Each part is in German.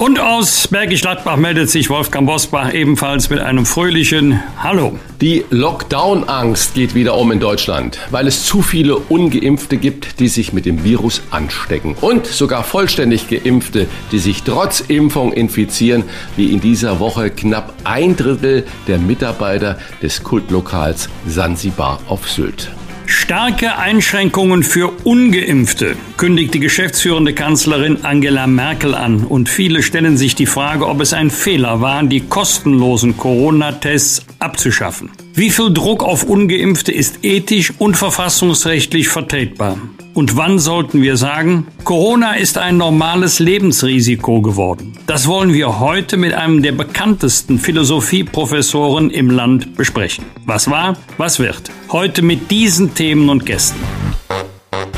Und aus Bergisch Gladbach meldet sich Wolfgang Bosbach ebenfalls mit einem fröhlichen Hallo. Die Lockdown-Angst geht wieder um in Deutschland, weil es zu viele Ungeimpfte gibt, die sich mit dem Virus anstecken. Und sogar vollständig Geimpfte, die sich trotz Impfung infizieren, wie in dieser Woche knapp ein Drittel der Mitarbeiter des Kultlokals Sansibar auf Sylt. Starke Einschränkungen für ungeimpfte kündigt die geschäftsführende Kanzlerin Angela Merkel an. Und viele stellen sich die Frage, ob es ein Fehler war, die kostenlosen Corona-Tests abzuschaffen. Wie viel Druck auf ungeimpfte ist ethisch und verfassungsrechtlich vertretbar? Und wann sollten wir sagen, Corona ist ein normales Lebensrisiko geworden? Das wollen wir heute mit einem der bekanntesten Philosophieprofessoren im Land besprechen. Was war, was wird? Heute mit diesen Themen und Gästen.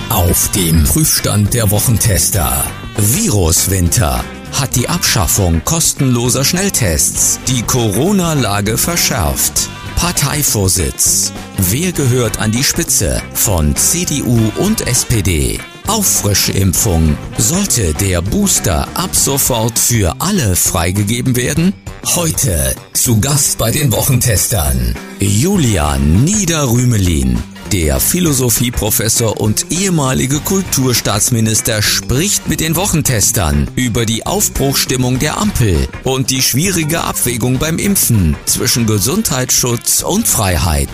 Auf dem Prüfstand der Wochentester. Viruswinter. Hat die Abschaffung kostenloser Schnelltests die Corona-Lage verschärft? Parteivorsitz. Wer gehört an die Spitze von CDU und SPD? Auffrischimpfung. Sollte der Booster ab sofort für alle freigegeben werden? Heute zu Gast bei den Wochentestern Julian Niederrümelin. Der Philosophieprofessor und ehemalige Kulturstaatsminister spricht mit den Wochentestern über die Aufbruchstimmung der Ampel und die schwierige Abwägung beim Impfen zwischen Gesundheitsschutz und Freiheit.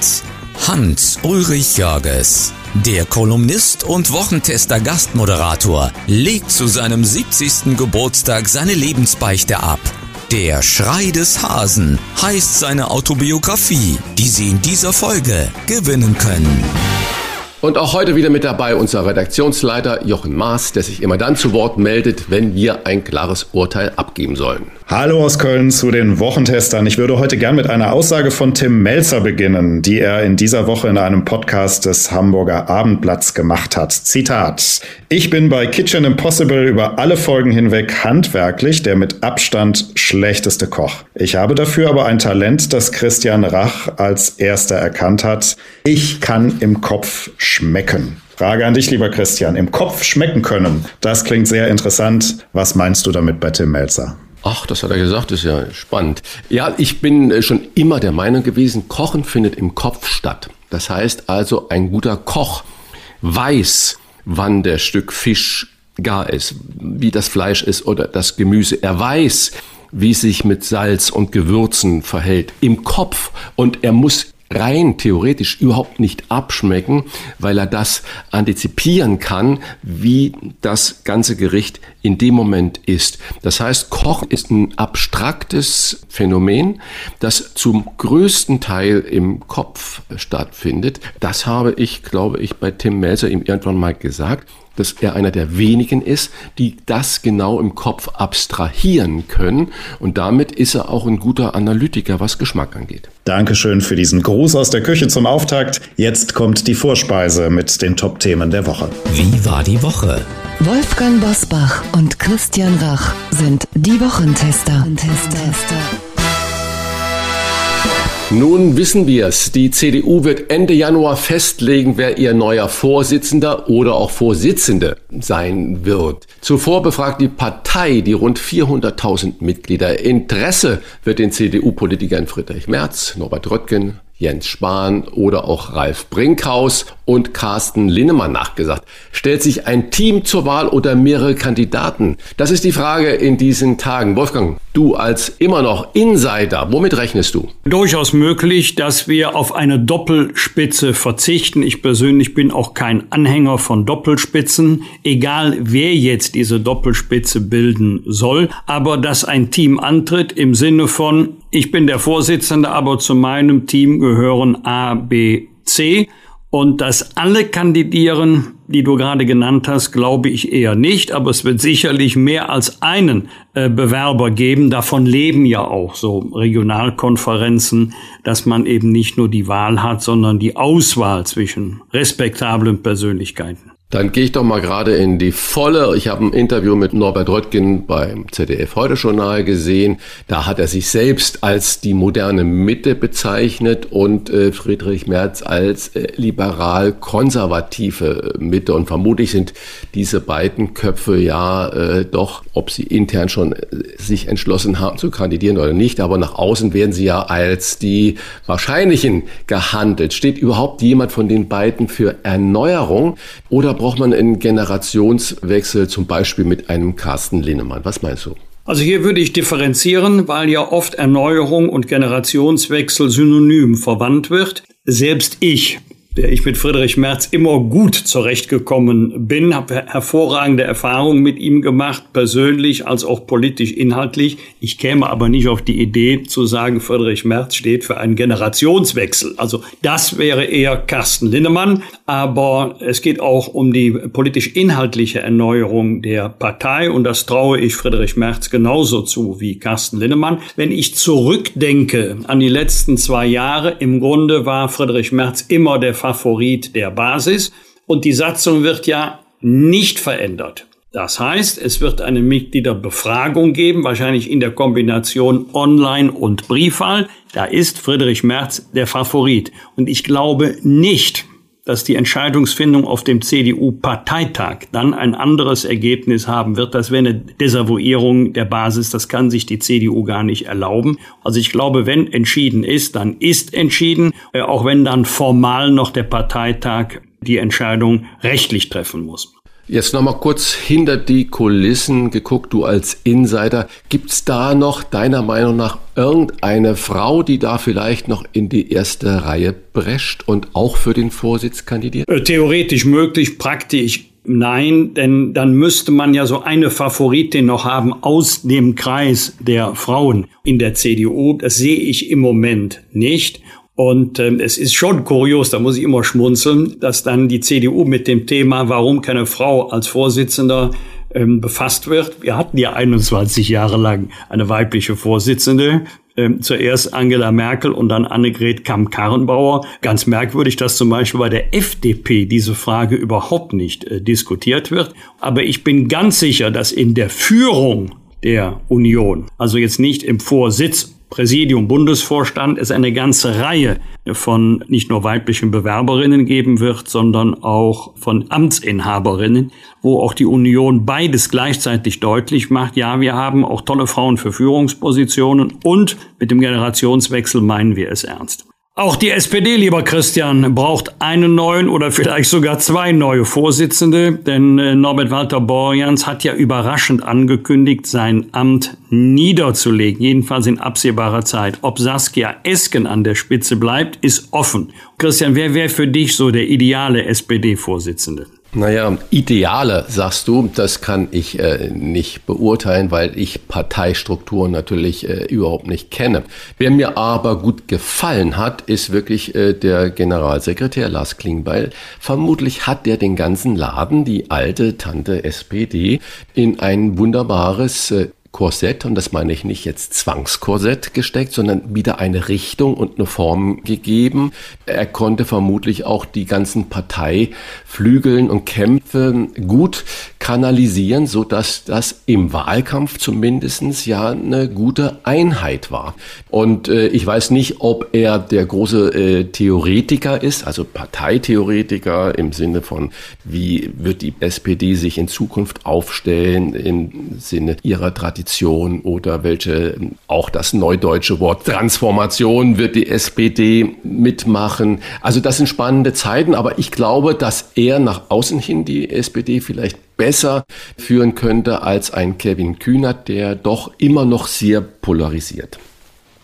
Hans Ulrich Jörges, der Kolumnist und Wochentester Gastmoderator, legt zu seinem 70. Geburtstag seine Lebensbeichte ab der Schrei des Hasen heißt seine Autobiografie, die Sie in dieser Folge gewinnen können. Und auch heute wieder mit dabei unser Redaktionsleiter Jochen Maas, der sich immer dann zu Wort meldet, wenn wir ein klares Urteil abgeben sollen. Hallo aus Köln zu den Wochentestern. Ich würde heute gern mit einer Aussage von Tim Melzer beginnen, die er in dieser Woche in einem Podcast des Hamburger Abendblatts gemacht hat. Zitat. Ich bin bei Kitchen Impossible über alle Folgen hinweg handwerklich der mit Abstand schlechteste Koch. Ich habe dafür aber ein Talent, das Christian Rach als erster erkannt hat. Ich kann im Kopf schmecken. Frage an dich, lieber Christian. Im Kopf schmecken können. Das klingt sehr interessant. Was meinst du damit bei Tim Melzer? Ach, das hat er gesagt, ist ja spannend. Ja, ich bin äh, schon immer der Meinung gewesen, Kochen findet im Kopf statt. Das heißt also, ein guter Koch weiß, wann der Stück Fisch gar ist, wie das Fleisch ist oder das Gemüse. Er weiß, wie sich mit Salz und Gewürzen verhält im Kopf und er muss rein theoretisch überhaupt nicht abschmecken, weil er das antizipieren kann, wie das ganze Gericht in dem Moment ist. Das heißt, Kochen ist ein abstraktes Phänomen, das zum größten Teil im Kopf stattfindet. Das habe ich, glaube ich, bei Tim Melzer ihm irgendwann mal gesagt dass er einer der wenigen ist, die das genau im Kopf abstrahieren können. Und damit ist er auch ein guter Analytiker, was Geschmack angeht. Dankeschön für diesen Gruß aus der Küche zum Auftakt. Jetzt kommt die Vorspeise mit den Top-Themen der Woche. Wie war die Woche? Wolfgang Bosbach und Christian Rach sind die Wochentester. Nun wissen wir es. Die CDU wird Ende Januar festlegen, wer ihr neuer Vorsitzender oder auch Vorsitzende sein wird. Zuvor befragt die Partei die rund 400.000 Mitglieder. Interesse wird den CDU-Politikern Friedrich Merz, Norbert Röttgen, Jens Spahn oder auch Ralf Brinkhaus und Carsten Linnemann nachgesagt. Stellt sich ein Team zur Wahl oder mehrere Kandidaten? Das ist die Frage in diesen Tagen. Wolfgang, du als immer noch Insider, womit rechnest du? Durchaus möglich, dass wir auf eine Doppelspitze verzichten. Ich persönlich bin auch kein Anhänger von Doppelspitzen, egal wer jetzt diese Doppelspitze bilden soll, aber dass ein Team antritt im Sinne von ich bin der Vorsitzende, aber zu meinem Team gehören A, B, C und dass alle kandidieren, die du gerade genannt hast, glaube ich eher nicht, aber es wird sicherlich mehr als einen äh, Bewerber geben. Davon leben ja auch so Regionalkonferenzen, dass man eben nicht nur die Wahl hat, sondern die Auswahl zwischen respektablen Persönlichkeiten. Dann gehe ich doch mal gerade in die volle. Ich habe ein Interview mit Norbert Röttgen beim ZDF Heute Journal gesehen. Da hat er sich selbst als die moderne Mitte bezeichnet und äh, Friedrich Merz als äh, liberal-konservative Mitte. Und vermutlich sind diese beiden Köpfe ja äh, doch, ob sie intern schon sich entschlossen haben zu kandidieren oder nicht, aber nach außen werden sie ja als die wahrscheinlichen gehandelt. Steht überhaupt jemand von den beiden für Erneuerung oder braucht man einen Generationswechsel, zum Beispiel mit einem Carsten Linnemann? Was meinst du? Also hier würde ich differenzieren, weil ja oft Erneuerung und Generationswechsel synonym verwandt wird. Selbst ich der ich mit Friedrich Merz immer gut zurechtgekommen bin, habe hervorragende Erfahrungen mit ihm gemacht, persönlich als auch politisch inhaltlich. Ich käme aber nicht auf die Idee zu sagen, Friedrich Merz steht für einen Generationswechsel. Also das wäre eher Carsten Linnemann, aber es geht auch um die politisch-inhaltliche Erneuerung der Partei und das traue ich Friedrich Merz genauso zu wie Carsten Linnemann. Wenn ich zurückdenke an die letzten zwei Jahre, im Grunde war Friedrich Merz immer der Favorit der Basis und die Satzung wird ja nicht verändert. Das heißt, es wird eine Mitgliederbefragung geben, wahrscheinlich in der Kombination Online und Briefwahl. Da ist Friedrich Merz der Favorit. Und ich glaube nicht, dass die Entscheidungsfindung auf dem CDU-Parteitag dann ein anderes Ergebnis haben wird. Das wäre eine Desavouierung der Basis. Das kann sich die CDU gar nicht erlauben. Also ich glaube, wenn entschieden ist, dann ist entschieden, äh, auch wenn dann formal noch der Parteitag die Entscheidung rechtlich treffen muss. Jetzt nochmal kurz hinter die Kulissen geguckt, du als Insider. Gibt's da noch deiner Meinung nach irgendeine Frau, die da vielleicht noch in die erste Reihe prescht und auch für den Vorsitz kandidiert? Äh, theoretisch möglich, praktisch Nein, denn dann müsste man ja so eine Favoritin noch haben aus dem Kreis der Frauen in der CDU. Das sehe ich im Moment nicht. Und ähm, es ist schon kurios, da muss ich immer schmunzeln, dass dann die CDU mit dem Thema, warum keine Frau als Vorsitzender ähm, befasst wird. Wir hatten ja 21 Jahre lang eine weibliche Vorsitzende. Ähm, zuerst Angela Merkel und dann Annegret Kamm-Karrenbauer. Ganz merkwürdig, dass zum Beispiel bei der FDP diese Frage überhaupt nicht äh, diskutiert wird. Aber ich bin ganz sicher, dass in der Führung der Union, also jetzt nicht im Vorsitz Präsidium, Bundesvorstand es eine ganze Reihe von nicht nur weiblichen Bewerberinnen geben wird, sondern auch von Amtsinhaberinnen, wo auch die Union beides gleichzeitig deutlich macht. Ja, wir haben auch tolle Frauen für Führungspositionen und mit dem Generationswechsel meinen wir es ernst. Auch die SPD, lieber Christian, braucht einen neuen oder vielleicht sogar zwei neue Vorsitzende, denn äh, Norbert Walter Borjans hat ja überraschend angekündigt, sein Amt niederzulegen, jedenfalls in absehbarer Zeit. Ob Saskia Esken an der Spitze bleibt, ist offen. Christian, wer wäre für dich so der ideale SPD-Vorsitzende? Naja, Ideale, sagst du, das kann ich äh, nicht beurteilen, weil ich Parteistrukturen natürlich äh, überhaupt nicht kenne. Wer mir aber gut gefallen hat, ist wirklich äh, der Generalsekretär Lars Klingbeil. Vermutlich hat der den ganzen Laden, die alte Tante SPD, in ein wunderbares äh, Korsett, und das meine ich nicht jetzt Zwangskorsett gesteckt, sondern wieder eine Richtung und eine Form gegeben. Er konnte vermutlich auch die ganzen Parteiflügeln und Kämpfe gut kanalisieren, so dass das im Wahlkampf zumindestens ja eine gute Einheit war. Und äh, ich weiß nicht, ob er der große äh, Theoretiker ist, also Parteitheoretiker im Sinne von, wie wird die SPD sich in Zukunft aufstellen im Sinne ihrer Tradition oder welche, auch das neudeutsche Wort Transformation wird die SPD mitmachen. Also das sind spannende Zeiten, aber ich glaube, dass er nach außen hin die SPD vielleicht besser führen könnte als ein Kevin Kühnert, der doch immer noch sehr polarisiert.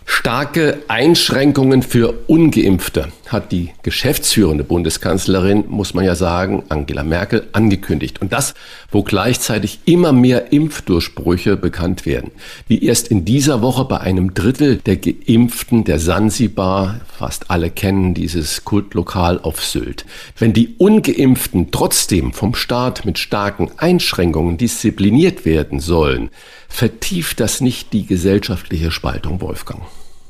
Starke Einschränkungen für ungeimpfte hat die geschäftsführende Bundeskanzlerin, muss man ja sagen, Angela Merkel angekündigt. Und das, wo gleichzeitig immer mehr Impfdurchbrüche bekannt werden. Wie erst in dieser Woche bei einem Drittel der Geimpften der Sansibar, fast alle kennen dieses Kultlokal auf Sylt. Wenn die ungeimpften trotzdem vom Staat mit starken Einschränkungen diszipliniert werden sollen, vertieft das nicht die gesellschaftliche Spaltung, Wolfgang?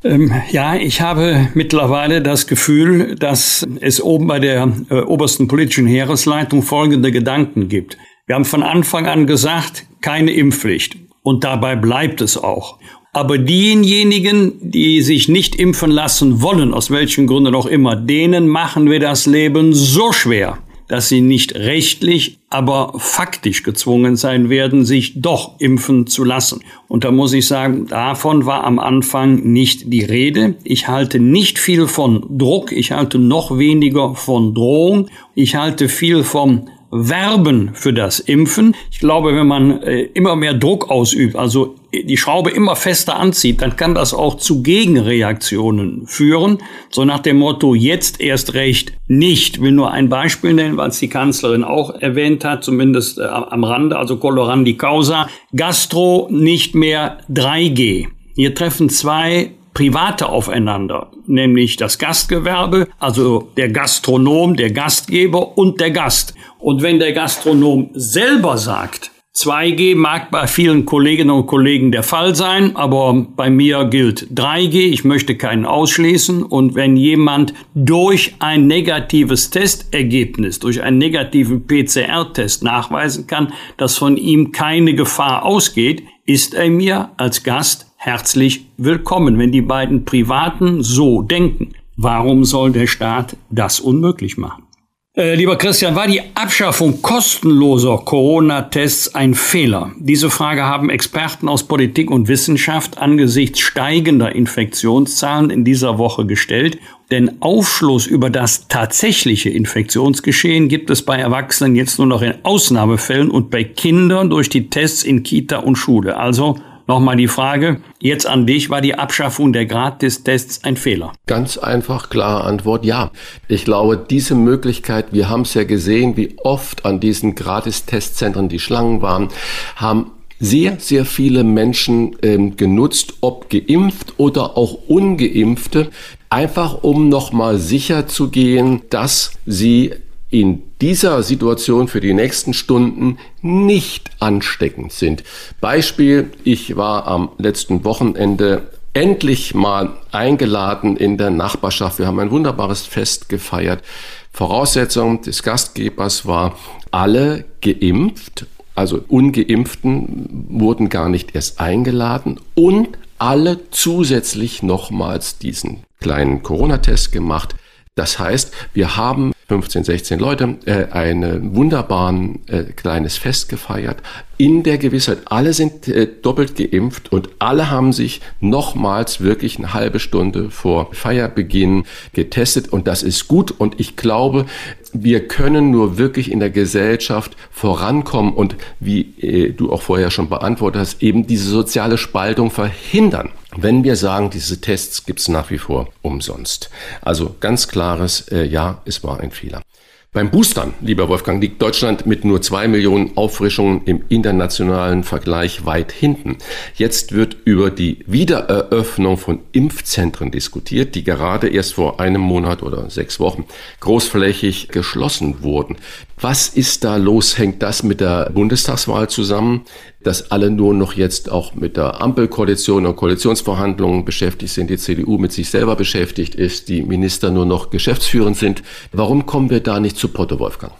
Ähm, ja, ich habe mittlerweile das Gefühl, dass es oben bei der äh, obersten politischen Heeresleitung folgende Gedanken gibt. Wir haben von Anfang an gesagt, keine Impfpflicht. Und dabei bleibt es auch. Aber diejenigen, die sich nicht impfen lassen wollen, aus welchen Gründen auch immer, denen machen wir das Leben so schwer, dass sie nicht rechtlich, aber faktisch gezwungen sein werden, sich doch impfen zu lassen. Und da muss ich sagen, davon war am Anfang nicht die Rede. Ich halte nicht viel von Druck, ich halte noch weniger von Drohung, ich halte viel vom werben für das Impfen. Ich glaube, wenn man äh, immer mehr Druck ausübt, also die Schraube immer fester anzieht, dann kann das auch zu Gegenreaktionen führen. So nach dem Motto, jetzt erst recht nicht. Ich will nur ein Beispiel nennen, weil es die Kanzlerin auch erwähnt hat, zumindest äh, am Rande, also Colorandi Causa. Gastro nicht mehr 3G. Hier treffen zwei Private aufeinander, nämlich das Gastgewerbe, also der Gastronom, der Gastgeber und der Gast. Und wenn der Gastronom selber sagt, 2G mag bei vielen Kolleginnen und Kollegen der Fall sein, aber bei mir gilt 3G. Ich möchte keinen ausschließen. Und wenn jemand durch ein negatives Testergebnis, durch einen negativen PCR-Test nachweisen kann, dass von ihm keine Gefahr ausgeht, ist er mir als Gast herzlich willkommen. Wenn die beiden Privaten so denken, warum soll der Staat das unmöglich machen? Äh, lieber Christian, war die Abschaffung kostenloser Corona-Tests ein Fehler? Diese Frage haben Experten aus Politik und Wissenschaft angesichts steigender Infektionszahlen in dieser Woche gestellt. Denn Aufschluss über das tatsächliche Infektionsgeschehen gibt es bei Erwachsenen jetzt nur noch in Ausnahmefällen und bei Kindern durch die Tests in Kita und Schule. Also Nochmal die Frage, jetzt an dich, war die Abschaffung der Gratistests ein Fehler? Ganz einfach, klare Antwort, ja. Ich glaube, diese Möglichkeit, wir haben es ja gesehen, wie oft an diesen Gratistestzentren die Schlangen waren, haben sehr, sehr viele Menschen ähm, genutzt, ob geimpft oder auch ungeimpfte, einfach um nochmal sicher zu gehen, dass sie in dieser Situation für die nächsten Stunden nicht ansteckend sind. Beispiel, ich war am letzten Wochenende endlich mal eingeladen in der Nachbarschaft. Wir haben ein wunderbares Fest gefeiert. Voraussetzung des Gastgebers war, alle geimpft, also ungeimpften wurden gar nicht erst eingeladen und alle zusätzlich nochmals diesen kleinen Corona-Test gemacht. Das heißt, wir haben 15, 16 Leute äh, ein wunderbaren äh, kleines Fest gefeiert. In der Gewissheit, alle sind äh, doppelt geimpft und alle haben sich nochmals wirklich eine halbe Stunde vor Feierbeginn getestet und das ist gut und ich glaube, wir können nur wirklich in der Gesellschaft vorankommen und wie äh, du auch vorher schon beantwortet hast, eben diese soziale Spaltung verhindern. Wenn wir sagen, diese Tests gibt's nach wie vor umsonst. Also ganz klares äh, Ja, es war ein Fehler. Beim Boostern, lieber Wolfgang, liegt Deutschland mit nur zwei Millionen Auffrischungen im internationalen Vergleich weit hinten. Jetzt wird über die Wiedereröffnung von Impfzentren diskutiert, die gerade erst vor einem Monat oder sechs Wochen großflächig geschlossen wurden. Was ist da los? Hängt das mit der Bundestagswahl zusammen, dass alle nur noch jetzt auch mit der Ampelkoalition und Koalitionsverhandlungen beschäftigt sind, die CDU mit sich selber beschäftigt ist, die Minister nur noch geschäftsführend sind? Warum kommen wir da nicht zu Potte, Wolfgang?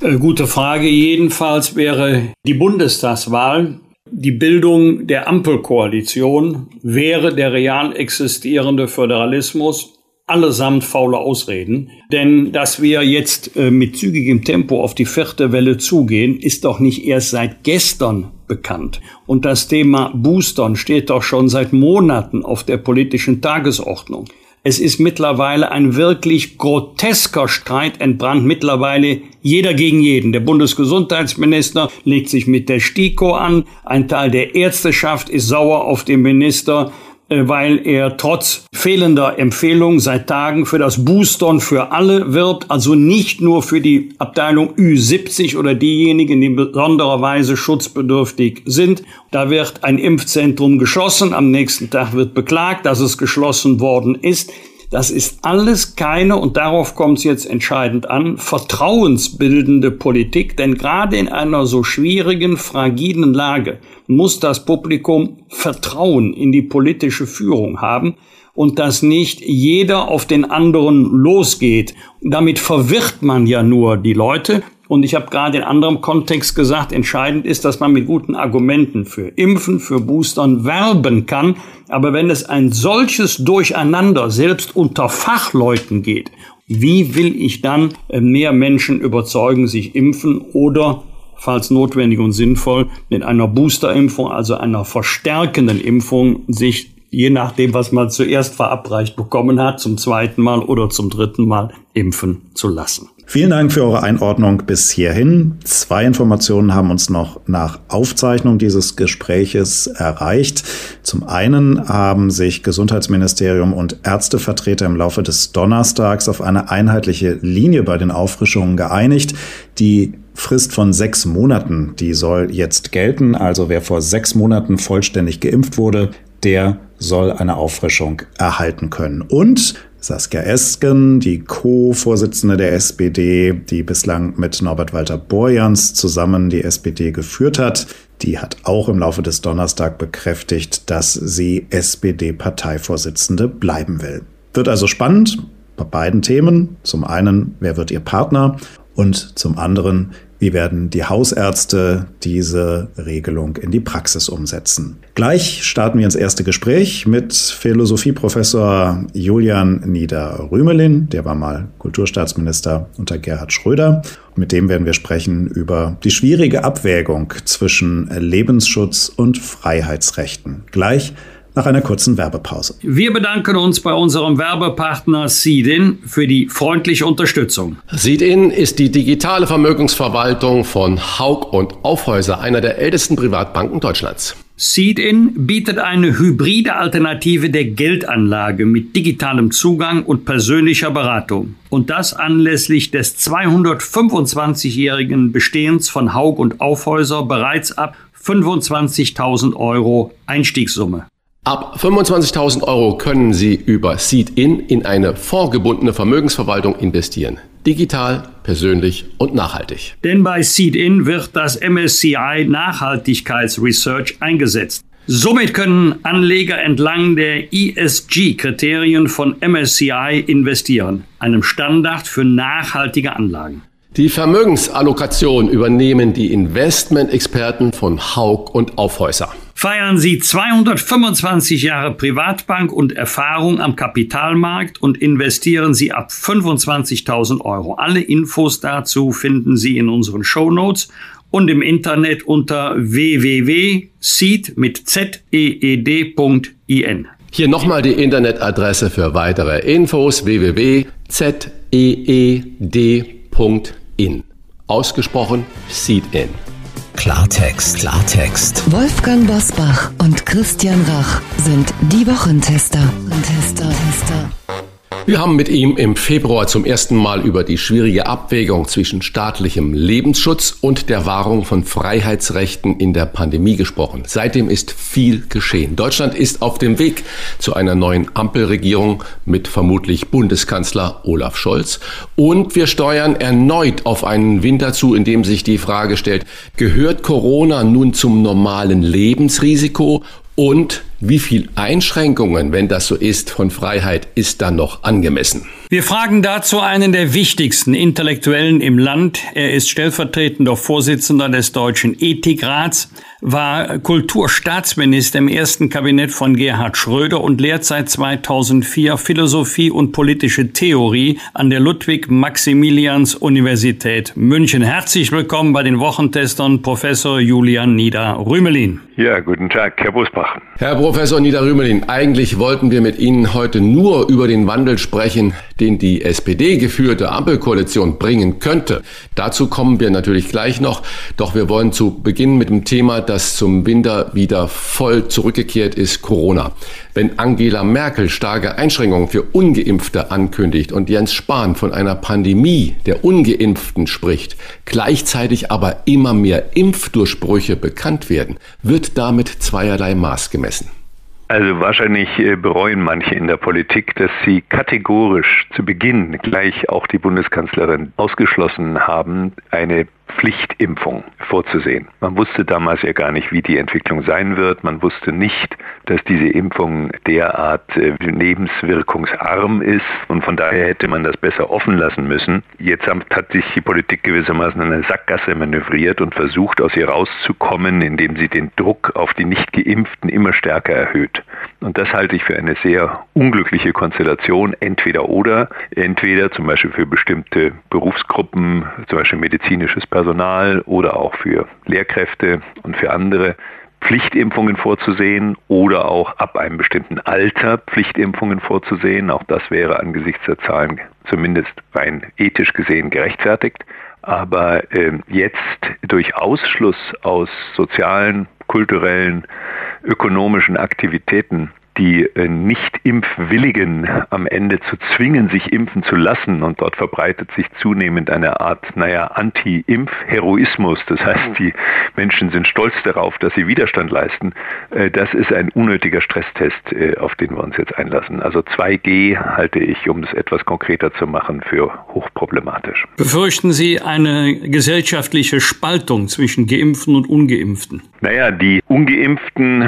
Äh, gute Frage. Jedenfalls wäre die Bundestagswahl die Bildung der Ampelkoalition wäre der real existierende Föderalismus allesamt faule Ausreden. Denn dass wir jetzt äh, mit zügigem Tempo auf die vierte Welle zugehen, ist doch nicht erst seit gestern bekannt. Und das Thema Boostern steht doch schon seit Monaten auf der politischen Tagesordnung. Es ist mittlerweile ein wirklich grotesker Streit entbrannt. Mittlerweile jeder gegen jeden. Der Bundesgesundheitsminister legt sich mit der STIKO an. Ein Teil der Ärzteschaft ist sauer auf den Minister weil er trotz fehlender Empfehlung seit Tagen für das Boostern für alle wirbt, also nicht nur für die Abteilung Ü70 oder diejenigen, die in besonderer Weise schutzbedürftig sind. Da wird ein Impfzentrum geschlossen, am nächsten Tag wird beklagt, dass es geschlossen worden ist. Das ist alles keine, und darauf kommt es jetzt entscheidend an, vertrauensbildende Politik, denn gerade in einer so schwierigen, fragilen Lage muss das Publikum Vertrauen in die politische Führung haben und dass nicht jeder auf den anderen losgeht. Damit verwirrt man ja nur die Leute und ich habe gerade in anderem Kontext gesagt, entscheidend ist, dass man mit guten Argumenten für Impfen, für Boostern werben kann. Aber wenn es ein solches Durcheinander selbst unter Fachleuten geht, wie will ich dann äh, mehr Menschen überzeugen, sich impfen oder falls notwendig und sinnvoll, mit einer Boosterimpfung, also einer verstärkenden Impfung, sich je nachdem, was man zuerst verabreicht bekommen hat, zum zweiten Mal oder zum dritten Mal impfen zu lassen. Vielen Dank für eure Einordnung bis hierhin. Zwei Informationen haben uns noch nach Aufzeichnung dieses Gespräches erreicht. Zum einen haben sich Gesundheitsministerium und Ärztevertreter im Laufe des Donnerstags auf eine einheitliche Linie bei den Auffrischungen geeinigt. Die Frist von sechs Monaten, die soll jetzt gelten. Also wer vor sechs Monaten vollständig geimpft wurde, der soll eine Auffrischung erhalten können. Und Saskia Esken, die Co-Vorsitzende der SPD, die bislang mit Norbert Walter Borjans zusammen die SPD geführt hat, die hat auch im Laufe des Donnerstag bekräftigt, dass sie SPD-Parteivorsitzende bleiben will. Wird also spannend bei beiden Themen. Zum einen, wer wird ihr Partner? Und zum anderen, wie werden die Hausärzte diese Regelung in die Praxis umsetzen? Gleich starten wir ins erste Gespräch mit Philosophieprofessor Julian Nieder-Rümelin. Der war mal Kulturstaatsminister unter Gerhard Schröder. Mit dem werden wir sprechen über die schwierige Abwägung zwischen Lebensschutz und Freiheitsrechten. Gleich nach einer kurzen Werbepause. Wir bedanken uns bei unserem Werbepartner Seedin für die freundliche Unterstützung. Seedin ist die digitale Vermögensverwaltung von Haug und Aufhäuser, einer der ältesten Privatbanken Deutschlands. Seedin bietet eine hybride Alternative der Geldanlage mit digitalem Zugang und persönlicher Beratung. Und das anlässlich des 225-jährigen Bestehens von Haug und Aufhäuser bereits ab 25.000 Euro Einstiegssumme. Ab 25.000 Euro können Sie über Seed-In in eine vorgebundene Vermögensverwaltung investieren. Digital, persönlich und nachhaltig. Denn bei Seed-In wird das MSCI Nachhaltigkeitsresearch eingesetzt. Somit können Anleger entlang der ESG-Kriterien von MSCI investieren, einem Standard für nachhaltige Anlagen. Die Vermögensallokation übernehmen die Investmentexperten von Haug und Aufhäuser. Feiern Sie 225 Jahre Privatbank und Erfahrung am Kapitalmarkt und investieren Sie ab 25.000 Euro. Alle Infos dazu finden Sie in unseren Show Notes und im Internet unter www.seed mit z-e-e-d.in. Hier nochmal die Internetadresse für weitere Infos www.zeed.in in. Ausgesprochen Seed in. Klartext, Klartext. Wolfgang Bosbach und Christian Rach sind die Wochentester. Tester, Tester. Wir haben mit ihm im Februar zum ersten Mal über die schwierige Abwägung zwischen staatlichem Lebensschutz und der Wahrung von Freiheitsrechten in der Pandemie gesprochen. Seitdem ist viel geschehen. Deutschland ist auf dem Weg zu einer neuen Ampelregierung mit vermutlich Bundeskanzler Olaf Scholz. Und wir steuern erneut auf einen Winter zu, in dem sich die Frage stellt, gehört Corona nun zum normalen Lebensrisiko und wie viel Einschränkungen, wenn das so ist, von Freiheit ist dann noch angemessen? Wir fragen dazu einen der wichtigsten Intellektuellen im Land. Er ist stellvertretender Vorsitzender des Deutschen Ethikrats, war Kulturstaatsminister im ersten Kabinett von Gerhard Schröder und lehrt seit 2004 Philosophie und politische Theorie an der Ludwig-Maximilians-Universität München. Herzlich willkommen bei den Wochentestern Professor Julian Nieder-Rümelin. Ja, guten Tag, Herr Busbach. Herr Professor Nieder-Rümelin, eigentlich wollten wir mit Ihnen heute nur über den Wandel sprechen, den die SPD geführte Ampelkoalition bringen könnte. Dazu kommen wir natürlich gleich noch. Doch wir wollen zu Beginn mit dem Thema, das zum Winter wieder voll zurückgekehrt ist, Corona. Wenn Angela Merkel starke Einschränkungen für Ungeimpfte ankündigt und Jens Spahn von einer Pandemie der Ungeimpften spricht, gleichzeitig aber immer mehr Impfdurchbrüche bekannt werden, wird damit zweierlei Maß gemessen. Also wahrscheinlich äh, bereuen manche in der Politik, dass sie kategorisch zu Beginn gleich auch die Bundeskanzlerin ausgeschlossen haben, eine Pflichtimpfung vorzusehen. Man wusste damals ja gar nicht, wie die Entwicklung sein wird. Man wusste nicht, dass diese Impfung derart äh, ist und von daher hätte man das besser offen lassen müssen. Jetzt hat sich die Politik gewissermaßen in eine Sackgasse manövriert und versucht, aus ihr rauszukommen, indem sie den Druck auf die Nicht-Geimpften immer stärker erhöht. Und das halte ich für eine sehr unglückliche Konstellation, entweder oder, entweder zum Beispiel für bestimmte Berufsgruppen, zum Beispiel medizinisches Personal, oder auch für Lehrkräfte und für andere Pflichtimpfungen vorzusehen oder auch ab einem bestimmten Alter Pflichtimpfungen vorzusehen. Auch das wäre angesichts der Zahlen zumindest rein ethisch gesehen gerechtfertigt. Aber äh, jetzt durch Ausschluss aus sozialen, kulturellen, ökonomischen Aktivitäten die äh, Nicht-Impfwilligen am Ende zu zwingen, sich impfen zu lassen. Und dort verbreitet sich zunehmend eine Art, naja, Anti-Impf-Heroismus. Das heißt, mhm. die Menschen sind stolz darauf, dass sie Widerstand leisten. Äh, das ist ein unnötiger Stresstest, äh, auf den wir uns jetzt einlassen. Also 2G halte ich, um es etwas konkreter zu machen, für hochproblematisch. Befürchten Sie eine gesellschaftliche Spaltung zwischen Geimpften und Ungeimpften? Naja, die Ungeimpften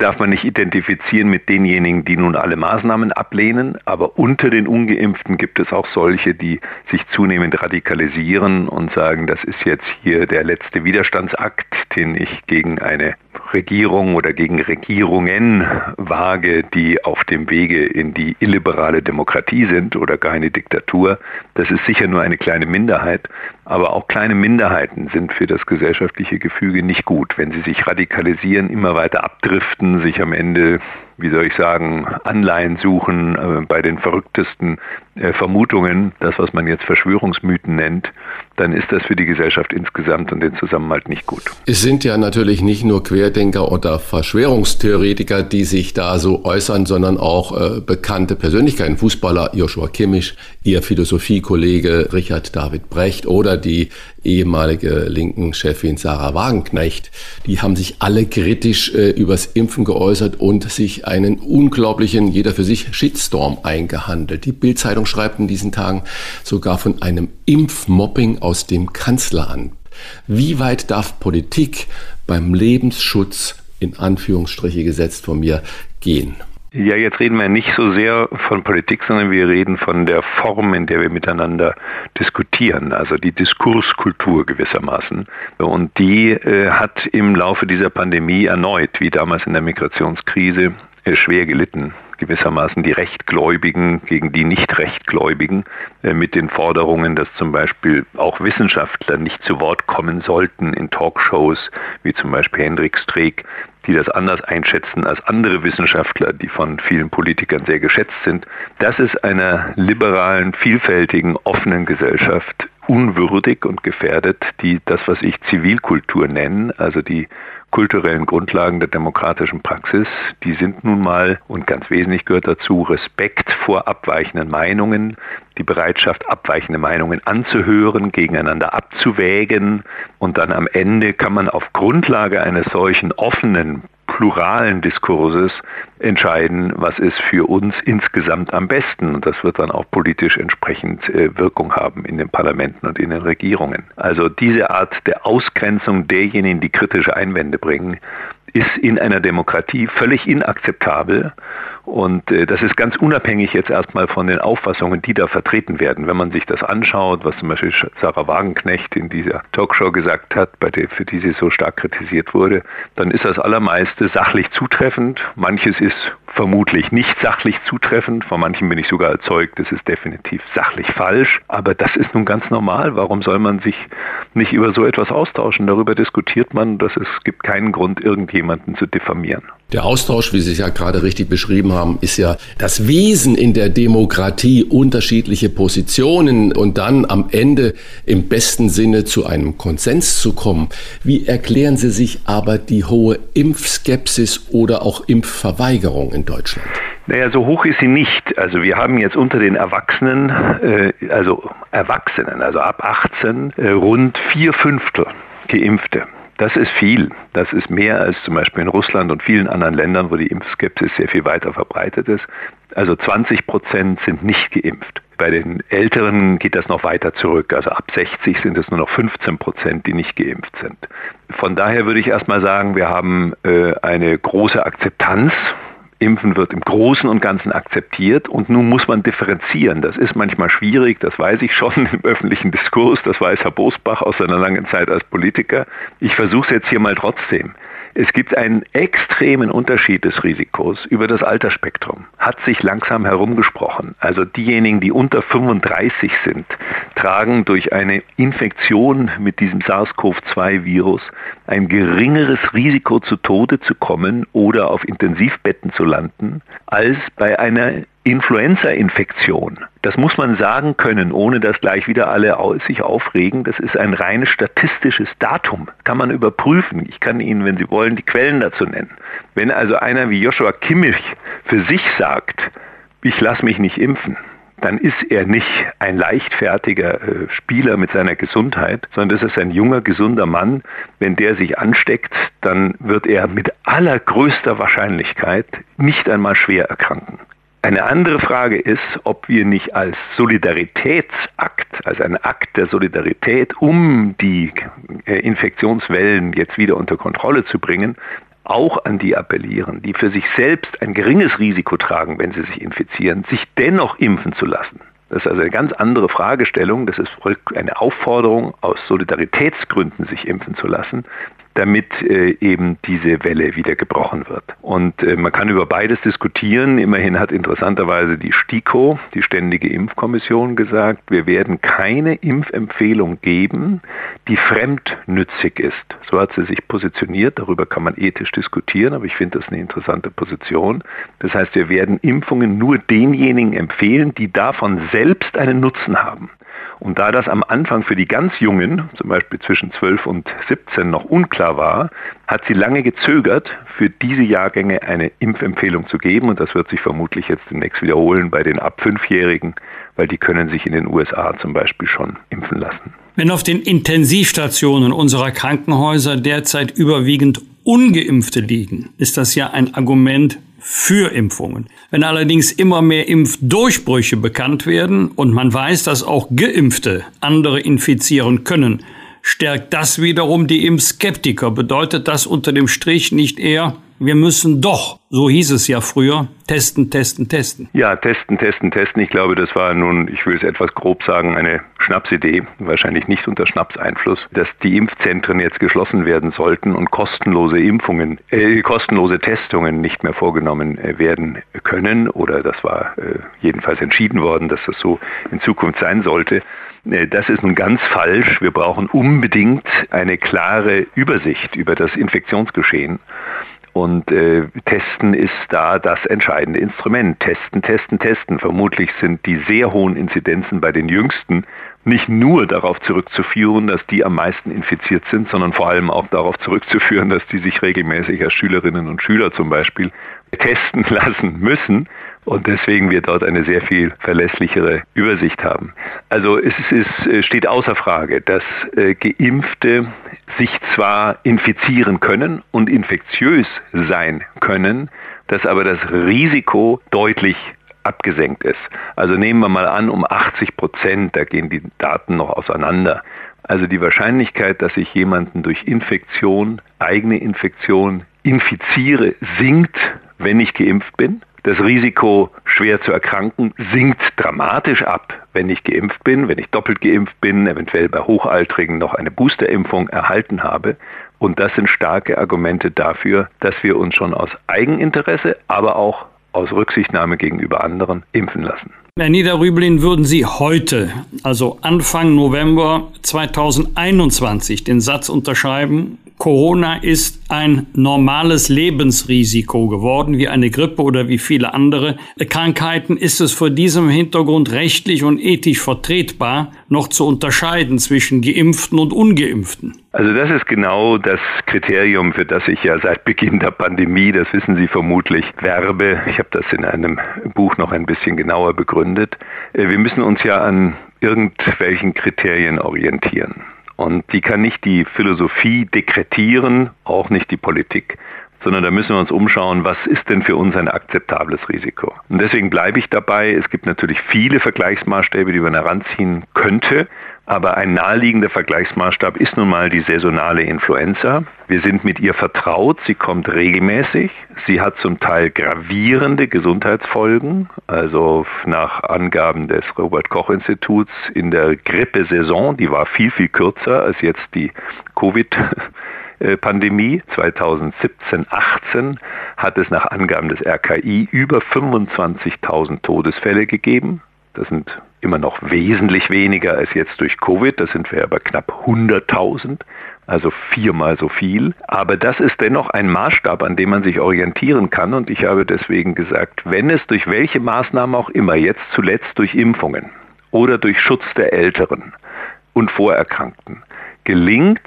darf man nicht identifizieren mit denjenigen, die nun alle Maßnahmen ablehnen, aber unter den ungeimpften gibt es auch solche, die sich zunehmend radikalisieren und sagen, das ist jetzt hier der letzte Widerstandsakt, den ich gegen eine Regierung oder gegen Regierungen wage, die auf dem Wege in die illiberale Demokratie sind oder gar eine Diktatur. Das ist sicher nur eine kleine Minderheit, aber auch kleine Minderheiten sind für das gesellschaftliche Gefüge nicht gut. Wenn sie sich radikalisieren, immer weiter abdriften, sich am Ende wie soll ich sagen, Anleihen suchen äh, bei den verrücktesten äh, Vermutungen, das, was man jetzt Verschwörungsmythen nennt, dann ist das für die Gesellschaft insgesamt und den Zusammenhalt nicht gut. Es sind ja natürlich nicht nur Querdenker oder Verschwörungstheoretiker, die sich da so äußern, sondern auch äh, bekannte Persönlichkeiten, Fußballer Joshua Kimmich, ihr Philosophiekollege Richard David Brecht oder die ehemalige linken Chefin Sarah Wagenknecht. Die haben sich alle kritisch äh, übers Impfen geäußert und sich einen unglaublichen, jeder für sich, Shitstorm eingehandelt. Die Bildzeitung schreibt in diesen Tagen sogar von einem Impfmobbing aus dem Kanzleramt. Wie weit darf Politik beim Lebensschutz in Anführungsstriche gesetzt von mir gehen? Ja, jetzt reden wir nicht so sehr von Politik, sondern wir reden von der Form, in der wir miteinander diskutieren, also die Diskurskultur gewissermaßen. Und die äh, hat im Laufe dieser Pandemie erneut, wie damals in der Migrationskrise, äh, schwer gelitten gewissermaßen die Rechtgläubigen gegen die Nicht-Rechtgläubigen äh, mit den Forderungen, dass zum Beispiel auch Wissenschaftler nicht zu Wort kommen sollten in Talkshows, wie zum Beispiel Hendrik Streeck, die das anders einschätzen als andere Wissenschaftler, die von vielen Politikern sehr geschätzt sind. Das ist einer liberalen, vielfältigen, offenen Gesellschaft unwürdig und gefährdet, die das, was ich Zivilkultur nenne, also die kulturellen Grundlagen der demokratischen Praxis, die sind nun mal, und ganz wesentlich gehört dazu, Respekt vor abweichenden Meinungen, die Bereitschaft, abweichende Meinungen anzuhören, gegeneinander abzuwägen. Und dann am Ende kann man auf Grundlage eines solchen offenen, pluralen Diskurses entscheiden, was ist für uns insgesamt am besten. Und das wird dann auch politisch entsprechend äh, Wirkung haben in den Parlamenten und in den Regierungen. Also diese Art der Ausgrenzung derjenigen, die kritische Einwände bringen, ist in einer Demokratie völlig inakzeptabel. Und äh, das ist ganz unabhängig jetzt erstmal von den Auffassungen, die da vertreten werden. Wenn man sich das anschaut, was zum Beispiel Sarah Wagenknecht in dieser Talkshow gesagt hat, bei der, für die sie so stark kritisiert wurde, dann ist das allermeiste sachlich zutreffend. Manches ist vermutlich nicht sachlich zutreffend. Von manchen bin ich sogar erzeugt, das ist definitiv sachlich falsch. Aber das ist nun ganz normal. Warum soll man sich nicht über so etwas austauschen? Darüber diskutiert man, dass es gibt keinen Grund, irgendjemanden zu diffamieren. Der Austausch, wie Sie es ja gerade richtig beschrieben haben, ist ja das Wesen in der Demokratie, unterschiedliche Positionen und dann am Ende im besten Sinne zu einem Konsens zu kommen. Wie erklären Sie sich aber die hohe Impfskepsis oder auch Impfverweigerung in Deutschland? Naja, so hoch ist sie nicht. Also wir haben jetzt unter den Erwachsenen, äh, also Erwachsenen, also ab 18, äh, rund vier Fünftel Geimpfte. Das ist viel. Das ist mehr als zum Beispiel in Russland und vielen anderen Ländern, wo die Impfskepsis sehr viel weiter verbreitet ist. Also 20 Prozent sind nicht geimpft. Bei den Älteren geht das noch weiter zurück. Also ab 60 sind es nur noch 15 Prozent, die nicht geimpft sind. Von daher würde ich erstmal sagen, wir haben äh, eine große Akzeptanz Impfen wird im Großen und Ganzen akzeptiert und nun muss man differenzieren. Das ist manchmal schwierig, das weiß ich schon im öffentlichen Diskurs, das weiß Herr Bosbach aus seiner langen Zeit als Politiker. Ich versuche es jetzt hier mal trotzdem. Es gibt einen extremen Unterschied des Risikos über das Altersspektrum. Hat sich langsam herumgesprochen. Also diejenigen, die unter 35 sind, tragen durch eine Infektion mit diesem SARS-CoV-2-Virus ein geringeres Risiko zu Tode zu kommen oder auf Intensivbetten zu landen, als bei einer Influenza-Infektion. Das muss man sagen können, ohne dass gleich wieder alle sich aufregen. Das ist ein reines statistisches Datum. Kann man überprüfen. Ich kann Ihnen, wenn Sie wollen, die Quellen dazu nennen. Wenn also einer wie Joshua Kimmich für sich sagt, ich lasse mich nicht impfen, dann ist er nicht ein leichtfertiger äh, Spieler mit seiner Gesundheit, sondern das ist ein junger, gesunder Mann. Wenn der sich ansteckt, dann wird er mit allergrößter Wahrscheinlichkeit nicht einmal schwer erkranken. Eine andere Frage ist, ob wir nicht als Solidaritätsakt, als ein Akt der Solidarität, um die äh, Infektionswellen jetzt wieder unter Kontrolle zu bringen, auch an die appellieren, die für sich selbst ein geringes Risiko tragen, wenn sie sich infizieren, sich dennoch impfen zu lassen. Das ist also eine ganz andere Fragestellung. Das ist eine Aufforderung, aus Solidaritätsgründen sich impfen zu lassen damit äh, eben diese Welle wieder gebrochen wird. Und äh, man kann über beides diskutieren. Immerhin hat interessanterweise die STIKO, die Ständige Impfkommission, gesagt, wir werden keine Impfempfehlung geben, die fremdnützig ist. So hat sie sich positioniert. Darüber kann man ethisch diskutieren, aber ich finde das eine interessante Position. Das heißt, wir werden Impfungen nur denjenigen empfehlen, die davon selbst einen Nutzen haben. Und da das am Anfang für die ganz Jungen, zum Beispiel zwischen 12 und 17, noch unklar war, hat sie lange gezögert, für diese Jahrgänge eine Impfempfehlung zu geben. Und das wird sich vermutlich jetzt demnächst wiederholen bei den ab Fünfjährigen, weil die können sich in den USA zum Beispiel schon impfen lassen. Wenn auf den Intensivstationen unserer Krankenhäuser derzeit überwiegend ungeimpfte liegen, ist das ja ein Argument für Impfungen. Wenn allerdings immer mehr Impfdurchbrüche bekannt werden und man weiß, dass auch Geimpfte andere infizieren können, stärkt das wiederum die Impfskeptiker. Bedeutet das unter dem Strich nicht eher, wir müssen doch, so hieß es ja früher, testen, testen, testen. Ja, testen, testen, testen. Ich glaube, das war nun, ich will es etwas grob sagen, eine Schnapsidee, wahrscheinlich nicht unter Schnapseinfluss, dass die Impfzentren jetzt geschlossen werden sollten und kostenlose Impfungen, äh, kostenlose Testungen nicht mehr vorgenommen äh, werden können. Oder das war äh, jedenfalls entschieden worden, dass das so in Zukunft sein sollte. Äh, das ist nun ganz falsch. Wir brauchen unbedingt eine klare Übersicht über das Infektionsgeschehen. Und äh, Testen ist da das entscheidende Instrument. Testen, testen, testen. Vermutlich sind die sehr hohen Inzidenzen bei den Jüngsten nicht nur darauf zurückzuführen, dass die am meisten infiziert sind, sondern vor allem auch darauf zurückzuführen, dass die sich regelmäßig als Schülerinnen und Schüler zum Beispiel testen lassen müssen und deswegen wir dort eine sehr viel verlässlichere Übersicht haben. Also es ist, steht außer Frage, dass äh, Geimpfte sich zwar infizieren können und infektiös sein können, dass aber das Risiko deutlich abgesenkt ist. Also nehmen wir mal an, um 80 Prozent, da gehen die Daten noch auseinander. Also die Wahrscheinlichkeit, dass ich jemanden durch Infektion, eigene Infektion infiziere, sinkt, wenn ich geimpft bin. Das Risiko, schwer zu erkranken, sinkt dramatisch ab, wenn ich geimpft bin, wenn ich doppelt geimpft bin, eventuell bei Hochaltrigen noch eine Boosterimpfung erhalten habe. Und das sind starke Argumente dafür, dass wir uns schon aus Eigeninteresse, aber auch aus Rücksichtnahme gegenüber anderen impfen lassen. Herr Niederrüblin, würden Sie heute, also Anfang November 2021, den Satz unterschreiben, Corona ist ein normales Lebensrisiko geworden, wie eine Grippe oder wie viele andere Krankheiten. Ist es vor diesem Hintergrund rechtlich und ethisch vertretbar, noch zu unterscheiden zwischen Geimpften und Ungeimpften? Also das ist genau das Kriterium, für das ich ja seit Beginn der Pandemie, das wissen Sie vermutlich, werbe. Ich habe das in einem Buch noch ein bisschen genauer begründet. Äh, wir müssen uns ja an irgendwelchen Kriterien orientieren. Und die kann nicht die Philosophie dekretieren, auch nicht die Politik, sondern da müssen wir uns umschauen, was ist denn für uns ein akzeptables Risiko. Und deswegen bleibe ich dabei. Es gibt natürlich viele Vergleichsmaßstäbe, die man heranziehen könnte. Aber ein naheliegender Vergleichsmaßstab ist nun mal die saisonale Influenza. Wir sind mit ihr vertraut, sie kommt regelmäßig. Sie hat zum Teil gravierende Gesundheitsfolgen. Also nach Angaben des Robert Koch Instituts in der Grippesaison, die war viel, viel kürzer als jetzt die Covid. Pandemie 2017, 18 hat es nach Angaben des RKI über 25.000 Todesfälle gegeben. Das sind immer noch wesentlich weniger als jetzt durch Covid. Das sind wir aber knapp 100.000, also viermal so viel. Aber das ist dennoch ein Maßstab, an dem man sich orientieren kann. Und ich habe deswegen gesagt, wenn es durch welche Maßnahmen auch immer, jetzt zuletzt durch Impfungen oder durch Schutz der Älteren und Vorerkrankten, gelingt,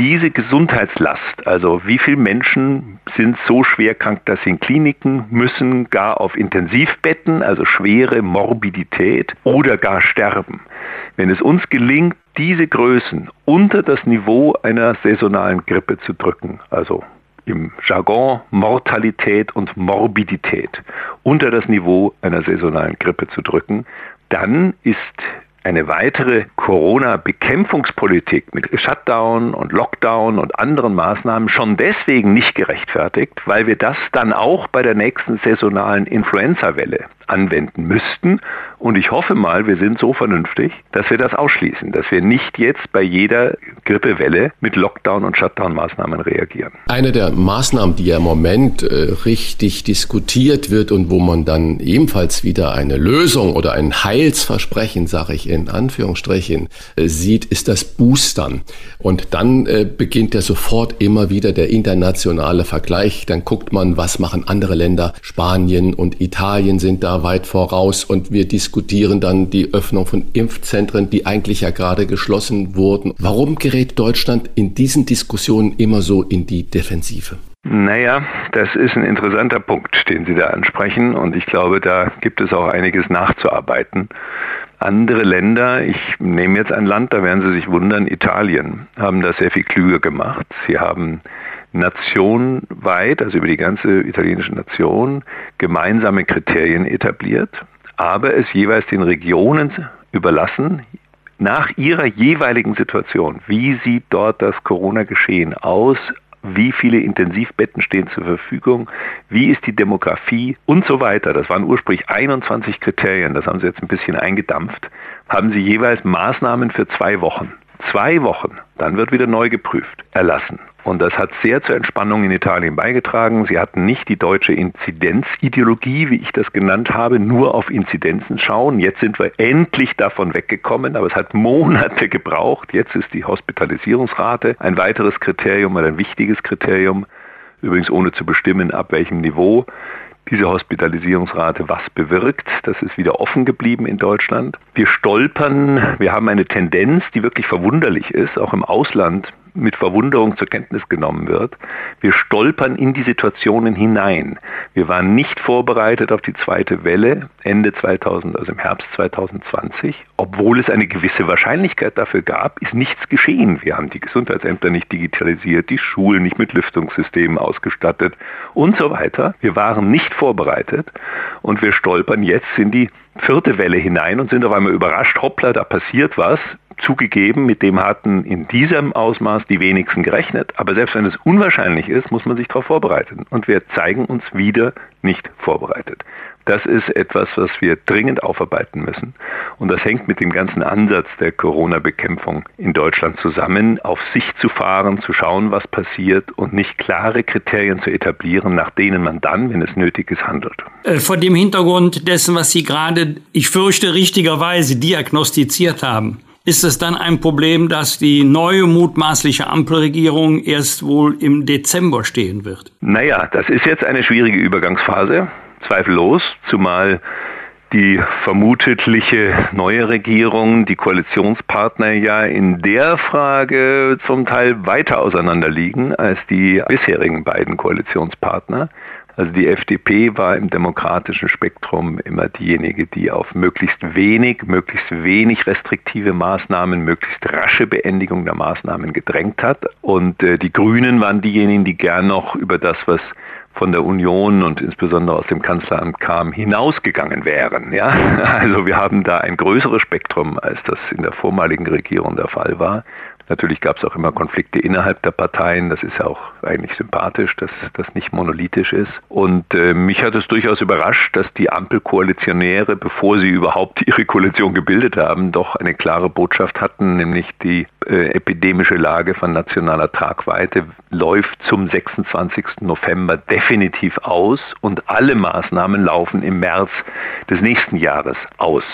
diese Gesundheitslast, also wie viele Menschen sind so schwer krank, dass sie in Kliniken müssen, gar auf Intensivbetten, also schwere Morbidität oder gar sterben. Wenn es uns gelingt, diese Größen unter das Niveau einer saisonalen Grippe zu drücken, also im Jargon Mortalität und Morbidität unter das Niveau einer saisonalen Grippe zu drücken, dann ist eine weitere Corona-Bekämpfungspolitik mit Shutdown und Lockdown und anderen Maßnahmen schon deswegen nicht gerechtfertigt, weil wir das dann auch bei der nächsten saisonalen Influenza-Welle anwenden müssten. Und ich hoffe mal, wir sind so vernünftig, dass wir das ausschließen, dass wir nicht jetzt bei jeder Grippewelle mit Lockdown- und Shutdown-Maßnahmen reagieren. Eine der Maßnahmen, die ja im Moment äh, richtig diskutiert wird und wo man dann ebenfalls wieder eine Lösung oder ein Heilsversprechen, sage ich in Anführungsstrichen, äh, sieht, ist das Boostern. Und dann äh, beginnt ja sofort immer wieder der internationale Vergleich. Dann guckt man, was machen andere Länder. Spanien und Italien sind da weit voraus und wir diskutieren dann die Öffnung von Impfzentren, die eigentlich ja gerade geschlossen wurden. Warum gerät Deutschland in diesen Diskussionen immer so in die Defensive? Naja, das ist ein interessanter Punkt, den Sie da ansprechen und ich glaube, da gibt es auch einiges nachzuarbeiten. Andere Länder, ich nehme jetzt ein Land, da werden Sie sich wundern, Italien, haben das sehr viel klüger gemacht. Sie haben nationweit, also über die ganze italienische Nation, gemeinsame Kriterien etabliert, aber es jeweils den Regionen überlassen, nach ihrer jeweiligen Situation, wie sieht dort das Corona-Geschehen aus, wie viele Intensivbetten stehen zur Verfügung, wie ist die Demografie und so weiter. Das waren ursprünglich 21 Kriterien, das haben sie jetzt ein bisschen eingedampft, haben sie jeweils Maßnahmen für zwei Wochen. Zwei Wochen, dann wird wieder neu geprüft, erlassen. Und das hat sehr zur Entspannung in Italien beigetragen. Sie hatten nicht die deutsche Inzidenzideologie, wie ich das genannt habe, nur auf Inzidenzen schauen. Jetzt sind wir endlich davon weggekommen, aber es hat Monate gebraucht. Jetzt ist die Hospitalisierungsrate ein weiteres Kriterium oder ein wichtiges Kriterium, übrigens ohne zu bestimmen, ab welchem Niveau diese Hospitalisierungsrate was bewirkt. Das ist wieder offen geblieben in Deutschland. Wir stolpern, wir haben eine Tendenz, die wirklich verwunderlich ist, auch im Ausland mit Verwunderung zur Kenntnis genommen wird. Wir stolpern in die Situationen hinein. Wir waren nicht vorbereitet auf die zweite Welle Ende 2000, also im Herbst 2020. Obwohl es eine gewisse Wahrscheinlichkeit dafür gab, ist nichts geschehen. Wir haben die Gesundheitsämter nicht digitalisiert, die Schulen nicht mit Lüftungssystemen ausgestattet und so weiter. Wir waren nicht vorbereitet und wir stolpern jetzt in die vierte Welle hinein und sind auf einmal überrascht, hoppla, da passiert was. Zugegeben, mit dem hatten in diesem Ausmaß die wenigsten gerechnet. Aber selbst wenn es unwahrscheinlich ist, muss man sich darauf vorbereiten. Und wir zeigen uns wieder nicht vorbereitet. Das ist etwas, was wir dringend aufarbeiten müssen. Und das hängt mit dem ganzen Ansatz der Corona-Bekämpfung in Deutschland zusammen, auf sich zu fahren, zu schauen, was passiert und nicht klare Kriterien zu etablieren, nach denen man dann, wenn es nötig ist, handelt. Äh, vor dem Hintergrund dessen, was Sie gerade, ich fürchte, richtigerweise diagnostiziert haben, ist es dann ein Problem, dass die neue mutmaßliche Ampelregierung erst wohl im Dezember stehen wird? Naja, das ist jetzt eine schwierige Übergangsphase, zweifellos, zumal die vermutliche neue Regierung, die Koalitionspartner ja in der Frage zum Teil weiter auseinanderliegen als die bisherigen beiden Koalitionspartner. Also die FDP war im demokratischen Spektrum immer diejenige, die auf möglichst wenig, möglichst wenig restriktive Maßnahmen, möglichst rasche Beendigung der Maßnahmen gedrängt hat. Und äh, die Grünen waren diejenigen, die gern noch über das, was von der Union und insbesondere aus dem Kanzleramt kam, hinausgegangen wären. Ja? Also wir haben da ein größeres Spektrum, als das in der vormaligen Regierung der Fall war. Natürlich gab es auch immer Konflikte innerhalb der Parteien. Das ist ja auch eigentlich sympathisch, dass das nicht monolithisch ist. Und äh, mich hat es durchaus überrascht, dass die Ampelkoalitionäre, bevor sie überhaupt ihre Koalition gebildet haben, doch eine klare Botschaft hatten, nämlich die äh, epidemische Lage von nationaler Tragweite läuft zum 26. November definitiv aus und alle Maßnahmen laufen im März des nächsten Jahres aus.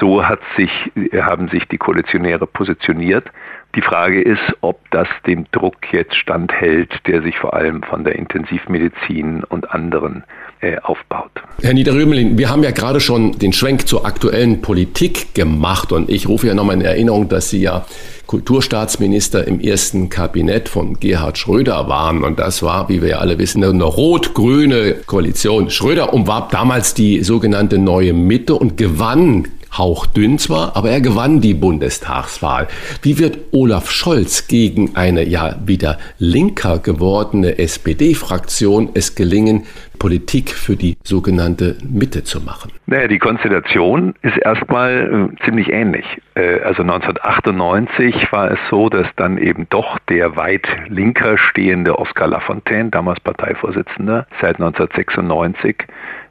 So sich, haben sich die Koalitionäre positioniert. Die Frage ist, ob das dem Druck jetzt standhält, der sich vor allem von der Intensivmedizin und anderen äh, aufbaut. Herr Niederrömelin, wir haben ja gerade schon den Schwenk zur aktuellen Politik gemacht und ich rufe ja nochmal in Erinnerung, dass Sie ja Kulturstaatsminister im ersten Kabinett von Gerhard Schröder waren. Und das war, wie wir ja alle wissen, eine rot-grüne Koalition. Schröder umwarb damals die sogenannte neue Mitte und gewann hauchdünn zwar, aber er gewann die Bundestagswahl. Wie wird Olaf Scholz gegen eine ja wieder linker gewordene SPD-Fraktion es gelingen, Politik für die sogenannte Mitte zu machen? Naja, die Konstellation ist erstmal äh, ziemlich ähnlich. Äh, also 1998 war es so, dass dann eben doch der weit linker stehende Oskar Lafontaine, damals Parteivorsitzender, seit 1996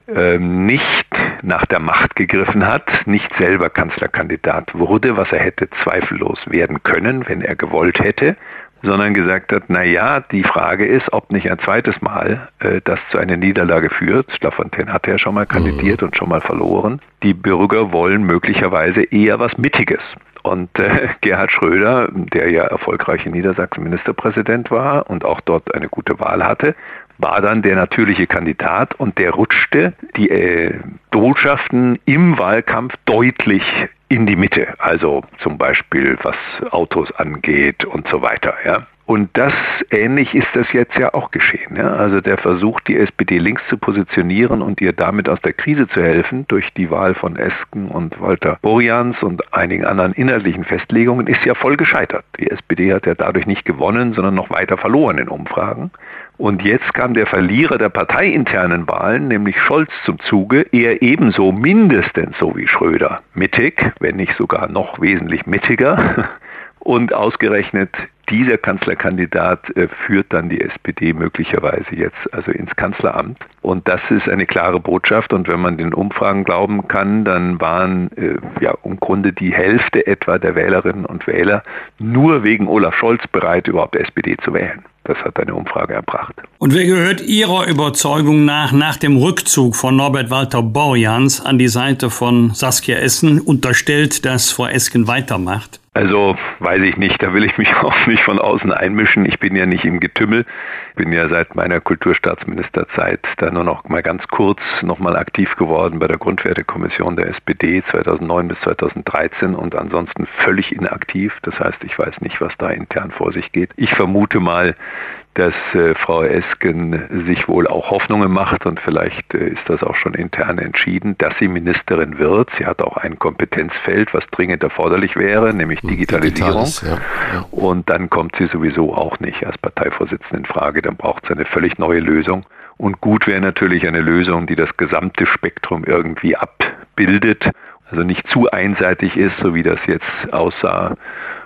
ähm, nicht nach der Macht gegriffen hat, nicht selber Kanzlerkandidat wurde, was er hätte zweifellos werden können, wenn er gewollt hätte, sondern gesagt hat, na ja, die Frage ist, ob nicht ein zweites Mal äh, das zu einer Niederlage führt. Lafontaine hatte ja schon mal kandidiert mhm. und schon mal verloren. Die Bürger wollen möglicherweise eher was Mittiges. Und äh, Gerhard Schröder, der ja erfolgreich in Niedersachsen Ministerpräsident war und auch dort eine gute Wahl hatte, war dann der natürliche Kandidat und der rutschte die äh, Botschaften im Wahlkampf deutlich in die Mitte, also zum Beispiel was Autos angeht und so weiter. Ja. Und das ähnlich ist das jetzt ja auch geschehen. Ja? Also der Versuch, die SPD links zu positionieren und ihr damit aus der Krise zu helfen, durch die Wahl von Esken und Walter Borjans und einigen anderen inhaltlichen Festlegungen, ist ja voll gescheitert. Die SPD hat ja dadurch nicht gewonnen, sondern noch weiter verloren in Umfragen. Und jetzt kam der Verlierer der parteiinternen Wahlen, nämlich Scholz, zum Zuge. Er ebenso mindestens so wie Schröder mittig, wenn nicht sogar noch wesentlich mittiger. Und ausgerechnet dieser Kanzlerkandidat äh, führt dann die SPD möglicherweise jetzt also ins Kanzleramt. Und das ist eine klare Botschaft. Und wenn man den Umfragen glauben kann, dann waren äh, ja im Grunde die Hälfte etwa der Wählerinnen und Wähler nur wegen Olaf Scholz bereit, überhaupt SPD zu wählen. Das hat eine Umfrage erbracht. Und wer gehört Ihrer Überzeugung nach nach dem Rückzug von Norbert Walter Borjans an die Seite von Saskia Essen unterstellt, dass Frau Esken weitermacht? Also weiß ich nicht, da will ich mich auch nicht von außen einmischen. Ich bin ja nicht im Getümmel, bin ja seit meiner Kulturstaatsministerzeit da nur noch mal ganz kurz noch mal aktiv geworden bei der Grundwertekommission der SPD 2009 bis 2013 und ansonsten völlig inaktiv. Das heißt, ich weiß nicht, was da intern vor sich geht. Ich vermute mal, dass äh, Frau Esken sich wohl auch Hoffnungen macht und vielleicht äh, ist das auch schon intern entschieden, dass sie Ministerin wird. Sie hat auch ein Kompetenzfeld, was dringend erforderlich wäre, nämlich Digitalisierung. Ja, ja. Und dann kommt sie sowieso auch nicht als Parteivorsitzende in Frage. Dann braucht es eine völlig neue Lösung. Und gut wäre natürlich eine Lösung, die das gesamte Spektrum irgendwie abbildet, also nicht zu einseitig ist, so wie das jetzt aussah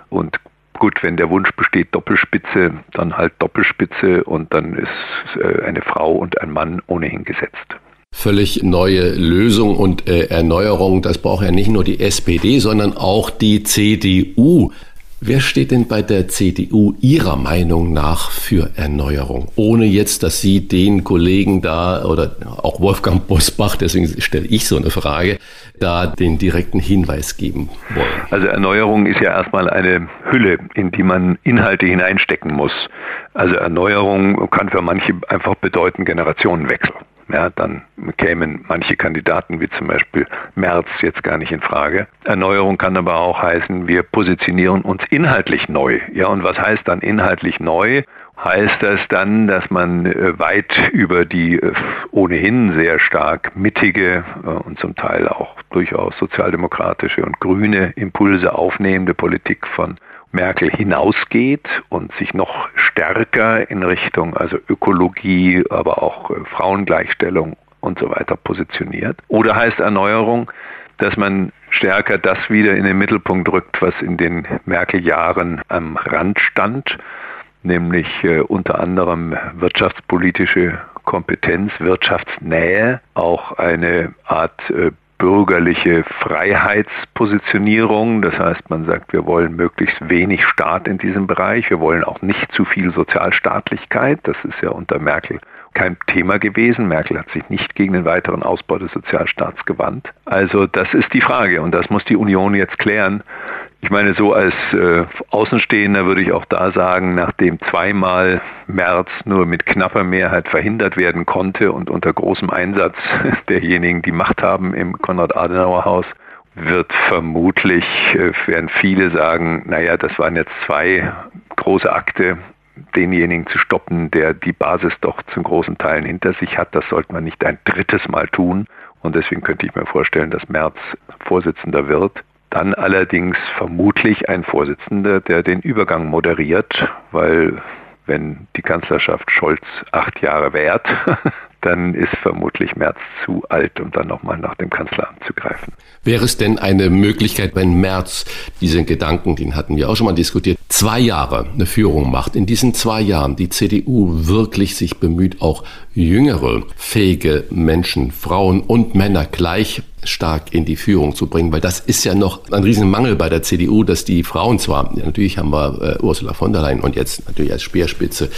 und gut, wenn der Wunsch besteht, Doppelspitze, dann halt Doppelspitze und dann ist äh, eine Frau und ein Mann ohnehin gesetzt völlig neue Lösung und äh, Erneuerung. Das braucht ja nicht nur die SPD, sondern auch die CDU. Wer steht denn bei der CDU Ihrer Meinung nach für Erneuerung? Ohne jetzt, dass Sie den Kollegen da oder auch Wolfgang Bosbach, deswegen stelle ich so eine Frage, da den direkten Hinweis geben wollen. Also Erneuerung ist ja erstmal eine Hülle, in die man Inhalte hineinstecken muss. Also Erneuerung kann für manche einfach bedeuten Generationenwechsel ja, dann kämen manche Kandidaten wie zum Beispiel Merz jetzt gar nicht in Frage. Erneuerung kann aber auch heißen, wir positionieren uns inhaltlich neu. Ja, und was heißt dann inhaltlich neu? Heißt das dann, dass man äh, weit über die äh, ohnehin sehr stark mittige äh, und zum Teil auch durchaus sozialdemokratische und grüne Impulse aufnehmende Politik von Merkel hinausgeht und sich noch stärker in Richtung also Ökologie, aber auch äh, Frauengleichstellung und so weiter positioniert? Oder heißt Erneuerung, dass man stärker das wieder in den Mittelpunkt rückt, was in den Merkel-Jahren am Rand stand, nämlich äh, unter anderem wirtschaftspolitische Kompetenz, Wirtschaftsnähe, auch eine Art äh, bürgerliche Freiheitspositionierung. Das heißt, man sagt, wir wollen möglichst wenig Staat in diesem Bereich. Wir wollen auch nicht zu viel Sozialstaatlichkeit. Das ist ja unter Merkel kein Thema gewesen. Merkel hat sich nicht gegen den weiteren Ausbau des Sozialstaats gewandt. Also das ist die Frage und das muss die Union jetzt klären. Ich meine, so als äh, Außenstehender würde ich auch da sagen, nachdem zweimal März nur mit knapper Mehrheit verhindert werden konnte und unter großem Einsatz derjenigen, die Macht haben im Konrad-Adenauer-Haus, wird vermutlich, äh, werden viele sagen, naja, das waren jetzt zwei große Akte, denjenigen zu stoppen, der die Basis doch zum großen Teilen hinter sich hat. Das sollte man nicht ein drittes Mal tun. Und deswegen könnte ich mir vorstellen, dass Merz Vorsitzender wird. Dann allerdings vermutlich ein Vorsitzender, der den Übergang moderiert, weil wenn die Kanzlerschaft Scholz acht Jahre währt, dann ist vermutlich Merz zu alt, um dann nochmal nach dem Kanzleramt zu greifen. Wäre es denn eine Möglichkeit, wenn Merz diesen Gedanken, den hatten wir auch schon mal diskutiert, zwei Jahre eine Führung macht, in diesen zwei Jahren die CDU wirklich sich bemüht, auch jüngere, fähige Menschen, Frauen und Männer gleich stark in die Führung zu bringen, weil das ist ja noch ein Riesenmangel bei der CDU, dass die Frauen zwar, natürlich haben wir äh, Ursula von der Leyen und jetzt natürlich als Speerspitze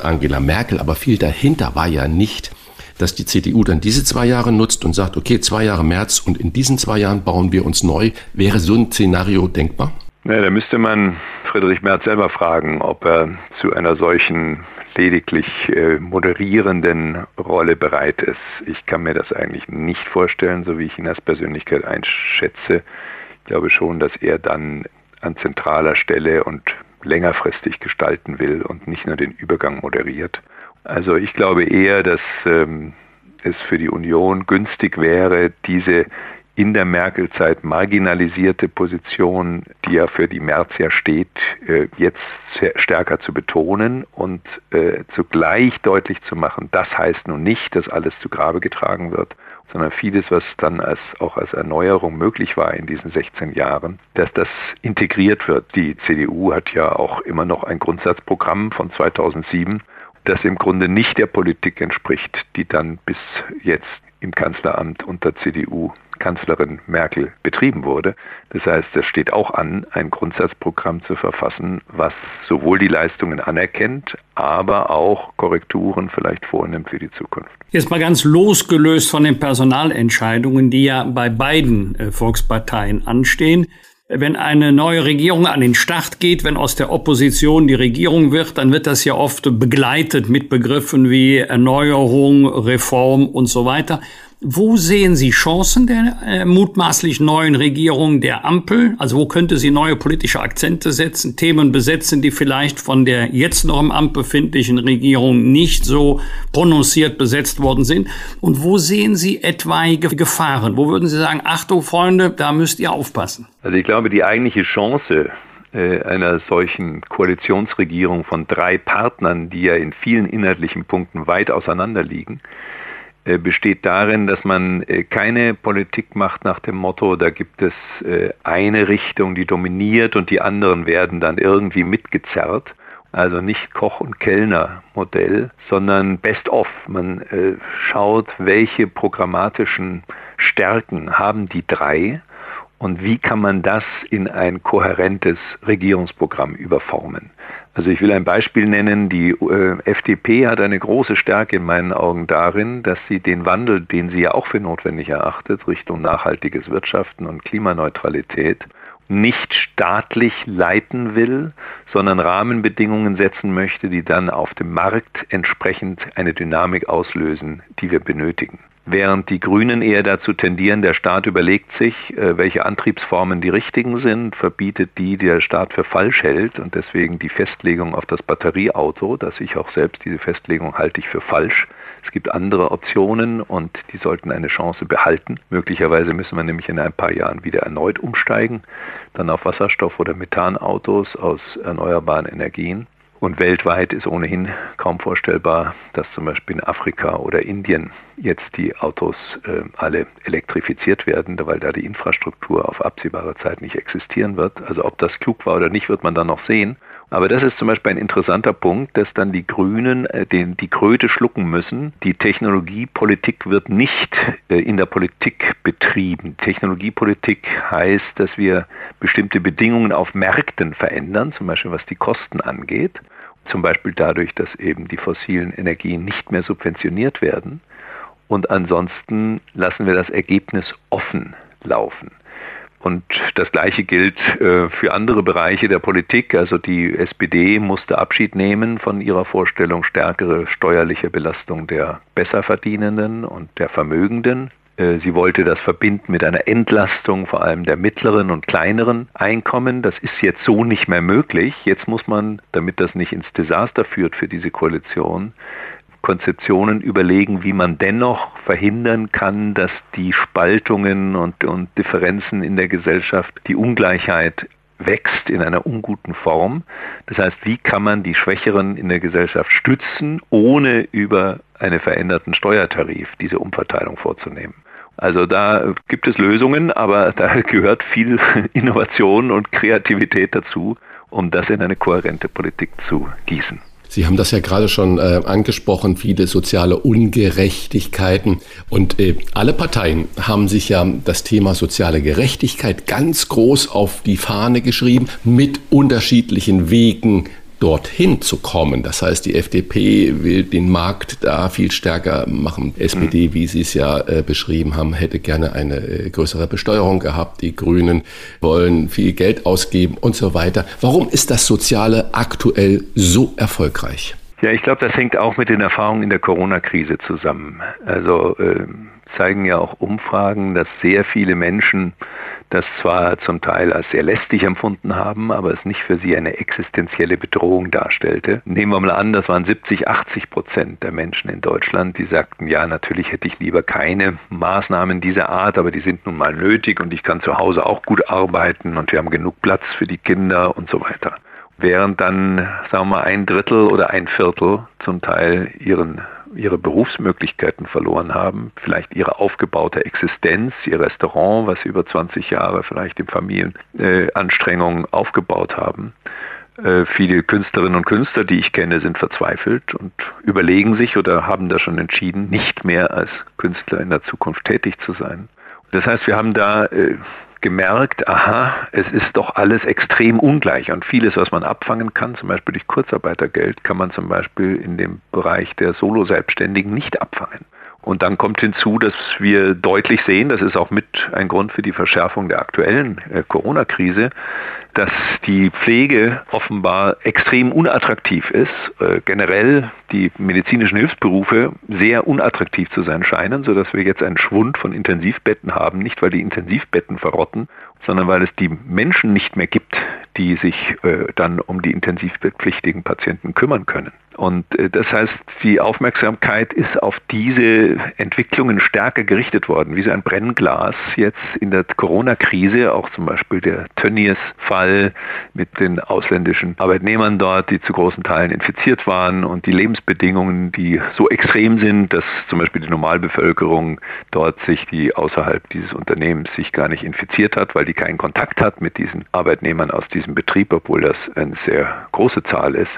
Angela Merkel, aber viel dahinter war ja nicht dass die CDU dann diese zwei Jahre nutzt und sagt, okay, zwei Jahre März und in diesen zwei Jahren bauen wir uns neu. Wäre so ein Szenario denkbar? Ja, da müsste man Friedrich Merz selber fragen, ob er zu einer solchen lediglich äh, moderierenden Rolle bereit ist. Ich kann mir das eigentlich nicht vorstellen, so wie ich ihn als Persönlichkeit einschätze. Ich glaube schon, dass er dann an zentraler Stelle und längerfristig gestalten will und nicht nur den Übergang moderiert. Also ich glaube eher, dass ähm, es für die Union günstig wäre, diese in der Merkel-Zeit marginalisierte Position, die ja für die Merz ja steht, äh, jetzt stärker zu betonen und äh, zugleich deutlich zu machen, das heißt nun nicht, dass alles zu Grabe getragen wird, sondern vieles, was dann als, auch als Erneuerung möglich war in diesen 16 Jahren, dass das integriert wird. Die CDU hat ja auch immer noch ein Grundsatzprogramm von 2007, das im Grunde nicht der Politik entspricht, die dann bis jetzt im Kanzleramt unter CDU Kanzlerin Merkel betrieben wurde. Das heißt, es steht auch an, ein Grundsatzprogramm zu verfassen, was sowohl die Leistungen anerkennt, aber auch Korrekturen vielleicht vornimmt für die Zukunft. Jetzt mal ganz losgelöst von den Personalentscheidungen, die ja bei beiden äh, Volksparteien anstehen. Wenn eine neue Regierung an den Start geht, wenn aus der Opposition die Regierung wird, dann wird das ja oft begleitet mit Begriffen wie Erneuerung, Reform und so weiter. Wo sehen Sie Chancen der äh, mutmaßlich neuen Regierung der Ampel? Also wo könnte sie neue politische Akzente setzen, Themen besetzen, die vielleicht von der jetzt noch im Amt befindlichen Regierung nicht so prononciert besetzt worden sind? Und wo sehen Sie etwaige Gefahren? Wo würden Sie sagen, Achtung Freunde, da müsst ihr aufpassen? Also ich glaube, die eigentliche Chance äh, einer solchen Koalitionsregierung von drei Partnern, die ja in vielen inhaltlichen Punkten weit auseinander liegen, besteht darin, dass man äh, keine Politik macht nach dem Motto, da gibt es äh, eine Richtung, die dominiert und die anderen werden dann irgendwie mitgezerrt. Also nicht Koch- und Kellner-Modell, sondern Best-of. Man schaut, welche programmatischen Stärken haben die drei Und wie kann man das in ein kohärentes Regierungsprogramm überformen? Also ich will ein Beispiel nennen. Die äh, FDP hat eine große Stärke in meinen Augen darin, dass sie den Wandel, den sie ja auch für notwendig erachtet, Richtung nachhaltiges Wirtschaften und Klimaneutralität, nicht staatlich leiten will, sondern Rahmenbedingungen setzen möchte, die dann auf dem Markt entsprechend eine Dynamik auslösen, die wir benötigen. Während die Grünen eher dazu tendieren, der Staat überlegt sich, äh, welche Antriebsformen die richtigen sind, verbietet die, die der Staat für falsch hält und deswegen die Festlegung auf das Batterieauto, dass ich auch selbst diese Festlegung halte ich für falsch. Es gibt andere Optionen und die sollten eine Chance behalten. Möglicherweise müssen wir nämlich in ein paar Jahren wieder erneut umsteigen, dann auf Wasserstoff- oder Methanautos aus erneuerbaren Energien. Und weltweit ist ohnehin kaum vorstellbar, dass zum Beispiel in Afrika oder Indien jetzt die Autos äh, alle elektrifiziert werden, weil da die Infrastruktur auf absehbare Zeit nicht existieren wird. Also ob das klug war oder nicht, wird man dann noch sehen. Aber das ist zum Beispiel ein interessanter Punkt, dass dann die Grünen äh, den, die Kröte schlucken müssen. Die Technologiepolitik wird nicht äh, in der Politik betrieben. Technologiepolitik heißt, dass wir bestimmte Bedingungen auf Märkten verändern, zum Beispiel was die Kosten angeht. Zum Beispiel dadurch, dass eben die fossilen Energien nicht mehr subventioniert werden. Und ansonsten lassen wir das Ergebnis offen laufen. Und das Gleiche gilt äh, für andere Bereiche der Politik. Also die SPD musste Abschied nehmen von ihrer Vorstellung stärkere steuerliche Belastung der Besserverdienenden und der Vermögenden. Äh, sie wollte das verbinden mit einer Entlastung vor allem der mittleren und kleineren Einkommen. Das ist jetzt so nicht mehr möglich. Jetzt muss man, damit das nicht ins Desaster führt für diese Koalition, Konzeptionen überlegen, wie man dennoch verhindern kann, dass die Spaltungen und, und Differenzen in der Gesellschaft, die Ungleichheit wächst in einer unguten Form. Das heißt, wie kann man die Schwächeren in der Gesellschaft stützen, ohne über einen veränderten Steuertarif diese Umverteilung vorzunehmen? Also da gibt es Lösungen, aber da gehört viel Innovation und Kreativität dazu, um das in eine kohärente Politik zu gießen. Sie haben das ja gerade schon äh, angesprochen, viele soziale Ungerechtigkeiten. Und äh, alle Parteien haben sich ja das Thema soziale Gerechtigkeit ganz groß auf die Fahne geschrieben, mit unterschiedlichen Wegen dorthin zu kommen. Das heißt, die FDP will den Markt da viel stärker machen. SPD, mhm. wie Sie es ja äh, beschrieben haben, hätte gerne eine äh, größere Besteuerung gehabt. Die Grünen wollen viel Geld ausgeben und so weiter. Warum ist das Soziale aktuell so erfolgreich? Ja, ich glaube, das hängt auch mit den Erfahrungen in der Corona-Krise zusammen. Also äh, zeigen ja auch Umfragen, dass sehr viele Menschen das zwar zum Teil als sehr lästig empfunden haben, aber es nicht für sie eine existenzielle Bedrohung darstellte. Nehmen wir mal an, das waren 70, 80 Prozent der Menschen in Deutschland, die sagten, ja, natürlich hätte ich lieber keine Maßnahmen dieser Art, aber die sind nun mal nötig und ich kann zu Hause auch gut arbeiten und wir haben genug Platz für die Kinder und so weiter während dann, sagen wir mal, ein Drittel oder ein Viertel zum Teil ihren ihre Berufsmöglichkeiten verloren haben, vielleicht ihre aufgebaute Existenz, ihr Restaurant, was sie über 20 Jahre vielleicht in Familienanstrengungen äh, aufgebaut haben. Äh, viele Künstlerinnen und Künstler, die ich kenne, sind verzweifelt und überlegen sich oder haben da schon entschieden, nicht mehr als Künstler in der Zukunft tätig zu sein. Das heißt, wir haben da äh, gemerkt, aha, es ist doch alles extrem ungleich und vieles, was man abfangen kann, zum Beispiel durch Kurzarbeitergeld, kann man zum Beispiel in dem Bereich der Solo-Selbstständigen nicht abfangen. Und dann kommt hinzu, dass wir deutlich sehen, das ist auch mit ein Grund für die Verschärfung der aktuellen äh, Corona-Krise, dass die Pflege offenbar extrem unattraktiv ist, äh, generell die medizinischen Hilfsberufe sehr unattraktiv zu sein scheinen, sodass wir jetzt einen Schwund von Intensivbetten haben, nicht weil die Intensivbetten verrotten, sondern weil es die Menschen nicht mehr gibt, die sich äh, dann um die intensivbettpflichtigen Patienten kümmern können. Und äh, das heißt, die Aufmerksamkeit ist auf diese Entwicklungen stärker gerichtet worden, wie so ein Brennglas jetzt in der Corona-Krise, auch zum Beispiel der Tönnies-Fall mit den ausländischen Arbeitnehmern dort, die zu großen Teilen infiziert waren und die Lebensbedingungen, die so extrem sind, dass zum Beispiel die Normalbevölkerung dort sich, die außerhalb dieses Unternehmens sich gar nicht infiziert hat, weil die keinen Kontakt hat mit diesen Arbeitnehmern aus diesem diesem Betrieb, obwohl das eine sehr große Zahl ist.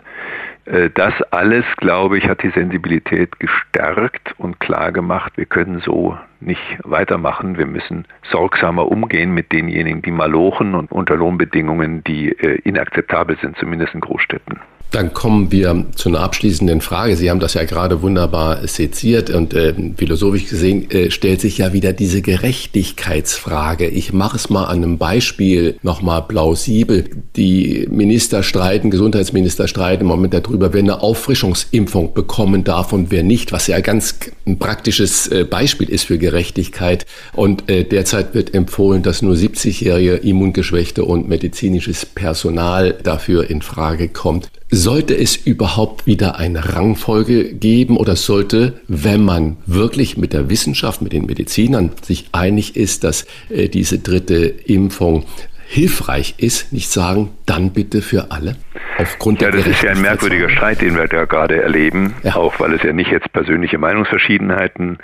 Äh, das alles, glaube ich, hat die Sensibilität gestärkt und klar gemacht, wir können so nicht weitermachen. Wir müssen sorgsamer umgehen mit denjenigen, die malochen und unter Lohnbedingungen, die äh, inakzeptabel sind, zumindest in Großstädten. Dann kommen wir zu einer abschließenden Frage. Sie haben das ja gerade wunderbar seziert und äh, philosophisch gesehen äh, stellt sich ja wieder diese Gerechtigkeitsfrage. Ich mache es mal an einem Beispiel nochmal plausibel. Die Minister streiten, Gesundheitsminister streiten im Moment darüber, wer eine Auffrischungsimpfung bekommen darf und wer nicht, was ja ganz ein praktisches äh, Beispiel ist für Gerechtigkeit. Und äh, derzeit wird empfohlen, dass nur 70-jährige Immungeschwächte und medizinisches Personal dafür in Frage kommt. Sollte es überhaupt wieder eine Rangfolge geben oder sollte, wenn man wirklich mit der Wissenschaft, mit den Medizinern sich einig ist, dass äh, diese dritte Impfung hilfreich ist, nicht sagen, dann bitte für alle? Aufgrund ja, das ist ja ein merkwürdiger Streit, den wir da gerade erleben, ja. auch weil es ja nicht jetzt persönliche Meinungsverschiedenheiten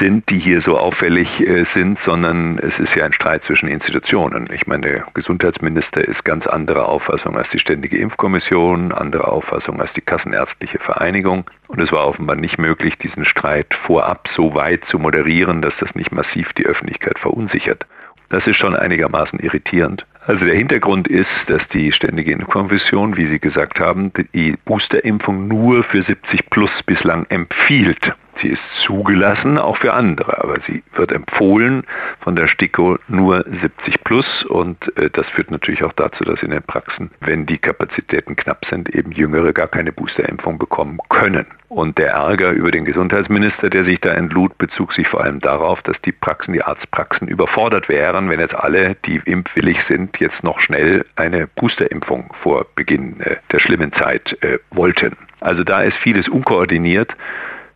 sind, die hier so auffällig äh, sind, sondern es ist ja ein Streit zwischen Institutionen. Ich meine, der Gesundheitsminister ist ganz anderer Auffassung als die Ständige Impfkommission, andere Auffassung als die Kassenärztliche Vereinigung. Und es war offenbar nicht möglich, diesen Streit vorab so weit zu moderieren, dass das nicht massiv die Öffentlichkeit verunsichert. Das ist schon einigermaßen irritierend. Also der Hintergrund ist, dass die Ständige Impfkommission, wie Sie gesagt haben, die Boosterimpfung nur für 70 plus bislang empfiehlt. Sie ist zugelassen, auch für andere, aber sie wird empfohlen von der STIKO nur 70 plus und äh, das führt natürlich auch dazu, dass in den Praxen, wenn die Kapazitäten knapp sind, eben Jüngere gar keine Boosterimpfung bekommen können. Und der Ärger über den Gesundheitsminister, der sich da entlud, bezog sich vor allem darauf, dass die Praxen, die Arztpraxen überfordert wären, wenn jetzt alle, die impfwillig sind, jetzt noch schnell eine Boosterimpfung vor Beginn äh, der schlimmen Zeit äh, wollten. Also da ist vieles unkoordiniert.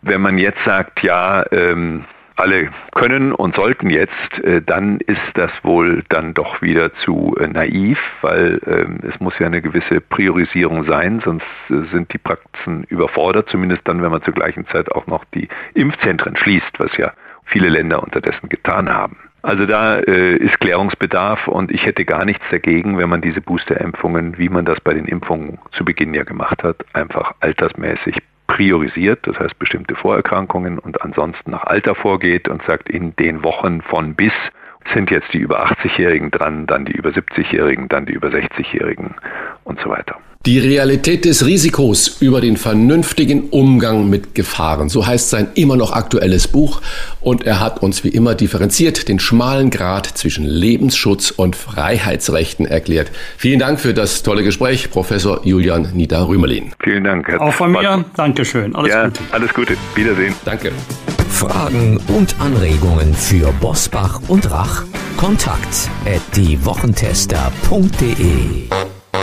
Wenn man jetzt sagt, ja, ähm, alle können und sollten jetzt, äh, dann ist das wohl dann doch wieder zu äh, naiv, weil ähm, es muss ja eine gewisse Priorisierung sein, sonst äh, sind die Praxen überfordert, zumindest dann, wenn man zur gleichen Zeit auch noch die Impfzentren schließt, was ja viele Länder unterdessen getan haben. Also da äh, ist Klärungsbedarf und ich hätte gar nichts dagegen, wenn man diese Boosterimpfungen, wie man das bei den Impfungen zu Beginn ja gemacht hat, einfach altersmäßig priorisiert, das heißt bestimmte Vorerkrankungen und ansonsten nach Alter vorgeht und sagt, in den Wochen von bis sind jetzt die über 80-Jährigen dran, dann die über 70-Jährigen, dann die über 60-Jährigen und so weiter. Die Realität des Risikos über den vernünftigen Umgang mit Gefahren. So heißt sein immer noch aktuelles Buch. Und er hat uns wie immer differenziert den schmalen Grad zwischen Lebensschutz und Freiheitsrechten erklärt. Vielen Dank für das tolle Gespräch, Professor Julian Nieder-Rümelin. Vielen Dank. Auch von mir. Dankeschön. Alles ja, Gute. Alles Gute. Wiedersehen. Danke. Fragen und Anregungen für Bosbach und Rach? Kontakt at diewochentester.de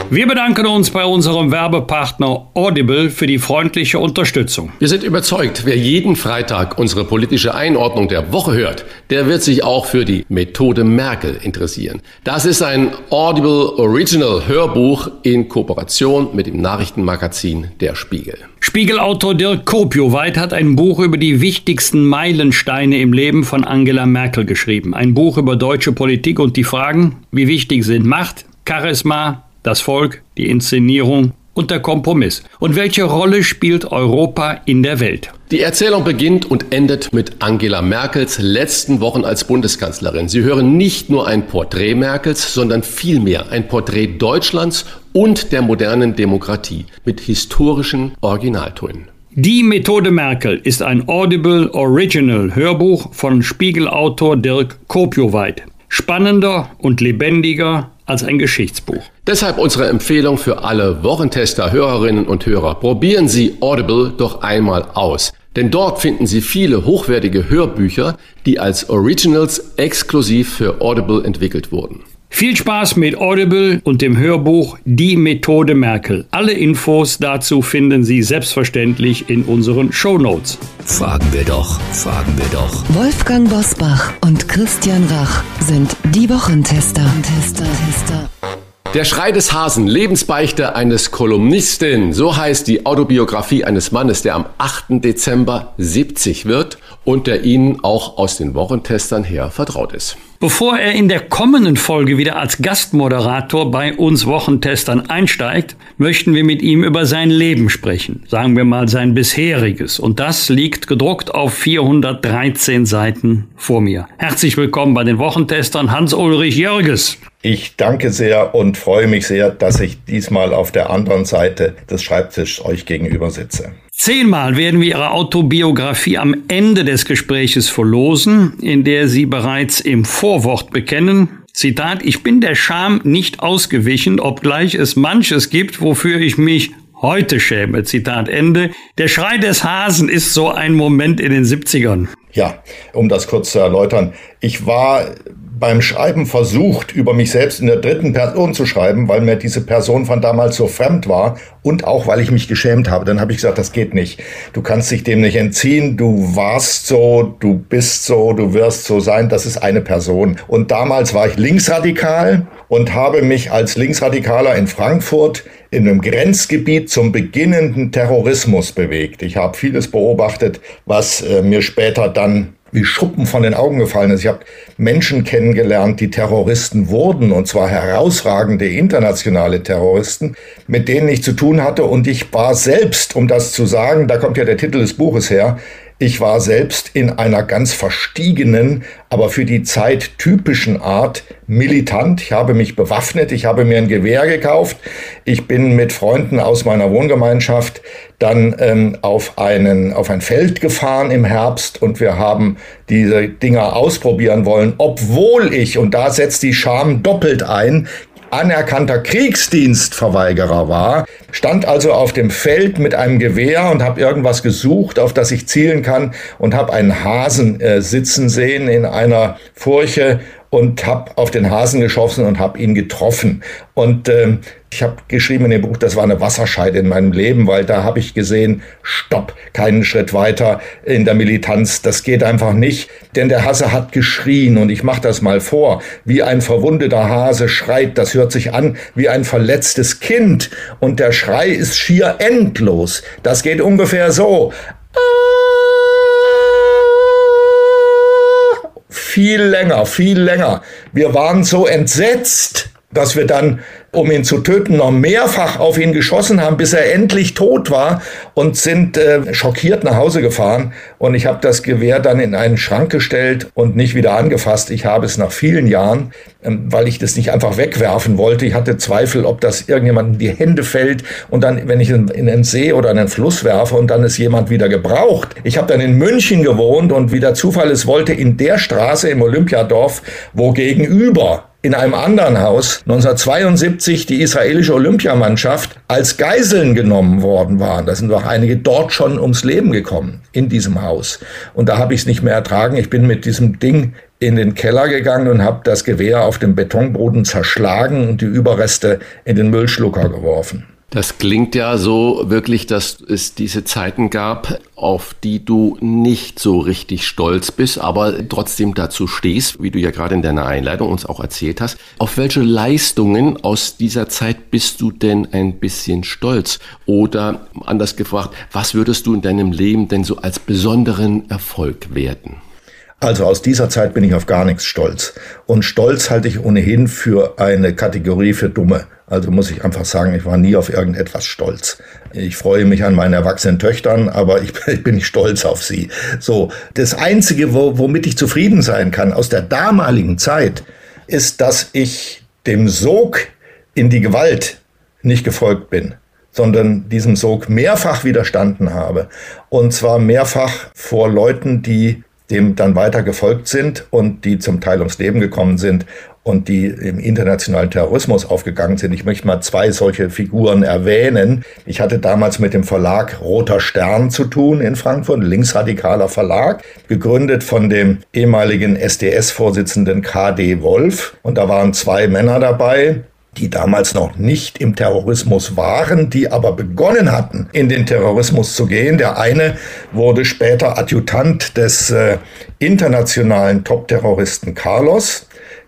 wir bedanken uns bei unserem Werbepartner Audible für die freundliche Unterstützung. Wir sind überzeugt, wer jeden Freitag unsere politische Einordnung der Woche hört, der wird sich auch für die Methode Merkel interessieren. Das ist ein Audible Original Hörbuch in Kooperation mit dem Nachrichtenmagazin Der Spiegel. Spiegelautor Dirk Kopioweit hat ein Buch über die wichtigsten Meilensteine im Leben von Angela Merkel geschrieben. Ein Buch über deutsche Politik und die Fragen, wie wichtig sind Macht, Charisma, das Volk, die Inszenierung und der Kompromiss. Und welche Rolle spielt Europa in der Welt? Die Erzählung beginnt und endet mit Angela Merkels letzten Wochen als Bundeskanzlerin. Sie hören nicht nur ein Porträt Merkels, sondern vielmehr ein Porträt Deutschlands und der modernen Demokratie mit historischen Originaltönen. Die Methode Merkel ist ein Audible Original Hörbuch von Spiegelautor Dirk Kopioweit. Spannender und lebendiger als ein Geschichtsbuch. Deshalb unsere Empfehlung für alle Wochentester, Hörerinnen und Hörer. Probieren Sie Audible doch einmal aus. Denn dort finden Sie viele hochwertige Hörbücher, die als Originals exklusiv für Audible entwickelt wurden. Viel Spaß mit Audible und dem Hörbuch Die Methode Merkel. Alle Infos dazu finden Sie selbstverständlich in unseren Show Notes. Fragen wir doch, fragen wir doch. Wolfgang Bosbach und Christian Rach sind die Wochentester. Tester, Tester. Der Schrei des Hasen, Lebensbeichte eines Kolumnisten, so heißt die Autobiografie eines Mannes, der am 8. Dezember 70 wird und der Ihnen auch aus den Wochentestern her vertraut ist. Bevor er in der kommenden Folge wieder als Gastmoderator bei uns Wochentestern einsteigt, möchten wir mit ihm über sein Leben sprechen. Sagen wir mal sein bisheriges. Und das liegt gedruckt auf 413 Seiten vor mir. Herzlich willkommen bei den Wochentestern Hans-Ulrich Jörges. Ich danke sehr und freue mich sehr, dass ich diesmal auf der anderen Seite des Schreibtisches euch gegenüber sitze. Zehnmal werden wir Ihre Autobiografie am Ende des Gespräches verlosen, in der Sie bereits im Vorwort bekennen, Zitat, ich bin der Scham nicht ausgewichen, obgleich es manches gibt, wofür ich mich heute schäme. Zitat Ende. Der Schrei des Hasen ist so ein Moment in den 70ern. Ja, um das kurz zu erläutern. Ich war beim Schreiben versucht, über mich selbst in der dritten Person zu schreiben, weil mir diese Person von damals so fremd war und auch weil ich mich geschämt habe. Dann habe ich gesagt, das geht nicht. Du kannst dich dem nicht entziehen. Du warst so, du bist so, du wirst so sein. Das ist eine Person. Und damals war ich linksradikal und habe mich als Linksradikaler in Frankfurt in einem Grenzgebiet zum beginnenden Terrorismus bewegt. Ich habe vieles beobachtet, was äh, mir später dann wie Schuppen von den Augen gefallen ist. Ich habe Menschen kennengelernt, die Terroristen wurden, und zwar herausragende internationale Terroristen, mit denen ich zu tun hatte. Und ich war selbst, um das zu sagen, da kommt ja der Titel des Buches her, ich war selbst in einer ganz verstiegenen, aber für die Zeit typischen Art militant. Ich habe mich bewaffnet, ich habe mir ein Gewehr gekauft. Ich bin mit Freunden aus meiner Wohngemeinschaft dann ähm, auf, einen, auf ein Feld gefahren im Herbst und wir haben diese Dinger ausprobieren wollen, obwohl ich, und da setzt die Scham doppelt ein, anerkannter Kriegsdienstverweigerer war, stand also auf dem Feld mit einem Gewehr und habe irgendwas gesucht, auf das ich zielen kann und habe einen Hasen äh, sitzen sehen in einer Furche und habe auf den Hasen geschossen und habe ihn getroffen. Und ähm, ich habe geschrieben in dem Buch, das war eine Wasserscheide in meinem Leben, weil da habe ich gesehen, stopp, keinen Schritt weiter in der Militanz, das geht einfach nicht, denn der Hase hat geschrien und ich mache das mal vor, wie ein verwundeter Hase schreit, das hört sich an wie ein verletztes Kind und der Schrei ist schier endlos. Das geht ungefähr so. Viel länger, viel länger. Wir waren so entsetzt, dass wir dann um ihn zu töten, noch mehrfach auf ihn geschossen haben, bis er endlich tot war und sind äh, schockiert nach Hause gefahren. Und ich habe das Gewehr dann in einen Schrank gestellt und nicht wieder angefasst. Ich habe es nach vielen Jahren, ähm, weil ich das nicht einfach wegwerfen wollte. Ich hatte Zweifel, ob das irgendjemand in die Hände fällt und dann, wenn ich in, in einen See oder in einen Fluss werfe und dann ist jemand wieder gebraucht. Ich habe dann in München gewohnt und wie der Zufall es wollte, in der Straße im Olympiadorf, wo gegenüber in einem anderen Haus 1972 die israelische Olympiamannschaft als Geiseln genommen worden waren. Da sind auch einige dort schon ums Leben gekommen in diesem Haus. Und da habe ich es nicht mehr ertragen. Ich bin mit diesem Ding in den Keller gegangen und habe das Gewehr auf dem Betonboden zerschlagen und die Überreste in den Müllschlucker geworfen. Das klingt ja so wirklich, dass es diese Zeiten gab, auf die du nicht so richtig stolz bist, aber trotzdem dazu stehst, wie du ja gerade in deiner Einleitung uns auch erzählt hast. Auf welche Leistungen aus dieser Zeit bist du denn ein bisschen stolz? Oder anders gefragt, was würdest du in deinem Leben denn so als besonderen Erfolg werten? Also aus dieser Zeit bin ich auf gar nichts stolz. Und stolz halte ich ohnehin für eine Kategorie für Dumme. Also muss ich einfach sagen, ich war nie auf irgendetwas stolz. Ich freue mich an meinen erwachsenen Töchtern, aber ich, bin nicht stolz auf sie. So, das Einzige, wo, womit ich zufrieden sein kann aus der damaligen Zeit, ist, dass ich dem Sog in die Gewalt nicht gefolgt bin sondern diesem Sog mehrfach widerstanden habe. Und zwar mehrfach vor Leuten, die dem dann weiter gefolgt sind und die zum Teil ums Leben gekommen sind und die im internationalen Terrorismus aufgegangen sind. Ich möchte mal zwei solche Figuren erwähnen. Ich hatte damals mit dem Verlag Roter Stern zu tun in Frankfurt, linksradikaler Verlag, gegründet von dem ehemaligen SDS-Vorsitzenden KD Wolf. Und da waren zwei Männer dabei, die damals noch nicht im Terrorismus waren, die aber begonnen hatten, in den Terrorismus zu gehen. Der eine wurde später Adjutant des äh, internationalen Top-Terroristen Carlos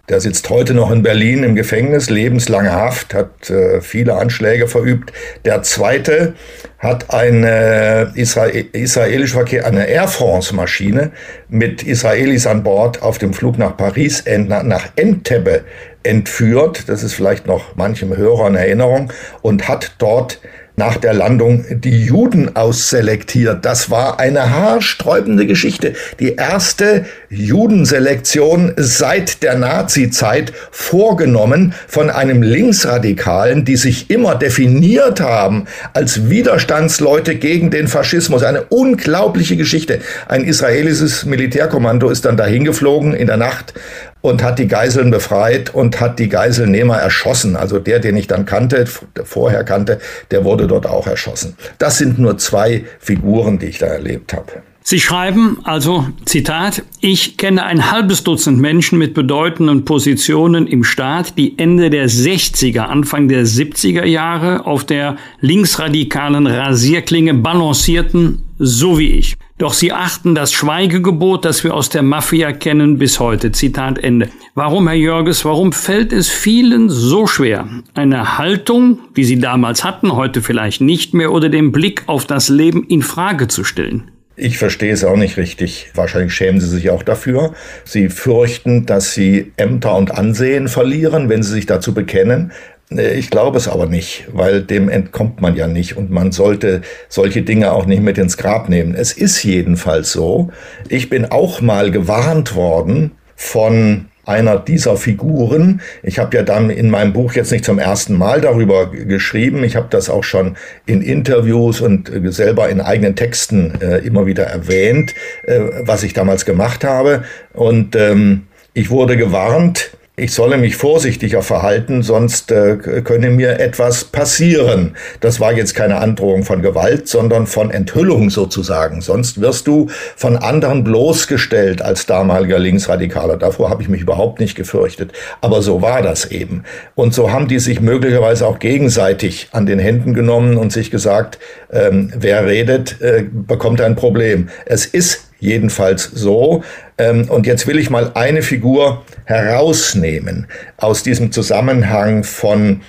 Der sitzt heute noch in Berlin im Gefängnis, lebenslange Haft, hat äh, viele Anschläge verübt. Der zweite hat eine Israel israelische Verkehr, eine Air France Maschine mit Israelis an Bord auf dem Flug nach Paris, nach Entebbe entführt. Das ist vielleicht noch manchem Hörer in Erinnerung und hat dort nach der Landung die Juden ausselektiert. Das war eine haarsträubende Geschichte. Die erste Judenselektion seit der Nazi-Zeit vorgenommen von einem Linksradikalen, die sich immer definiert haben als Widerstandsleute gegen den Faschismus. Eine unglaubliche Geschichte. Ein israelisches Militärkommando ist dann dahin geflogen in der Nacht und hat die Geiseln befreit und hat die Geiselnehmer erschossen. Also der, den ich dann kannte, vorher kannte, der wurde dort auch erschossen. Das sind nur zwei Figuren, die ich da erlebt habe. Sie schreiben also, Zitat, ich kenne ein halbes Dutzend Menschen mit bedeutenden Positionen im Staat, die Ende der 60er, Anfang der 70er Jahre auf der linksradikalen Rasierklinge balancierten, so wie ich. Doch sie achten das Schweigegebot, das wir aus der Mafia kennen, bis heute. Zitat Ende. Warum, Herr Jörges, warum fällt es vielen so schwer, eine Haltung, wie sie damals hatten, heute vielleicht nicht mehr, oder den Blick auf das Leben in Frage zu stellen? Ich verstehe es auch nicht richtig. Wahrscheinlich schämen sie sich auch dafür. Sie fürchten, dass sie Ämter und Ansehen verlieren, wenn sie sich dazu bekennen. Ich glaube es aber nicht, weil dem entkommt man ja nicht und man sollte solche Dinge auch nicht mit ins Grab nehmen. Es ist jedenfalls so. Ich bin auch mal gewarnt worden von einer dieser Figuren. Ich habe ja dann in meinem Buch jetzt nicht zum ersten Mal darüber geschrieben. Ich habe das auch schon in Interviews und selber in eigenen Texten äh, immer wieder erwähnt, äh, was ich damals gemacht habe. Und ähm, ich wurde gewarnt, ich solle mich vorsichtiger verhalten, sonst äh, könne mir etwas passieren. Das war jetzt keine Androhung von Gewalt, sondern von Enthüllung sozusagen. Sonst wirst du von anderen bloßgestellt als damaliger Linksradikaler. Davor habe ich mich überhaupt nicht gefürchtet. Aber so war das eben. Und so haben die sich möglicherweise auch gegenseitig an den Händen genommen und sich gesagt, ähm, wer redet, äh, bekommt ein Problem. Es ist jedenfalls so. Ähm, und jetzt will ich mal eine Figur herausnehmen aus diesem Zusammenhang von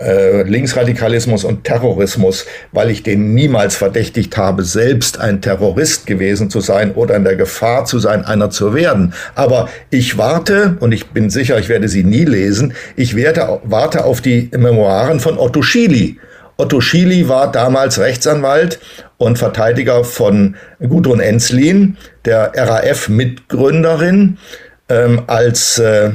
äh, Linksradikalismus und Terrorismus, weil ich den niemals verdächtigt habe, selbst ein Terrorist gewesen zu sein oder in der Gefahr zu sein, einer zu werden. Aber ich warte, und ich bin sicher, ich werde sie nie lesen, ich werde, warte auf die Memoiren von Otto Schily. Otto Schily war damals Rechtsanwalt und Verteidiger von Gudrun Enslin, der RAF-Mitgründerin, ähm, als äh,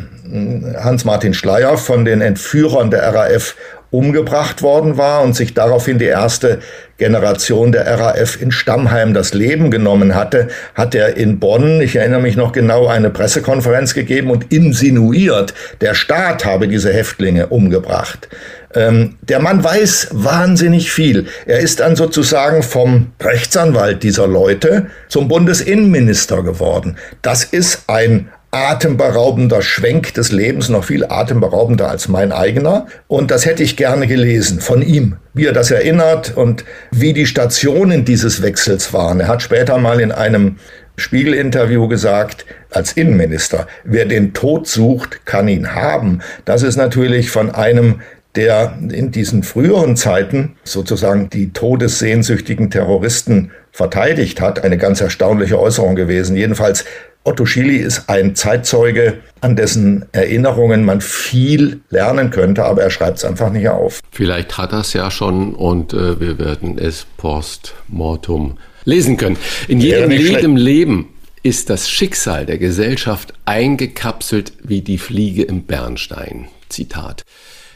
Hans-Martin Schleier von den Entführern der RAF umgebracht worden war und sich daraufhin die erste Generation der RAF in Stammheim das Leben genommen hatte, hat er in Bonn, ich erinnere mich noch genau, eine Pressekonferenz gegeben und insinuiert, der Staat habe diese Häftlinge umgebracht. Ähm, der Mann weiß wahnsinnig viel. Er ist dann sozusagen vom Rechtsanwalt dieser Leute zum Bundesinnenminister geworden. Das ist ein atemberaubender Schwenk des Lebens, noch viel atemberaubender als mein eigener. Und das hätte ich gerne gelesen von ihm, wie er das erinnert und wie die Stationen dieses Wechsels waren. Er hat später mal in einem Spiegel-Interview gesagt, als Innenminister, wer den Tod sucht, kann ihn haben. Das ist natürlich von einem der in diesen früheren Zeiten sozusagen die todessehnsüchtigen Terroristen verteidigt hat. Eine ganz erstaunliche Äußerung gewesen. Jedenfalls Otto Schily ist ein Zeitzeuge, an dessen Erinnerungen man viel lernen könnte, aber er schreibt es einfach nicht auf. Vielleicht hat er es ja schon und äh, wir werden es post mortum lesen können. In jedem Leben Leben ist das Schicksal der Gesellschaft eingekapselt wie die Fliege im Bernstein. Zitat.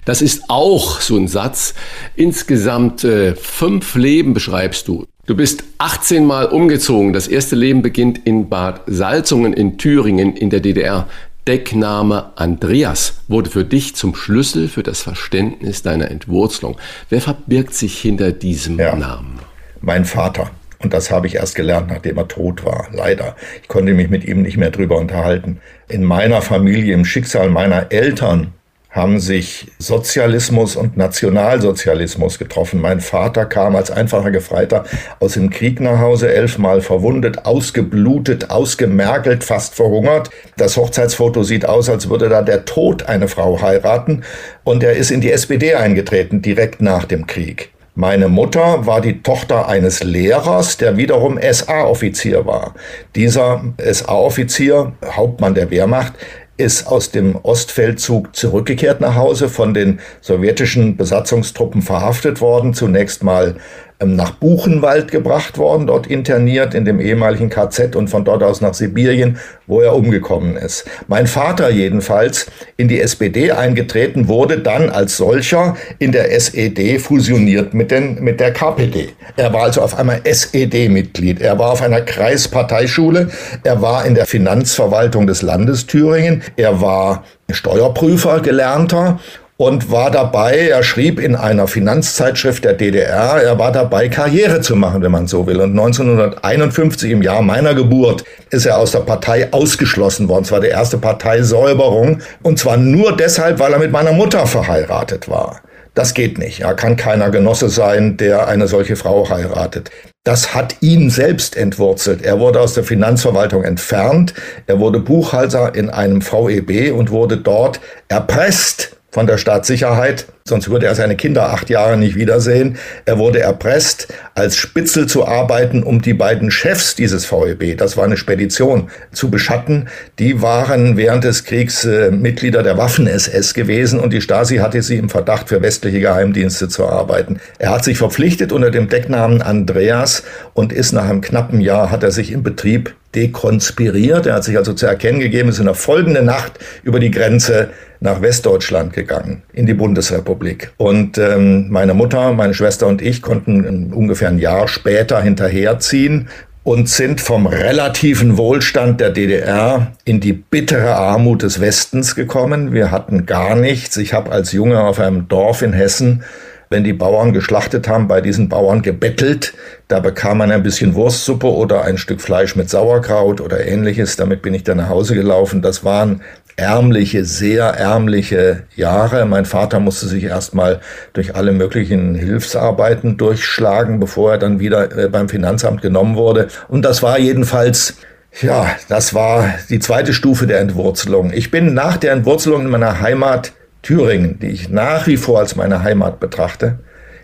Das ist auch so ein Satz. Insgesamt äh, fünf Leben beschreibst du. Du bist 18 Mal umgezogen. Das erste Leben beginnt in Bad Salzungen in Thüringen in der DDR. Deckname Andreas wurde für dich zum Schlüssel für das Verständnis deiner Entwurzelung. Wer verbirgt sich hinter diesem ja, Namen? Mein Vater. Und das habe ich erst gelernt, nachdem er tot war. Leider. Ich konnte mich mit ihm nicht mehr drüber unterhalten. In meiner Familie, im Schicksal meiner Eltern haben sich Sozialismus und Nationalsozialismus getroffen. Mein Vater kam als einfacher Gefreiter aus dem Krieg nach Hause, elfmal verwundet, ausgeblutet, ausgemergelt, fast verhungert. Das Hochzeitsfoto sieht aus, als würde da der Tod eine Frau heiraten. Und er ist in die SPD eingetreten, direkt nach dem Krieg. Meine Mutter war die Tochter eines Lehrers, der wiederum SA-Offizier war. Dieser SA-Offizier, Hauptmann der Wehrmacht, ist aus dem Ostfeldzug zurückgekehrt nach Hause, von den sowjetischen Besatzungstruppen verhaftet worden, zunächst mal nach Buchenwald gebracht worden, dort interniert in dem ehemaligen KZ und von dort aus nach Sibirien, wo er umgekommen ist. Mein Vater jedenfalls in die SPD eingetreten, wurde dann als solcher in der SED fusioniert mit, den, mit der KPD. Er war also auf einmal SED-Mitglied. Er war auf einer Kreisparteischule. Er war in der Finanzverwaltung des Landes Thüringen. Er war Steuerprüfer, gelernter und war dabei, er schrieb in einer Finanzzeitschrift der DDR, er war dabei, Karriere zu machen, wenn man so will. Und 1951, im Jahr meiner Geburt, ist er aus der Partei ausgeschlossen worden. Es war die erste Parteisäuberung. Und zwar nur deshalb, weil er mit meiner Mutter verheiratet war. Das geht nicht. Er kann keiner Genosse sein, der eine solche Frau heiratet. Das hat ihn selbst entwurzelt. Er wurde aus der Finanzverwaltung entfernt. Er wurde Buchhalter in einem VEB und wurde dort erpresst von der Staatssicherheit, sonst würde er seine Kinder acht Jahre nicht wiedersehen. Er wurde erpresst, als Spitzel zu arbeiten, um die beiden Chefs dieses VEB, das war eine Spedition, zu beschatten. Die waren während des Kriegs äh, Mitglieder der Waffen-SS gewesen und die Stasi hatte sie im Verdacht, für westliche Geheimdienste zu arbeiten. Er hat sich verpflichtet unter dem Decknamen Andreas und ist nach einem knappen Jahr, hat er sich im Betrieb dekonspiriert. Er hat sich also zu erkennen gegeben, ist in der folgenden Nacht über die Grenze nach Westdeutschland gegangen, in die Bundesrepublik. Und ähm, meine Mutter, meine Schwester und ich konnten ungefähr ein Jahr später hinterherziehen und sind vom relativen Wohlstand der DDR in die bittere Armut des Westens gekommen. Wir hatten gar nichts. Ich habe als Junge auf einem Dorf in Hessen wenn die Bauern geschlachtet haben, bei diesen Bauern gebettelt. Da bekam man ein bisschen Wurstsuppe oder ein Stück Fleisch mit Sauerkraut oder ähnliches. Damit bin ich dann nach Hause gelaufen. Das waren ärmliche, sehr ärmliche Jahre. Mein Vater musste sich erstmal durch alle möglichen Hilfsarbeiten durchschlagen, bevor er dann wieder äh, beim Finanzamt genommen wurde. Und das war jedenfalls ja, das war die zweite Stufe der Entwurzelung. Ich bin nach der Entwurzelung in meiner Heimat Thüringen, die ich nach wie vor als meine Heimat betrachte,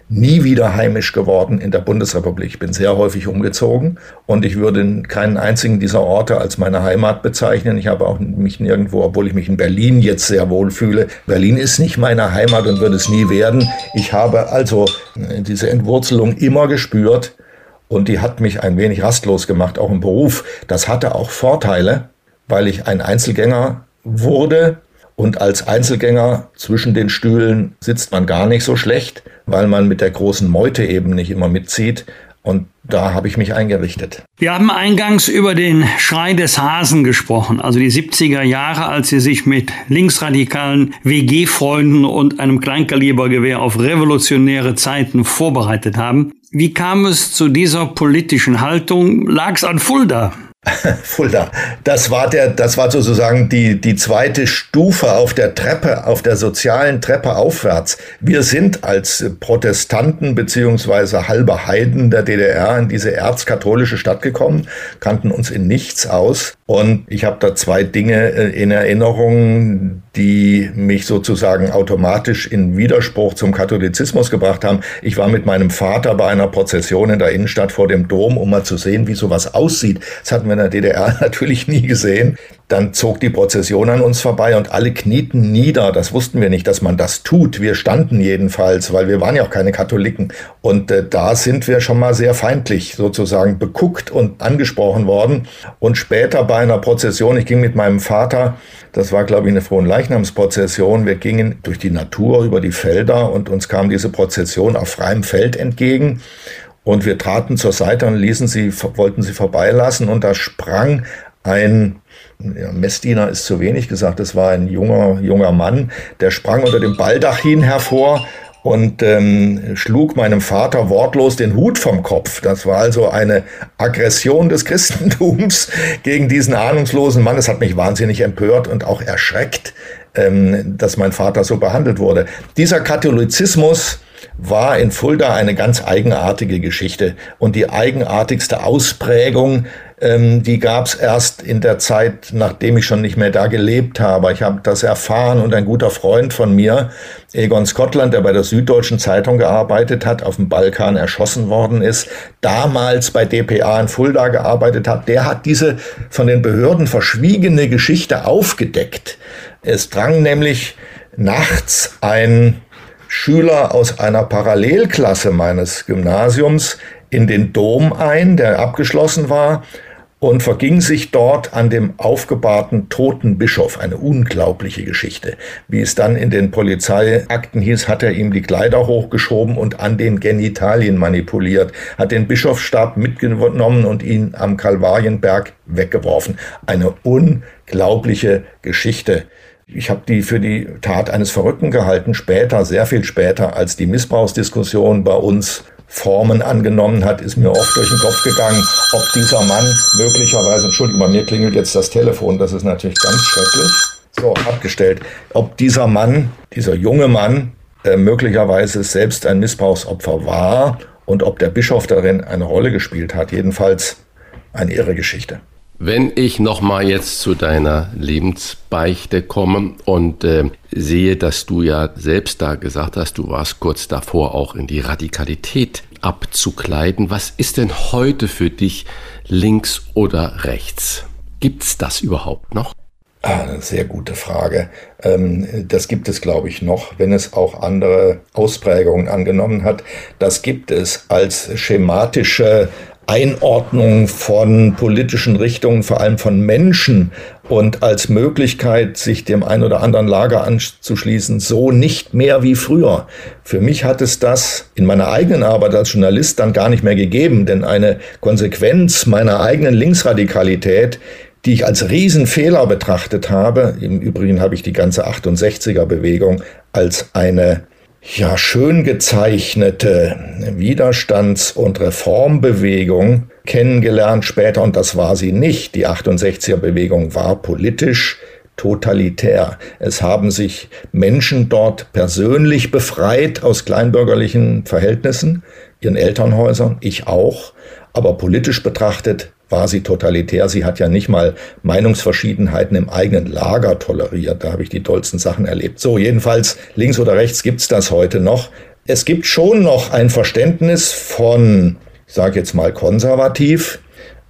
nie wieder heimisch geworden in der Bundesrepublik. Ich bin sehr häufig umgezogen und ich würde keinen einzigen dieser Orte als meine Heimat bezeichnen. Ich habe auch mich nirgendwo, obwohl ich mich in Berlin jetzt sehr wohl fühle. Berlin ist nicht meine Heimat und wird es nie werden. Ich habe also äh, diese Entwurzelung immer gespürt und die hat mich ein wenig rastlos gemacht, auch im Beruf. Das hatte auch Vorteile, weil ich ein Einzelgänger wurde, und als Einzelgänger zwischen den Stühlen sitzt man gar nicht so schlecht, weil man mit der großen Meute eben nicht immer mitzieht. Und da habe ich mich eingerichtet. Wir haben eingangs über den Schrei des Hasen gesprochen, also die 70er Jahre, als Sie sich mit linksradikalen WG-Freunden und einem Kleinkalibergewehr auf revolutionäre Zeiten vorbereitet haben. Wie kam es zu dieser politischen Haltung? Lag es an Fulda? Fulda. Das war der, das war sozusagen die, die zweite Stufe auf der Treppe, auf der sozialen Treppe aufwärts. Wir sind als Protestanten beziehungsweise halbe Heiden der DDR in diese erzkatholische Stadt gekommen, kannten uns in nichts aus. Und ich habe da zwei Dinge äh, in Erinnerung, die mich sozusagen automatisch in Widerspruch zum Katholizismus gebracht haben. Ich war mit meinem Vater bei einer Prozession in der Innenstadt vor dem Dom, um mal zu sehen, wie sowas aussieht. Das hatten wir in der DDR natürlich nie gesehen. Dann zog die Prozession an uns vorbei und alle knieten nieder. Das wussten wir nicht, dass man das tut. Wir standen jedenfalls, weil wir waren ja auch keine Katholiken. Und äh, da sind wir schon mal sehr feindlich sozusagen beguckt und angesprochen worden. Und später bei einer Prozession, ich ging mit meinem Vater, das war glaube ich eine frohen Leichnamsprozession, wir gingen durch die Natur, über die Felder und uns kam diese Prozession auf freiem Feld entgegen. Und wir traten zur Seite und ließen sie, wollten sie vorbeilassen und da sprang ein ja, Messdiener ist zu wenig gesagt, es war ein junger, junger Mann, der sprang unter dem Baldachin hervor und ähm, schlug meinem Vater wortlos den Hut vom Kopf. Das war also eine Aggression des Christentums gegen diesen ahnungslosen Mann. Es hat mich wahnsinnig empört und auch erschreckt. ähm, dass mein Vater so behandelt wurde. Dieser Katholizismus war in Fulda eine ganz eigenartige Geschichte. Und die eigenartigste Ausprägung, ähm, die gab es erst in der Zeit, nachdem ich schon nicht mehr da gelebt habe. Ich habe das erfahren und ein guter Freund von mir, Egon Scotland, der bei der Süddeutschen Zeitung gearbeitet hat, auf dem Balkan erschossen worden ist, damals bei DPA in Fulda gearbeitet hat, der hat diese von den Behörden verschwiegene Geschichte aufgedeckt. Es drang nämlich nachts ein Schüler aus einer Parallelklasse meines Gymnasiums in den Dom ein, der abgeschlossen war, und verging sich dort an dem aufgebahrten toten Bischof. Eine unglaubliche Geschichte. Wie es dann in den Polizeiakten hieß, hat er ihm die Kleider hochgeschoben und an den Genitalien manipuliert, hat den Bischofsstab mitgenommen und ihn am Kalvarienberg weggeworfen. Eine unglaubliche Geschichte. Ich habe die für die Tat eines Verrückten gehalten, später, sehr viel später, als die Missbrauchsdiskussion bei uns Formen angenommen hat, ist mir oft durch den Kopf gegangen, ob dieser Mann möglicherweise, Entschuldigung, bei mir klingelt jetzt das Telefon, das ist natürlich ganz schrecklich. So, abgestellt. Ob dieser Mann, dieser junge Mann, äh, möglicherweise selbst ein Missbrauchsopfer war und ob der Bischof darin eine Rolle gespielt hat. Jedenfalls eine irre Geschichte. Wenn ich nochmal jetzt zu deiner Lebensbeichte komme und äh, sehe, dass du ja selbst da gesagt hast, du warst kurz davor auch in die Radikalität abzukleiden. Was ist denn heute für dich links oder rechts? Gibt's das überhaupt noch? Ah, sehr gute Frage. Ähm, das gibt es, glaube ich, noch, wenn es auch andere Ausprägungen angenommen hat. Das gibt es als schematische Einordnung von politischen Richtungen, vor allem von Menschen und als Möglichkeit, sich dem ein oder anderen Lager anzuschließen, so nicht mehr wie früher. Für mich hat es das in meiner eigenen Arbeit als Journalist dann gar nicht mehr gegeben, denn eine Konsequenz meiner eigenen Linksradikalität, die ich als Riesenfehler betrachtet habe, im Übrigen habe ich die ganze 68er Bewegung als eine ja, schön gezeichnete Widerstands- und Reformbewegung kennengelernt später und das war sie nicht. Die 68er Bewegung war politisch totalitär. Es haben sich Menschen dort persönlich befreit aus kleinbürgerlichen Verhältnissen, ihren Elternhäusern, ich auch, aber politisch betrachtet sie totalitär. Sie hat ja nicht mal Meinungsverschiedenheiten im eigenen Lager toleriert. Da habe ich die tollsten Sachen erlebt. So, jedenfalls links oder rechts gibt's das heute noch. Es gibt schon noch ein Verständnis von, ich sage jetzt mal konservativ,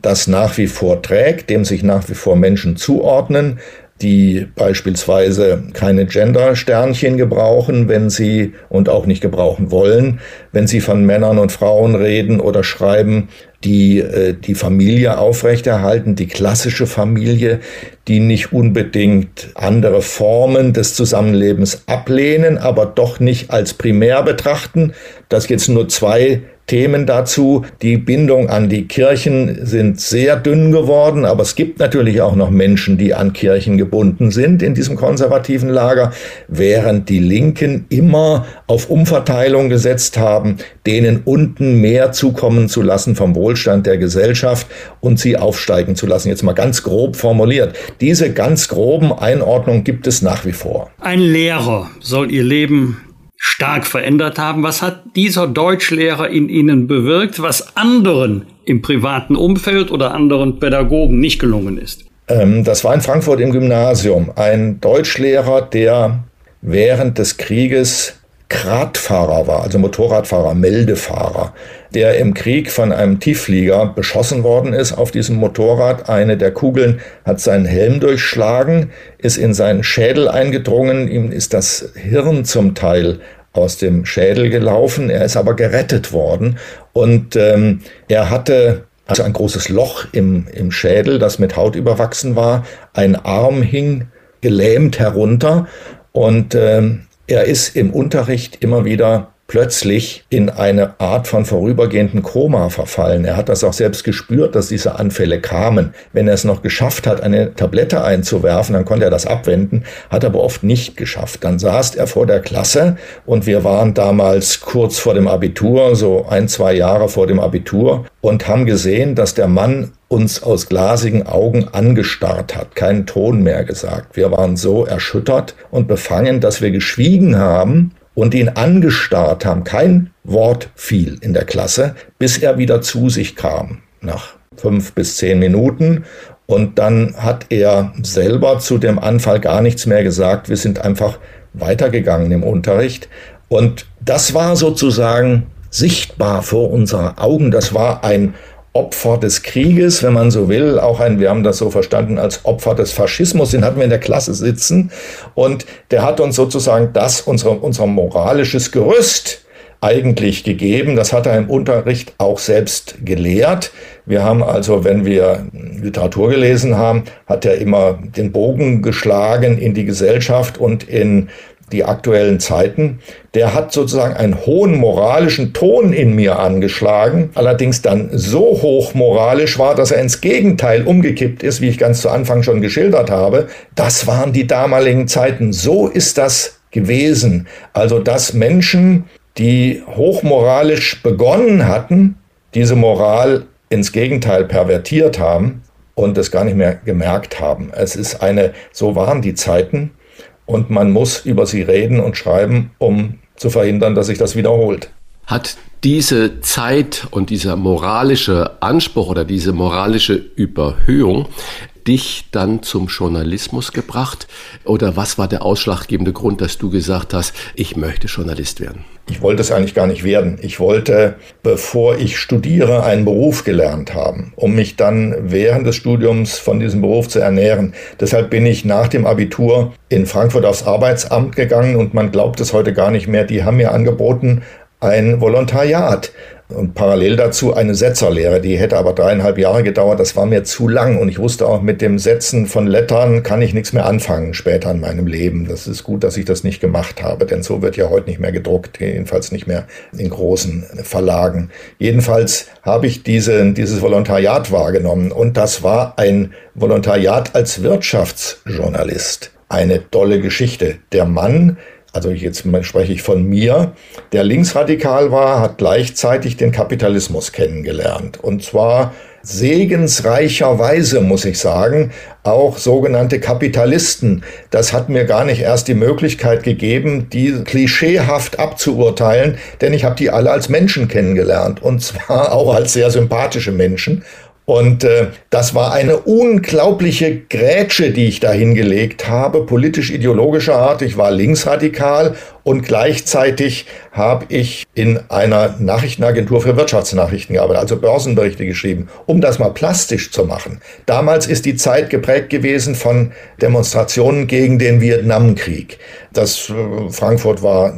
das nach wie vor trägt, dem sich nach wie vor Menschen zuordnen, die beispielsweise keine Gender-Sternchen gebrauchen, wenn sie und auch nicht gebrauchen wollen, wenn sie von Männern und Frauen reden oder schreiben, die äh, die Familie aufrechterhalten, die klassische Familie, die nicht unbedingt andere Formen des Zusammenlebens ablehnen, aber doch nicht als primär betrachten. Das jetzt nur zwei Themen dazu. Die Bindung an die Kirchen sind sehr dünn geworden, aber es gibt natürlich auch noch Menschen, die an Kirchen gebunden sind in diesem konservativen Lager, während die Linken immer auf Umverteilung gesetzt haben, denen unten mehr zukommen zu lassen vom Wohlstand der Gesellschaft und sie aufsteigen zu lassen. Jetzt mal ganz grob formuliert. Diese ganz groben Einordnungen gibt es nach wie vor. Ein Lehrer soll ihr Leben stark verändert haben. Was hat dieser Deutschlehrer in Ihnen bewirkt, was anderen im privaten Umfeld oder anderen Pädagogen nicht gelungen ist? Ähm, das war in Frankfurt im Gymnasium. Ein Deutschlehrer, der während des Krieges Radfahrer war, also Motorradfahrer, Meldefahrer, der im Krieg von einem Tiefflieger beschossen worden ist auf diesem Motorrad. Eine der Kugeln hat seinen Helm durchschlagen, ist in seinen Schädel eingedrungen, ihm ist das Hirn zum Teil aus dem Schädel gelaufen, er ist aber gerettet worden. Und ähm, er hatte also ein großes Loch im, im Schädel, das mit Haut überwachsen war, ein Arm hing gelähmt herunter. Und ähm, er ist im Unterricht immer wieder plötzlich in eine Art von vorübergehenden Koma verfallen. Er hat das auch selbst gespürt, dass diese Anfälle kamen. Wenn er es noch geschafft hat, eine Tablette einzuwerfen, dann konnte er das abwenden, hat aber oft nicht geschafft. Dann saß er vor der Klasse und wir waren damals kurz vor dem Abitur, so ein, zwei Jahre vor dem Abitur und haben gesehen, dass der Mann uns aus glasigen Augen angestarrt hat, keinen Ton mehr gesagt. Wir waren so erschüttert und befangen, dass wir geschwiegen haben und ihn angestarrt haben. Kein Wort fiel in der Klasse, bis er wieder zu sich kam, nach fünf bis zehn Minuten. Und dann hat er selber zu dem Anfall gar nichts mehr gesagt. Wir sind einfach weitergegangen im Unterricht. Und das war sozusagen sichtbar vor unseren Augen. Das war ein Opfer des Krieges, wenn man so will, auch ein, wir haben das so verstanden als Opfer des Faschismus, den hatten wir in der Klasse sitzen und der hat uns sozusagen das, unser, unser moralisches Gerüst eigentlich gegeben. Das hat er im Unterricht auch selbst gelehrt. Wir haben also, wenn wir Literatur gelesen haben, hat er immer den Bogen geschlagen in die Gesellschaft und in die aktuellen Zeiten, der hat sozusagen einen hohen moralischen Ton in mir angeschlagen, allerdings dann so hoch moralisch war, dass er ins Gegenteil umgekippt ist, wie ich ganz zu Anfang schon geschildert habe. Das waren die damaligen Zeiten. So ist das gewesen. Also, dass Menschen, die hochmoralisch begonnen hatten, diese Moral ins Gegenteil pervertiert haben und es gar nicht mehr gemerkt haben. Es ist eine, so waren die Zeiten und man muss über sie reden und schreiben, um zu verhindern, dass sich das wiederholt. Hat diese Zeit und dieser moralische Anspruch oder diese moralische Überhöhung dich dann zum Journalismus gebracht? Oder was war der ausschlaggebende Grund, dass du gesagt hast, ich möchte Journalist werden? Ich wollte es eigentlich gar nicht werden. Ich wollte, bevor ich studiere, einen Beruf gelernt haben, um mich dann während des Studiums von diesem Beruf zu ernähren. Deshalb bin ich nach dem Abitur in Frankfurt aufs Arbeitsamt gegangen und man glaubt es heute gar nicht mehr. Die haben mir angeboten, ein Volontariat und parallel dazu eine Setzerlehre. Die hätte aber dreieinhalb Jahre gedauert. Das war mir zu lang und ich wusste auch, mit dem Setzen von Lettern kann ich nichts mehr anfangen später in meinem Leben. Das ist gut, dass ich das nicht gemacht habe, denn so wird ja heute nicht mehr gedruckt, jedenfalls nicht mehr in großen Verlagen. Jedenfalls habe ich diese, dieses Volontariat wahrgenommen und das war ein Volontariat als Wirtschaftsjournalist. Eine tolle Geschichte. Der Mann, also jetzt spreche ich von mir, der linksradikal war, hat gleichzeitig den Kapitalismus kennengelernt. Und zwar segensreicherweise, muss ich sagen, auch sogenannte Kapitalisten. Das hat mir gar nicht erst die Möglichkeit gegeben, die klischeehaft abzuurteilen, denn ich habe die alle als Menschen kennengelernt und zwar auch als sehr sympathische Menschen. Und äh, das war eine unglaubliche Grätsche, die ich da hingelegt habe, politisch-ideologischer Art. Ich war linksradikal und gleichzeitig habe ich in einer Nachrichtenagentur für Wirtschaftsnachrichten gearbeitet, also Börsenberichte geschrieben, um das mal plastisch zu machen. Damals ist die Zeit geprägt gewesen von Demonstrationen gegen den Vietnamkrieg. Das äh, Frankfurt war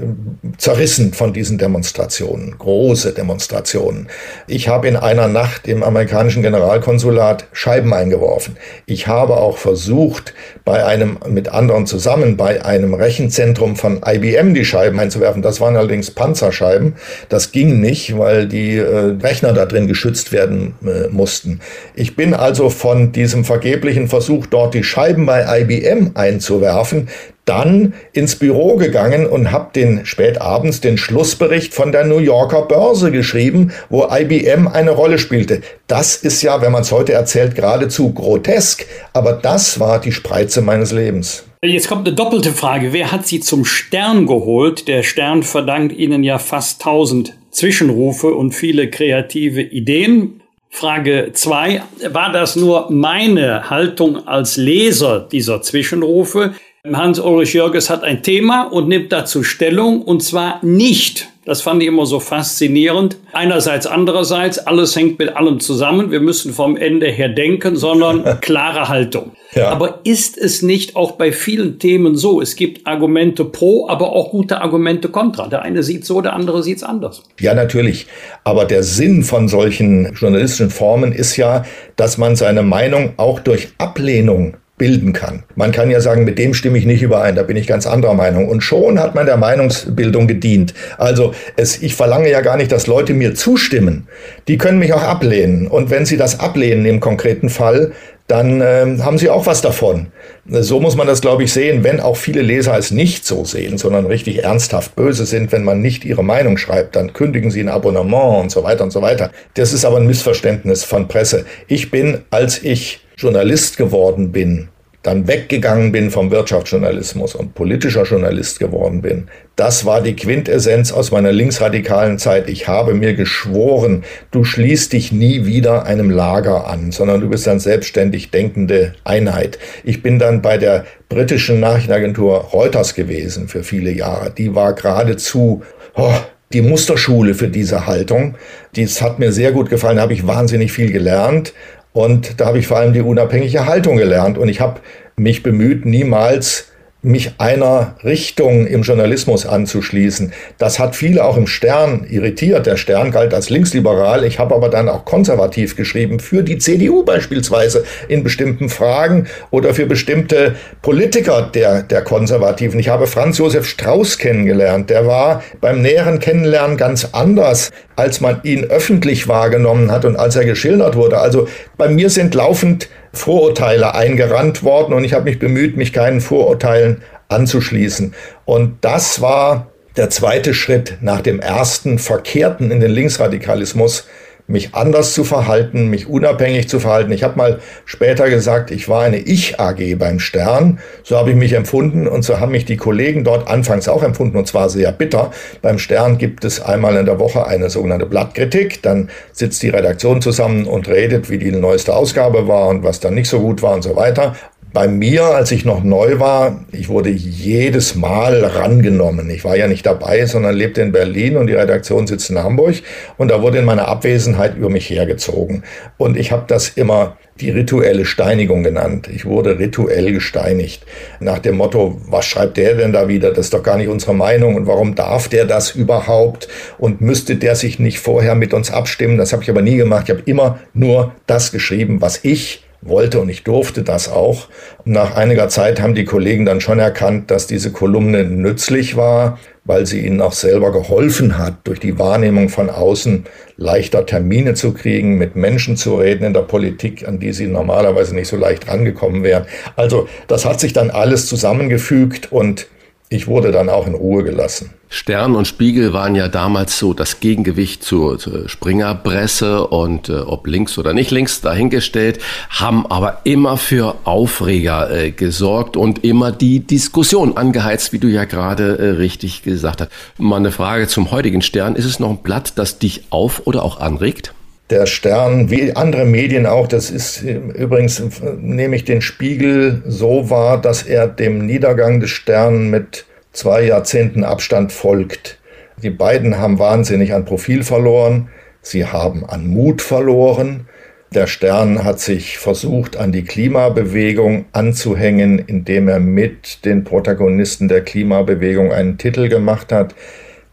zerrissen von diesen Demonstrationen, große Demonstrationen. Ich habe in einer Nacht im amerikanischen Generalkonsulat Scheiben eingeworfen. Ich habe auch versucht, bei einem mit anderen zusammen bei einem Rechenzentrum von IBM die Scheiben einzuwerfen. Das waren allerdings Panzerscheiben. Das ging nicht, weil die äh, Rechner da drin geschützt werden äh, mussten. Ich bin also von diesem vergeblichen Versuch, dort die Scheiben bei IBM einzuwerfen, dann ins Büro gegangen und habe den spätabends den Schlussbericht von der New Yorker Börse geschrieben, wo IBM eine Rolle spielte. Das ist ja, wenn man es heute erzählt, geradezu grotesk, aber das war die Spreize meines Lebens. Jetzt kommt eine doppelte Frage. Wer hat Sie zum Stern geholt? Der Stern verdankt Ihnen ja fast 1000 Zwischenrufe und viele kreative Ideen. Frage zwei: War das nur meine Haltung als Leser dieser Zwischenrufe? Hans-Ulrich Jörges hat ein Thema und nimmt dazu Stellung und zwar nicht das fand ich immer so faszinierend. Einerseits, andererseits, alles hängt mit allem zusammen. Wir müssen vom Ende her denken, sondern klare Haltung. Ja. Aber ist es nicht auch bei vielen Themen so? Es gibt Argumente pro, aber auch gute Argumente kontra. Der eine sieht so, der andere sieht es anders. Ja, natürlich. Aber der Sinn von solchen journalistischen Formen ist ja, dass man seine Meinung auch durch Ablehnung bilden kann. Man kann ja sagen, mit dem stimme ich nicht überein, da bin ich ganz anderer Meinung. Und schon hat man der Meinungsbildung gedient. Also es, ich verlange ja gar nicht, dass Leute mir zustimmen. Die können mich auch ablehnen. Und wenn sie das ablehnen im konkreten Fall, dann äh, haben sie auch was davon. So muss man das, glaube ich, sehen, wenn auch viele Leser es nicht so sehen, sondern richtig ernsthaft böse sind, wenn man nicht ihre Meinung schreibt, dann kündigen sie ein Abonnement und so weiter und so weiter. Das ist aber ein Missverständnis von Presse. Ich bin, als ich Journalist geworden bin, dann weggegangen bin vom Wirtschaftsjournalismus und politischer Journalist geworden bin. Das war die Quintessenz aus meiner linksradikalen Zeit. Ich habe mir geschworen, du schließt dich nie wieder einem Lager an, sondern du bist eine selbstständig denkende Einheit. Ich bin dann bei der britischen Nachrichtenagentur Reuters gewesen für viele Jahre. Die war geradezu oh, die Musterschule für diese Haltung. Dies hat mir sehr gut gefallen, da habe ich wahnsinnig viel gelernt. Und da habe ich vor allem die unabhängige Haltung gelernt. Und ich habe mich bemüht, niemals mich einer Richtung im Journalismus anzuschließen. Das hat viele auch im Stern irritiert. Der Stern galt als linksliberal. Ich habe aber dann auch konservativ geschrieben, für die CDU beispielsweise in bestimmten Fragen oder für bestimmte Politiker der, der Konservativen. Ich habe Franz Josef Strauß kennengelernt. Der war beim näheren Kennenlernen ganz anders, als man ihn öffentlich wahrgenommen hat und als er geschildert wurde. Also bei mir sind laufend Vorurteile eingerannt worden und ich habe mich bemüht, mich keinen Vorurteilen anzuschließen. Und das war der zweite Schritt nach dem ersten verkehrten in den Linksradikalismus, mich anders zu verhalten, mich unabhängig zu verhalten. Ich habe mal später gesagt, ich war eine Ich-AG beim Stern. So habe ich mich empfunden und so haben mich die Kollegen dort anfangs auch empfunden und zwar sehr bitter. Beim Stern gibt es einmal in der Woche eine sogenannte Blattkritik. Dann sitzt die Redaktion zusammen und redet, wie die neueste Ausgabe war und was dann nicht so gut war und so weiter. Bei mir, als ich noch neu war, ich wurde jedes Mal rangenommen. Ich war ja nicht dabei, sondern lebte in Berlin und die Redaktion sitzt in Hamburg. Und da wurde in meiner Abwesenheit über mich hergezogen. Und ich habe das immer die rituelle Steinigung genannt. Ich wurde rituell gesteinigt. Nach dem Motto, was schreibt der denn da wieder? Das ist doch gar nicht unsere Meinung. Und warum darf der das überhaupt? Und müsste der sich nicht vorher mit uns abstimmen? Das habe ich aber nie gemacht. Ich habe immer nur das geschrieben, was ich wollte und ich durfte das auch. Nach einiger Zeit haben die Kollegen dann schon erkannt, dass diese Kolumne nützlich war, weil sie ihnen auch selber geholfen hat, durch die Wahrnehmung von außen leichter Termine zu kriegen, mit Menschen zu reden in der Politik, an die sie normalerweise nicht so leicht rangekommen wären. Also das hat sich dann alles zusammengefügt und ich wurde dann auch in Ruhe gelassen. Stern und Spiegel waren ja damals so das Gegengewicht zur, zur Springerpresse und äh, ob links oder nicht links dahingestellt, haben aber immer für Aufreger äh, gesorgt und immer die Diskussion angeheizt, wie du ja gerade äh, richtig gesagt hast. Mal eine Frage zum heutigen Stern. Ist es noch ein Blatt, das dich auf oder auch anregt? Der Stern, wie andere Medien auch, das ist übrigens, nehme ich den Spiegel so wahr, dass er dem Niedergang des Sterns mit zwei Jahrzehnten Abstand folgt. Die beiden haben wahnsinnig an Profil verloren, sie haben an Mut verloren. Der Stern hat sich versucht, an die Klimabewegung anzuhängen, indem er mit den Protagonisten der Klimabewegung einen Titel gemacht hat.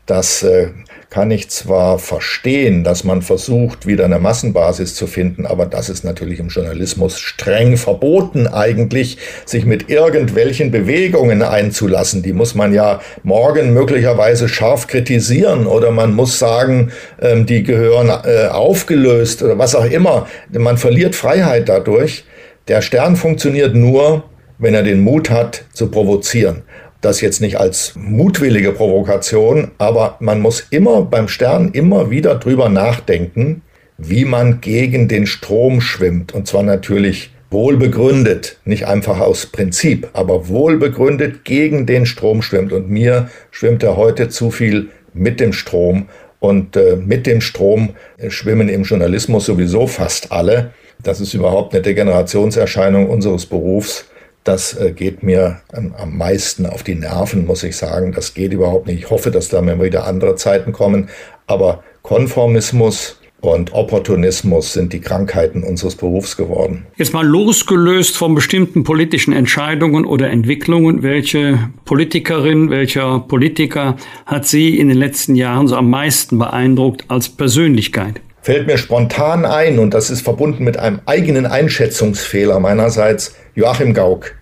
Das äh, kann ich zwar verstehen, dass man versucht, wieder eine Massenbasis zu finden, aber das ist natürlich im Journalismus streng verboten eigentlich, sich mit irgendwelchen Bewegungen einzulassen. Die muss man ja morgen möglicherweise scharf kritisieren oder man muss sagen, ähm, die gehören äh, aufgelöst oder was auch immer. Man verliert Freiheit dadurch. Der Stern funktioniert nur, wenn er den Mut hat zu provozieren. Das jetzt nicht als mutwillige Provokation, aber man muss immer beim Stern immer wieder drüber nachdenken, wie man gegen den Strom schwimmt. Und zwar natürlich wohlbegründet, nicht einfach aus Prinzip, aber wohlbegründet gegen den Strom schwimmt. Und mir schwimmt er heute zu viel mit dem Strom. Und äh, mit dem Strom schwimmen im Journalismus sowieso fast alle. Das ist überhaupt eine Degenerationserscheinung unseres Berufs. Das äh, geht mir am meisten auf die Nerven, muss ich sagen. Das geht überhaupt nicht. Ich hoffe, dass da mal wieder andere Zeiten kommen. Aber Konformismus und Opportunismus sind die Krankheiten unseres Berufs geworden. Jetzt mal losgelöst von bestimmten politischen Entscheidungen oder Entwicklungen. Welche Politikerin, welcher Politiker hat Sie in den letzten Jahren so am meisten beeindruckt als Persönlichkeit? Fällt mir spontan ein, und das ist verbunden mit einem eigenen Einschätzungsfehler meinerseits, Joachim Gauck.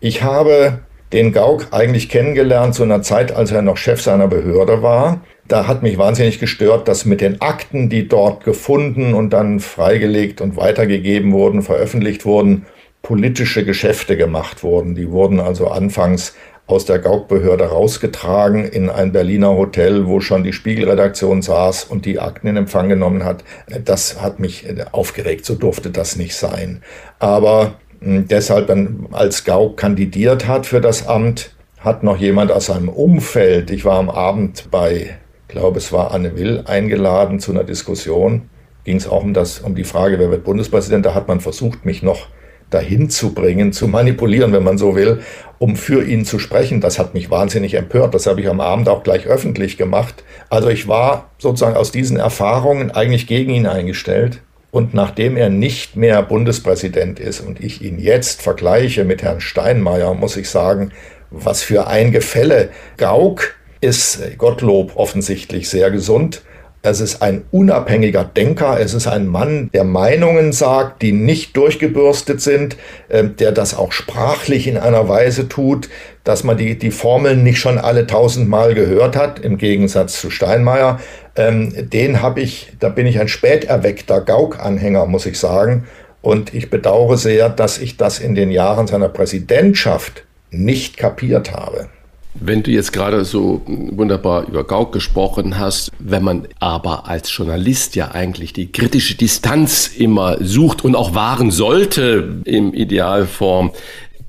Ich habe den Gauck eigentlich kennengelernt zu einer Zeit, als er noch Chef seiner Behörde war. Da hat mich wahnsinnig gestört, dass mit den Akten, die dort gefunden und dann freigelegt und weitergegeben wurden, veröffentlicht wurden, politische Geschäfte gemacht wurden. Die wurden also anfangs aus der Gauk-Behörde rausgetragen in ein Berliner Hotel, wo schon die Spiegelredaktion saß und die Akten in Empfang genommen hat. Das hat mich aufgeregt, so durfte das nicht sein. Aber hm, deshalb, als Gauk kandidiert hat für das Amt, hat noch jemand aus seinem Umfeld, ich war am Abend bei, glaube es war Anne Will, eingeladen zu einer Diskussion, ging es auch um, das, um die Frage, wer wird Bundespräsident, da hat man versucht, mich noch dahin zu bringen, zu manipulieren, wenn man so will, um für ihn zu sprechen. Das hat mich wahnsinnig empört. Das habe ich am Abend auch gleich öffentlich gemacht. Also ich war sozusagen aus diesen Erfahrungen eigentlich gegen ihn eingestellt. Und nachdem er nicht mehr Bundespräsident ist und ich ihn jetzt vergleiche mit Herrn Steinmeier, muss ich sagen, was für ein Gefälle. Gauck ist Gottlob offensichtlich sehr gesund. Es ist ein unabhängiger Denker. Es ist ein Mann, der Meinungen sagt, die nicht durchgebürstet sind, äh, der das auch sprachlich in einer Weise tut, dass man die, die Formeln nicht schon alle tausendmal gehört hat, im Gegensatz zu Steinmeier. Ähm, den habe ich, da bin ich ein späterweckter Gauk-Anhänger, muss ich sagen. Und ich bedauere sehr, dass ich das in den Jahren seiner Präsidentschaft nicht kapiert habe. Wenn du jetzt gerade so wunderbar über Gauck gesprochen hast, wenn man aber als Journalist ja eigentlich die kritische Distanz immer sucht und auch wahren sollte im Idealform,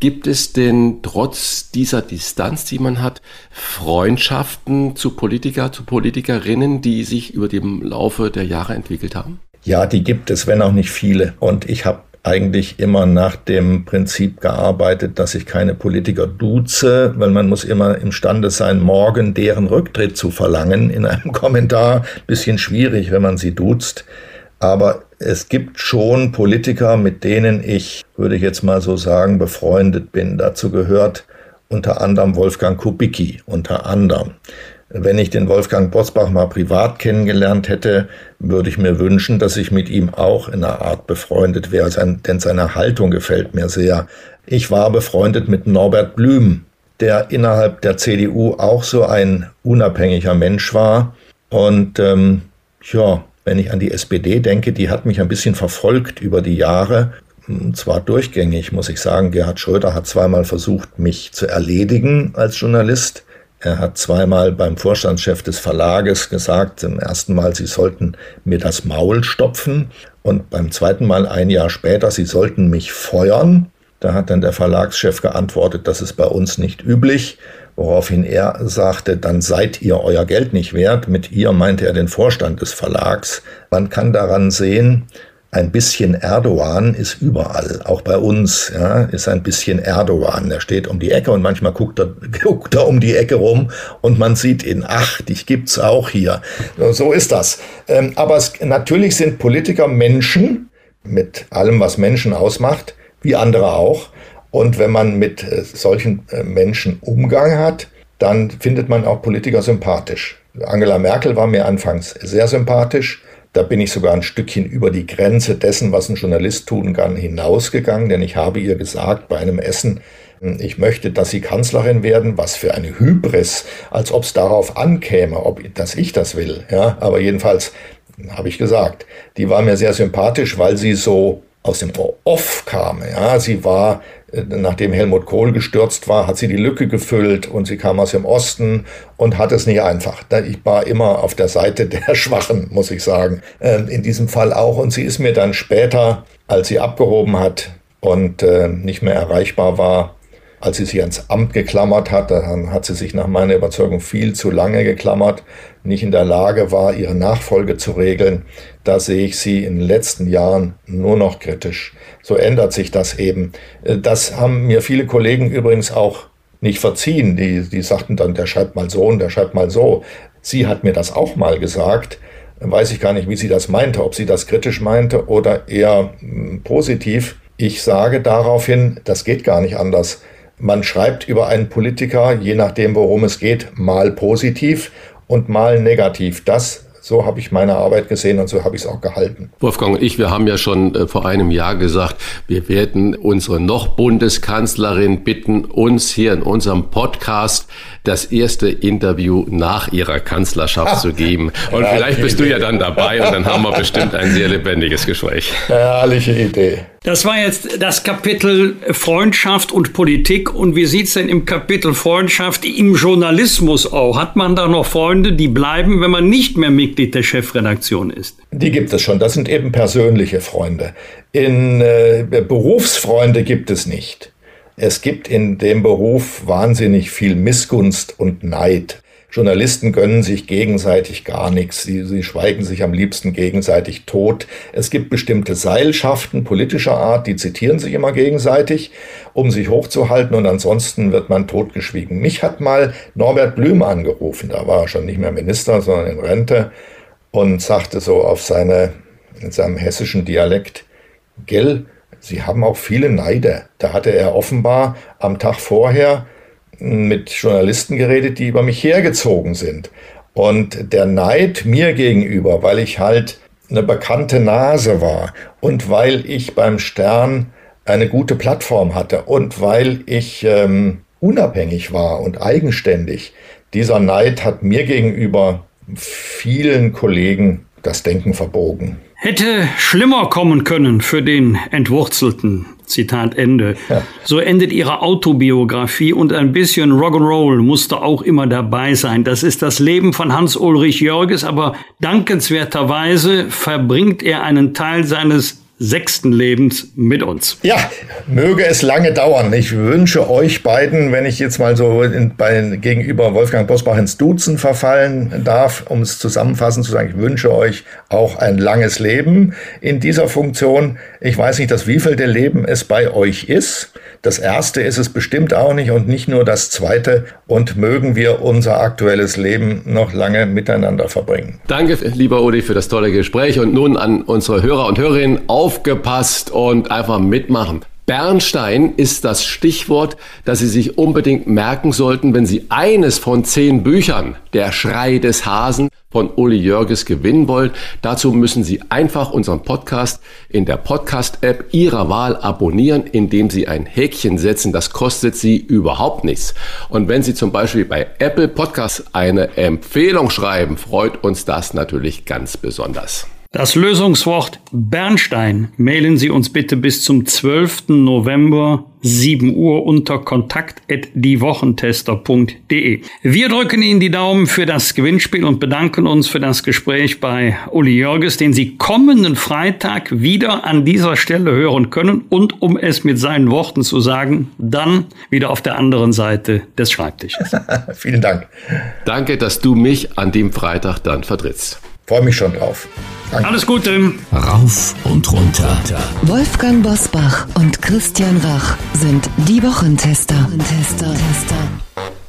gibt es denn trotz dieser Distanz, die man hat, Freundschaften zu Politiker, zu Politikerinnen, die sich über dem Laufe der Jahre entwickelt haben? Ja, die gibt es, wenn auch nicht viele. Und ich habe eigentlich immer nach dem Prinzip gearbeitet, dass ich keine Politiker duze, weil man muss immer imstande sein, morgen deren Rücktritt zu verlangen in einem Kommentar. Bisschen schwierig, wenn man sie duzt. Aber es gibt schon Politiker, mit denen ich, würde ich jetzt mal so sagen, befreundet bin. Dazu gehört unter anderem Wolfgang Kubicki, unter anderem. Wenn ich den Wolfgang Bosbach mal privat kennengelernt hätte, würde ich mir wünschen, dass ich mit ihm auch in einer Art befreundet wäre, denn seine Haltung gefällt mir sehr. Ich war befreundet mit Norbert Blüm, der innerhalb der CDU auch so ein unabhängiger Mensch war. Und ähm, ja, wenn ich an die SPD denke, die hat mich ein bisschen verfolgt über die Jahre. Und zwar durchgängig, muss ich sagen. Gerhard Schröder hat zweimal versucht, mich zu erledigen als Journalist. Er hat zweimal beim Vorstandschef des Verlages gesagt, im ersten Mal, sie sollten mir das Maul stopfen und beim zweiten Mal ein Jahr später, sie sollten mich feuern. Da hat dann der Verlagschef geantwortet, das ist bei uns nicht üblich, woraufhin er sagte, dann seid ihr euer Geld nicht wert. Mit ihr meinte er den Vorstand des Verlags. Man kann daran sehen, ein bisschen Erdogan ist überall, auch bei uns, ja, ist ein bisschen Erdogan. Der steht um die Ecke und manchmal guckt er, guckt er um die Ecke rum und man sieht ihn, ach, dich gibt's auch hier. So ist das. Ähm, aber es, natürlich sind Politiker Menschen mit allem, was Menschen ausmacht, wie andere auch. Und wenn man mit äh, solchen äh, Menschen Umgang hat, dann findet man auch Politiker sympathisch. Angela Merkel war mir anfangs sehr sympathisch. Da bin ich sogar ein Stückchen über die Grenze dessen, was ein Journalist tun kann, hinausgegangen, denn ich habe ihr gesagt bei einem Essen, ich möchte, dass Sie Kanzlerin werden. Was für eine Hybris, als ob es darauf ankäme, ob, dass ich das will. Ja, aber jedenfalls habe ich gesagt, die war mir sehr sympathisch, weil sie so aus dem Off kam. Ja, sie war nachdem Helmut Kohl gestürzt war, hat sie die Lücke gefüllt und sie kam aus dem Osten und hat es nicht einfach. Ich war immer auf der Seite der Schwachen, muss ich sagen. Ähm, in diesem Fall auch. Und sie ist mir dann später, als sie abgehoben hat und äh, nicht mehr erreichbar war, als sie sich ans Amt geklammert hat, dann hat sie sich nach meiner Überzeugung viel zu lange geklammert, nicht in der Lage war, ihre Nachfolge zu regeln. Da sehe ich sie in den letzten Jahren nur noch kritisch. So ändert sich das eben. Äh, das haben mir viele Kollegen übrigens auch nicht verziehen. Die, die sagten dann, der schreibt mal so und der schreibt mal so. Sie hat mir das auch mal gesagt. Weiß ich gar nicht, wie sie das meinte, ob sie das kritisch meinte oder eher hm, positiv. Ich sage daraufhin, das geht gar nicht anders. Man schreibt über einen Politiker, je nachdem, worum es geht, mal positiv und mal negativ. Das So habe ich meine Arbeit gesehen und so habe ich es auch gehalten. Wolfgang und ich, wir haben ja schon äh, vor einem Jahr gesagt, wir werden unsere noch Bundeskanzlerin bitten, uns hier in unserem Podcast das erste Interview nach ihrer Kanzlerschaft zu geben. Und ja, vielleicht bist Idee. du ja dann dabei und dann haben wir bestimmt ein sehr lebendiges Gespräch. Herrliche Idee. Das war jetzt das Kapitel Freundschaft und Politik. Und wie sieht's denn im Kapitel Freundschaft im Journalismus aus? Hat man da noch Freunde, die bleiben, wenn man nicht mehr Mitglied der Chefredaktion ist? Die gibt es schon. Das sind eben persönliche Freunde. In äh, Berufsfreunde gibt es nicht. Es gibt in dem Beruf wahnsinnig viel Missgunst und Neid. Journalisten gönnen sich gegenseitig gar nichts. Sie, sie schweigen sich am liebsten gegenseitig tot. Es gibt bestimmte Seilschaften politischer Art, die zitieren sich immer gegenseitig, um sich hochzuhalten und ansonsten wird man totgeschwiegen. Mich hat mal Norbert Blüm angerufen, da war er schon nicht mehr Minister, sondern in Rente und sagte so auf seine, in seinem hessischen Dialekt, Gell, Sie haben auch viele Neider. Da hatte er offenbar am Tag vorher mit Journalisten geredet, die über mich hergezogen sind. Und der Neid mir gegenüber, weil ich halt eine bekannte Nase war und weil ich beim Stern eine gute Plattform hatte und weil ich ähm, unabhängig war und eigenständig, dieser Neid hat mir gegenüber vielen Kollegen das Denken verbogen. Hätte schlimmer kommen können für den Entwurzelten. Zitat Ende. Ja. So endet ihre Autobiografie und ein bisschen Rock'n'Roll musste auch immer dabei sein. Das ist das Leben von Hans-Ulrich Jörges, aber dankenswerterweise verbringt er einen Teil seines sechsten Lebens mit uns. Ja, möge es lange dauern. Ich wünsche euch beiden, wenn ich jetzt mal so in, bei, gegenüber Wolfgang Bosbach ins Duzen verfallen darf, um es zusammenfassend zu sagen, ich wünsche euch auch ein langes Leben in dieser Funktion. Ich weiß nicht, das wievielte Leben es bei euch ist. Das erste ist es bestimmt auch nicht und nicht nur das zweite. Und mögen wir unser aktuelles Leben noch lange miteinander verbringen. Danke, lieber Uli, für das tolle Gespräch. Und nun an unsere Hörer und Hörerinnen aufgepasst und einfach mitmachen. Bernstein ist das Stichwort, das Sie sich unbedingt merken sollten, wenn Sie eines von zehn Büchern, Der Schrei des Hasen von Uli Jörges, gewinnen wollen. Dazu müssen Sie einfach unseren Podcast in der Podcast-App Ihrer Wahl abonnieren, indem Sie ein Häkchen setzen. Das kostet Sie überhaupt nichts. Und wenn Sie zum Beispiel bei Apple Podcasts eine Empfehlung schreiben, freut uns das natürlich ganz besonders. Das Lösungswort Bernstein mailen Sie uns bitte bis zum 12. November 7 Uhr unter kontakt@diewochentester.de. Wir drücken Ihnen die Daumen für das Gewinnspiel und bedanken uns für das Gespräch bei Uli Jörges, den Sie kommenden Freitag wieder an dieser Stelle hören können und um es mit seinen Worten zu sagen, dann wieder auf der anderen Seite des Schreibtisches. Vielen Dank. Danke, dass du mich an dem Freitag dann vertrittst. Freue mich schon drauf. Danke. Alles Gute. Rauf und runter. Wolfgang Bosbach und Christian Rach sind die Wochentester. Wochentester.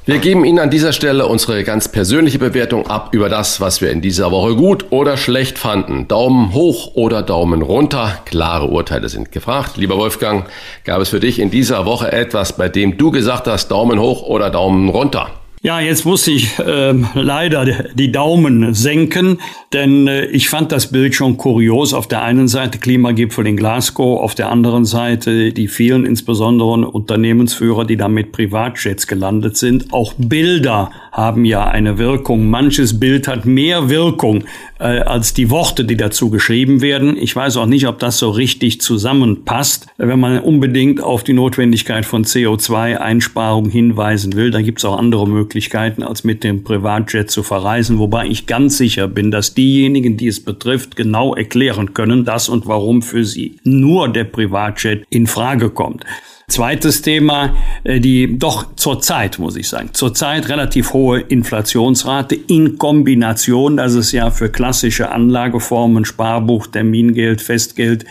Wir geben Ihnen an dieser Stelle unsere ganz persönliche Bewertung ab über das, was wir in dieser Woche gut oder schlecht fanden. Daumen hoch oder Daumen runter. Klare Urteile sind gefragt. Lieber Wolfgang, gab es für dich in dieser Woche etwas, bei dem du gesagt hast, Daumen hoch oder Daumen runter? Ja, jetzt muss ich äh, leider die Daumen senken, denn äh, ich fand das Bild schon kurios. Auf der einen Seite Klimagipfel in Glasgow, auf der anderen Seite die vielen, insbesondere Unternehmensführer, die da mit Privatjets gelandet sind. Auch Bilder haben ja eine Wirkung. Manches Bild hat mehr Wirkung äh, als die Worte, die dazu geschrieben werden. Ich weiß auch nicht, ob das so richtig zusammenpasst. Wenn man unbedingt auf die Notwendigkeit von CO2-Einsparung hinweisen will, dann gibt es auch andere Möglichkeiten, als mit dem Privatjet zu verreisen. Wobei ich ganz sicher bin, dass diejenigen, die es betrifft, genau erklären können, dass und warum für sie nur der Privatjet in Frage kommt. Zweites Thema, äh, die doch zurzeit, muss ich sagen, zurzeit relativ hohe Inflationsrate in Kombination, dass es ja für klassische Anlageformen, Sparbuch, Termingeld, Festgeld,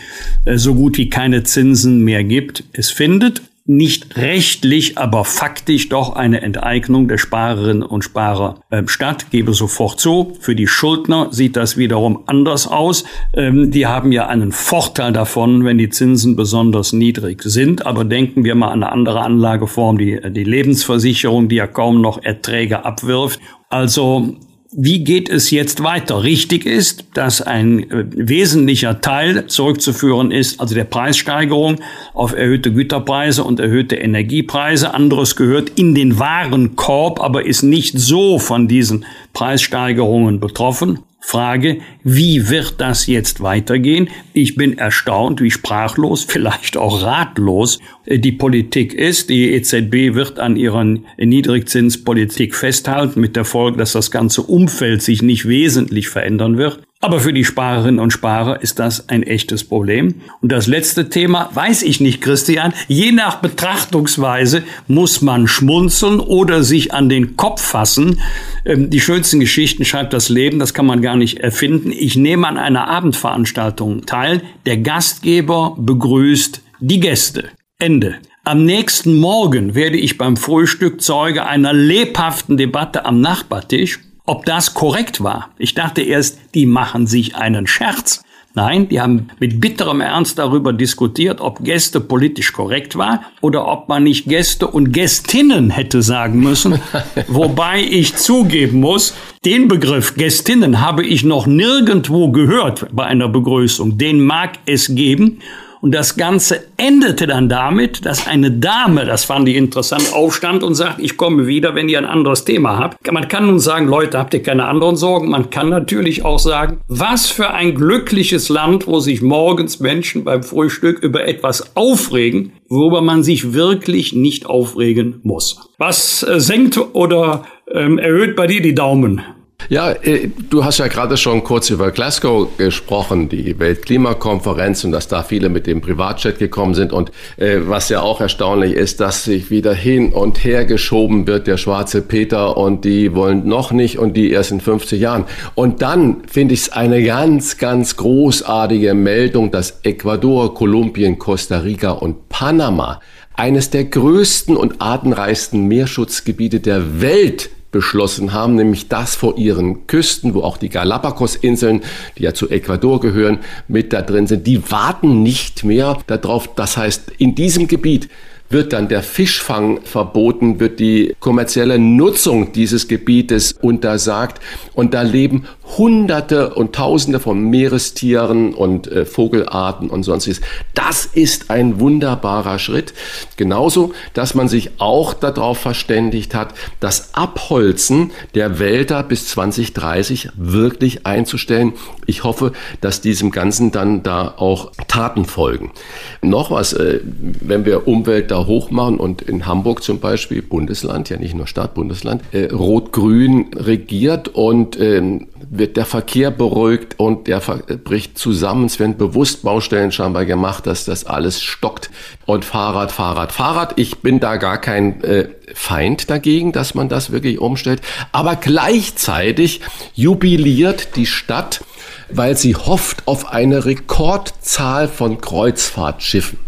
äh, so gut wie keine Zinsen mehr gibt. Es findet nicht rechtlich, aber faktisch doch eine Enteignung der Sparerinnen und Sparer äh, statt. Gebe sofort zu. Für die Schuldner sieht das wiederum anders aus. Ähm, die haben ja einen Vorteil davon, wenn die Zinsen besonders niedrig sind. Aber denken wir mal an eine andere Anlageform, die, die Lebensversicherung, die ja kaum noch Erträge abwirft. Also wie geht es jetzt weiter? Richtig ist, dass ein äh, wesentlicher Teil zurückzuführen ist, also der Preissteigerung auf erhöhte Güterpreise und erhöhte Energiepreise. Anderes gehört in den Warenkorb, aber ist nicht so von diesen Preissteigerungen betroffen. Frage, wie wird das jetzt weitergehen? Ich bin erstaunt, wie sprachlos, vielleicht auch ratlos äh, die Politik ist. Die EZB wird an ihrer Niedrigzinspolitik festhalten, mit der Folge, dass das ganze Umfeld sich nicht wesentlich verändern wird. Aber für die Sparerinnen und Sparer ist das ein echtes Problem. Und das letzte Thema, weiß ich nicht, Christian, je nach Betrachtungsweise muss man schmunzeln oder sich an den Kopf fassen. Ähm, die schönsten Geschichten schreibt das Leben, das kann man gar nicht erfinden. Ich nehme an einer Abendveranstaltung teil. Der Gastgeber begrüßt die Gäste. Ende. Am nächsten Morgen werde ich beim Frühstück Zeuge einer lebhaften Debatte am Nachbartisch ob das korrekt war. Ich dachte erst, die machen sich einen Scherz. Nein, die haben mit bitterem Ernst darüber diskutiert, ob Gäste politisch korrekt war oder ob man nicht Gäste und Gästinnen hätte sagen müssen. Wobei ich zugeben muss, den Begriff Gästinnen habe ich noch nirgendwo gehört bei einer Begrüßung. Den mag es geben. Und das Ganze endete dann damit, dass eine Dame, das fand ich interessant, aufstand und sagt, ich komme wieder, wenn ihr ein anderes Thema habt. Man kann nun sagen, Leute, habt ihr keine anderen Sorgen? Man kann natürlich auch sagen, was für ein glückliches Land, wo sich morgens Menschen beim Frühstück über etwas aufregen, worüber man sich wirklich nicht aufregen muss. Was äh, senkt oder ähm, erhöht bei dir die Daumen? Ja, äh, du hast ja gerade schon kurz über Glasgow gesprochen, die Weltklimakonferenz und dass da viele mit dem Privatjet gekommen sind und äh, was ja auch erstaunlich ist, dass sich wieder hin und her geschoben wird, der schwarze Peter und die wollen noch nicht und die erst in 50 Jahren. Und dann finde ich es eine ganz, ganz großartige Meldung, dass Ecuador, Kolumbien, Costa Rica und Panama eines der größten und artenreichsten Meerschutzgebiete der Welt beschlossen haben, nämlich das vor ihren Küsten, wo auch die Galapagos-Inseln, die ja zu Ecuador gehören, mit da drin sind. Die warten nicht mehr darauf. Das heißt, in diesem Gebiet wird dann der Fischfang verboten, wird die kommerzielle Nutzung dieses Gebietes untersagt und da leben Hunderte und Tausende von Meerestieren und äh, Vogelarten und sonstiges. Das ist ein wunderbarer Schritt. Genauso, dass man sich auch darauf verständigt hat, das Abholzen der Wälder bis 2030 wirklich einzustellen. Ich hoffe, dass diesem Ganzen dann da auch Taten folgen. Noch was, äh, wenn wir Umwelt da hochmachen und in Hamburg zum Beispiel, Bundesland, ja nicht nur Stadt, Bundesland, äh, Rot-Grün regiert und ähm, wird der Verkehr beruhigt und der bricht zusammen. Es werden bewusst Baustellen scheinbar gemacht, dass das alles stockt. Und Fahrrad, Fahrrad, Fahrrad. Ich bin da gar kein äh, Feind dagegen, dass man das wirklich umstellt. Aber gleichzeitig jubiliert die Stadt, weil sie hofft auf eine Rekordzahl von Kreuzfahrtschiffen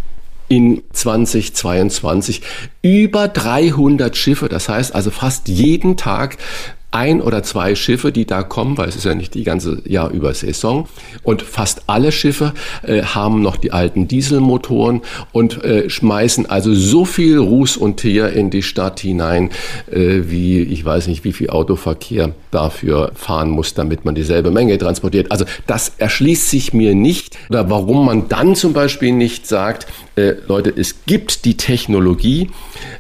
in 2022 über 300 Schiffe, das heißt also fast jeden Tag ein oder zwei Schiffe, die da kommen, weil es ist ja nicht die ganze Jahr über Saison. Und fast alle Schiffe äh, haben noch die alten Dieselmotoren und äh, schmeißen also so viel Ruß und Teer in die Stadt hinein, äh, wie ich weiß nicht, wie viel Autoverkehr dafür fahren muss, damit man dieselbe Menge transportiert. Also das erschließt sich mir nicht. Oder warum man dann zum Beispiel nicht sagt, äh, Leute, es gibt die Technologie,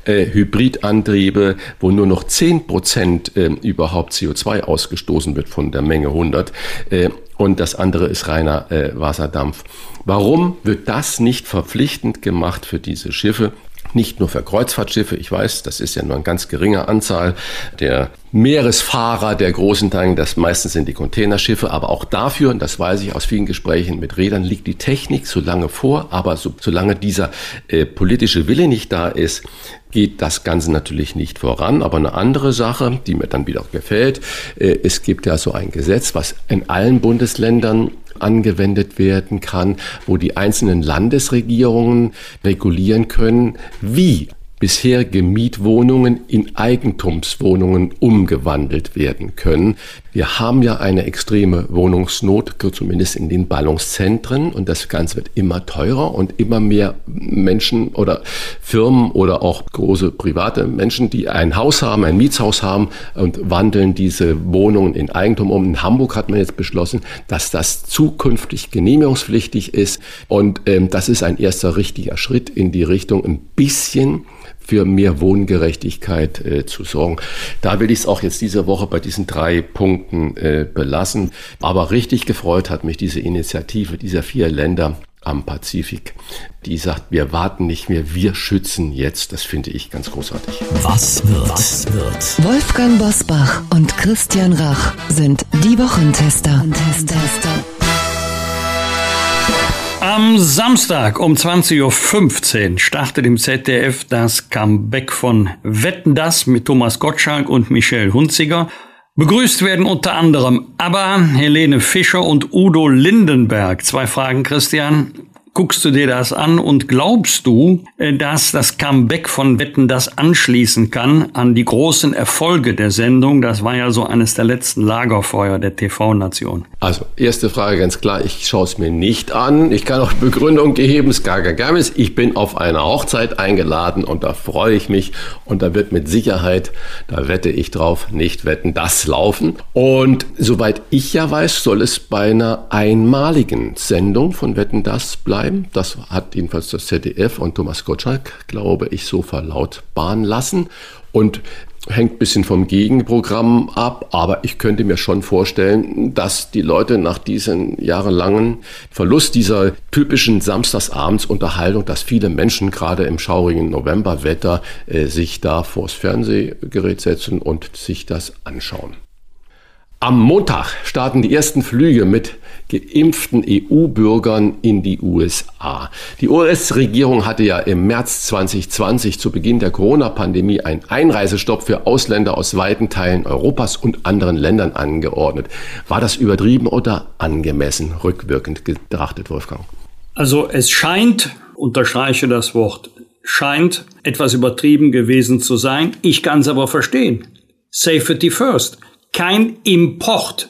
äh, Hybridantriebe, wo nur noch 10 Prozent äh, überhaupt CO2 ausgestoßen wird von der Menge 100 äh, und das andere ist reiner äh, Wasserdampf. Warum wird das nicht verpflichtend gemacht für diese Schiffe? Nicht nur für Kreuzfahrtschiffe. Ich weiß, das ist ja nur eine ganz geringe Anzahl der Meeresfahrer der großen Teile, das meistens sind die Containerschiffe, aber auch dafür, und das weiß ich aus vielen Gesprächen mit Rädern, liegt die Technik so lange vor, aber so, solange dieser äh, politische Wille nicht da ist, geht das Ganze natürlich nicht voran. Aber eine andere Sache, die mir dann wieder gefällt, äh, es gibt ja so ein Gesetz, was in allen Bundesländern angewendet werden kann, wo die einzelnen Landesregierungen regulieren können, wie bisherige Mietwohnungen in Eigentumswohnungen umgewandelt werden können. Wir haben ja eine extreme Wohnungsnot, zumindest in den Ballungszentren, und das Ganze wird immer teurer und immer mehr Menschen oder Firmen oder auch große private Menschen, die ein Haus haben, ein Mietshaus haben und wandeln diese Wohnungen in Eigentum um. In Hamburg hat man jetzt beschlossen, dass das zukünftig genehmigungspflichtig ist und ähm, das ist ein erster richtiger Schritt in die Richtung, ein bisschen für mehr Wohngerechtigkeit äh, zu sorgen. Da will ich es auch jetzt diese Woche bei diesen drei Punkten äh, belassen. Aber richtig gefreut hat mich diese Initiative dieser vier Länder am Pazifik, die sagt, wir warten nicht mehr, wir schützen jetzt. Das finde ich ganz großartig. Was wird? Was wird? Wolfgang Bosbach und Christian Rach sind die Wochentester. Wochentester. Am Samstag um 20.15 Uhr startet im ZDF das Comeback von Wetten das mit Thomas Gottschalk und Michelle Hunziger. Begrüßt werden unter anderem aber Helene Fischer und Udo Lindenberg. Zwei Fragen, Christian guckst du dir das an und glaubst du, äh, dass das Comeback von Wetten das anschließen kann an die großen Erfolge der Sendung? Das war ja so eines der letzten Lagerfeuer der TV-Nation. Also, erste Frage ganz klar, ich schaue es mir nicht an. Ich kann auch Begründung geben, kein Geheimnis. Ich bin auf eine Hochzeit eingeladen und da freue ich mich und da wird mit Sicherheit, da wette ich drauf, nicht wetten, das laufen. Und soweit ich ja weiß, soll es bei einer einmaligen Sendung von Wetten das bleiben bleiben. Das hat jedenfalls das ZDF und Thomas Gottschalk, glaube ich, so verlautbaren lassen. Und hängt ein bisschen vom Gegenprogramm ab, aber ich könnte mir schon vorstellen, dass die Leute nach diesem jahrelangen Verlust dieser typischen Samstagabendsunterhaltung, dass viele Menschen gerade im schaurigen Novemberwetter äh, sich da vors Fernsehgerät setzen und sich das anschauen. Am Montag starten die ersten Flüge mit geimpften EU-Bürgern in die USA. Die US-Regierung hatte ja im März 2020 zu Beginn der Corona-Pandemie einen Einreisestopp für Ausländer aus weiten Teilen Europas und anderen Ländern angeordnet. War das übertrieben oder angemessen, rückwirkend betrachtet, Wolfgang? Also es scheint, unterstreiche das Wort, scheint etwas übertrieben gewesen zu sein. Ich kann es aber verstehen. Safety first. Kein Import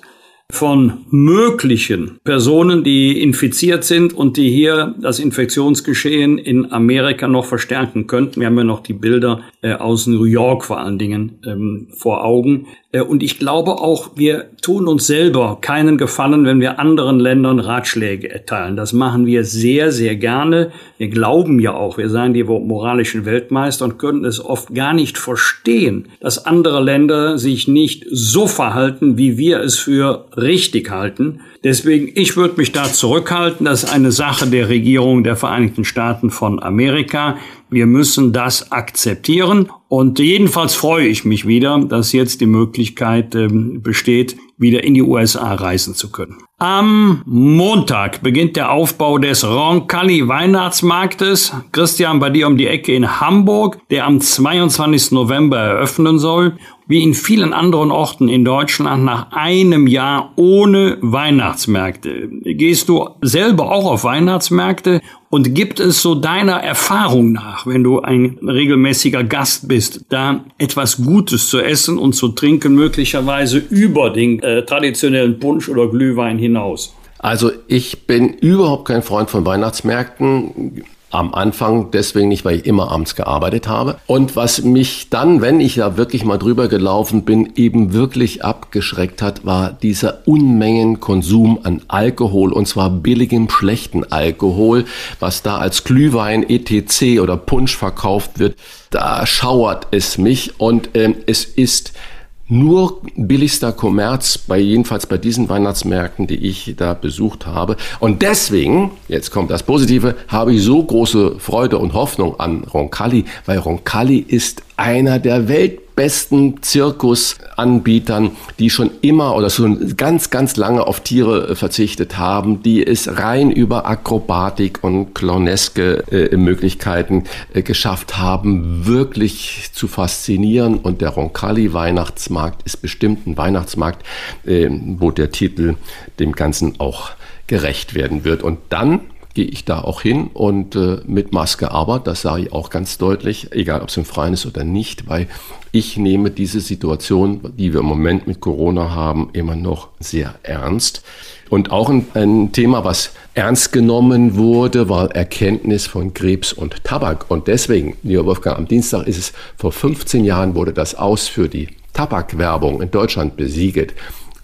von möglichen Personen, die infiziert sind und die hier das Infektionsgeschehen in Amerika noch verstärken könnten. Wir haben ja noch die Bilder äh, aus New York vor allen Dingen ähm, vor Augen. Äh, und ich glaube auch, wir tun uns selber keinen Gefallen, wenn wir anderen Ländern Ratschläge erteilen. Das machen wir sehr, sehr gerne. Wir glauben ja auch, wir seien die moralischen Weltmeister und können es oft gar nicht verstehen, dass andere Länder sich nicht so verhalten, wie wir es für richtig halten. Deswegen, ich würde mich da zurückhalten. Das ist eine Sache der Regierung der Vereinigten Staaten von Amerika. Wir müssen das akzeptieren. Und jedenfalls freue ich mich wieder, dass jetzt die Möglichkeit ähm, besteht, wieder in die USA reisen zu können. Am Montag beginnt der Aufbau des Roncalli Weihnachtsmarktes. Christian, bei dir um die Ecke in Hamburg, der am 22. November eröffnen soll. Wie in vielen anderen Orten in Deutschland nach einem Jahr ohne Weihnachtsmärkte. Gehst du selber auch auf Weihnachtsmärkte und gibt es so deiner Erfahrung nach, wenn du ein regelmäßiger Gast bist, da etwas Gutes zu essen und zu trinken, möglicherweise über den äh, traditionellen Punsch oder Glühwein hinaus? Also ich bin überhaupt kein Freund von Weihnachtsmärkten am Anfang deswegen nicht, weil ich immer abends gearbeitet habe. Und was mich dann, wenn ich da wirklich mal drüber gelaufen bin, eben wirklich abgeschreckt hat, war dieser Unmengen Konsum an Alkohol und zwar billigem, schlechten Alkohol, was da als Glühwein, ETC oder Punsch verkauft wird. Da schauert es mich und ähm, es ist nur billigster Kommerz, bei jedenfalls bei diesen Weihnachtsmärkten, die ich da besucht habe. Und deswegen, jetzt kommt das Positive, habe ich so große Freude und Hoffnung an Roncalli, weil Roncalli ist einer der weltbesten Zirkusanbietern, die schon immer oder schon ganz, ganz lange auf Tiere äh, verzichtet haben, die es rein über Akrobatik und clowneske äh, Möglichkeiten äh, geschafft haben, wirklich zu faszinieren. Und der Roncalli Weihnachtsmarkt ist bestimmt ein Weihnachtsmarkt, äh, wo der Titel dem Ganzen auch gerecht werden wird. Und dann gehe ich da auch hin und äh, mit Maske aber, das sage ich auch ganz deutlich, egal ob es im Freien ist oder nicht, weil ich nehme diese Situation, die wir im Moment mit Corona haben, immer noch sehr ernst. Und auch ein, ein, Thema, was ernst genommen wurde, war Erkenntnis von Krebs und Tabak. Und deswegen, lieber Wolfgang, am Dienstag ist es, vor 15 Jahren wurde das aus für die Tabakwerbung in Deutschland besiegelt.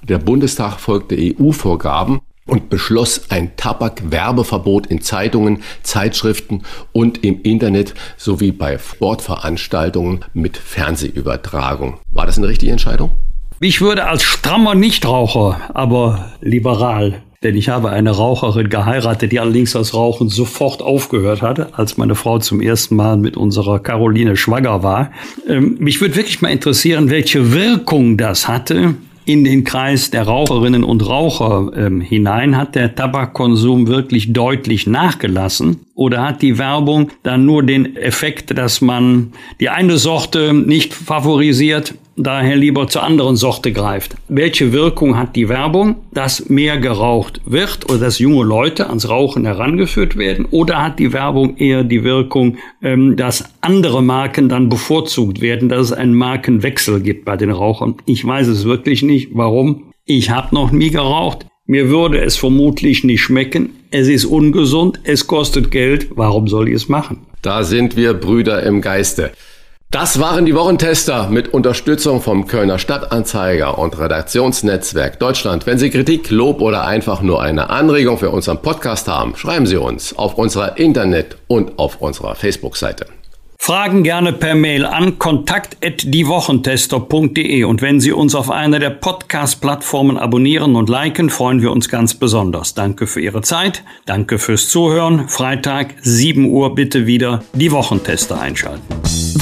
Der Bundestag folgte EU-Vorgaben und beschloss ein Tabakwerbeverbot in Zeitungen, Zeitschriften und im Internet sowie bei Sportveranstaltungen mit Fernsehübertragung. War das eine richtige Entscheidung? Ich würde als strammer Nichtraucher, aber liberal denn ich habe eine Raucherin geheiratet, die allerdings das Rauchen sofort aufgehört hatte, als meine Frau zum ersten Mal mit unserer Caroline schwanger war. Ähm, mich würde wirklich mal interessieren, welche Wirkung das hatte, in den Kreis der Raucherinnen und Raucher ähm, hinein? Hat der Tabakkonsum wirklich deutlich nachgelassen? Oder hat die Werbung dann nur den Effekt, dass man die eine Sorte nicht favorisiert, daher lieber zur anderen Sorte greift? Welche Wirkung hat die Werbung, dass mehr geraucht wird oder dass junge Leute ans Rauchen herangeführt werden? Oder hat die Werbung eher die Wirkung, ähm, dass andere Marken dann bevorzugt werden, dass es einen Markenwechsel gibt bei den Rauchern? Ich weiß es wirklich nicht. Warum? Ich habe noch nie geraucht. Mir würde es vermutlich nicht schmecken. Es ist ungesund, es kostet Geld. Warum soll ich es machen? Da sind wir Brüder im Geiste. Das waren die Wochentester mit Unterstützung vom Kölner Stadtanzeiger und Redaktionsnetzwerk Deutschland. Wenn Sie Kritik, Lob oder einfach nur eine Anregung für unseren Podcast haben, schreiben Sie uns auf unserer Internet- und auf unserer Facebook-Seite. Fragen gerne per Mail an kontakt@diewochentester.de und wenn Sie uns auf einer der Podcast-Plattformen abonnieren und liken, freuen wir uns ganz besonders. Danke für Ihre Zeit, danke fürs Zuhören. Freitag 7 Uhr bitte wieder die Wochentester einschalten.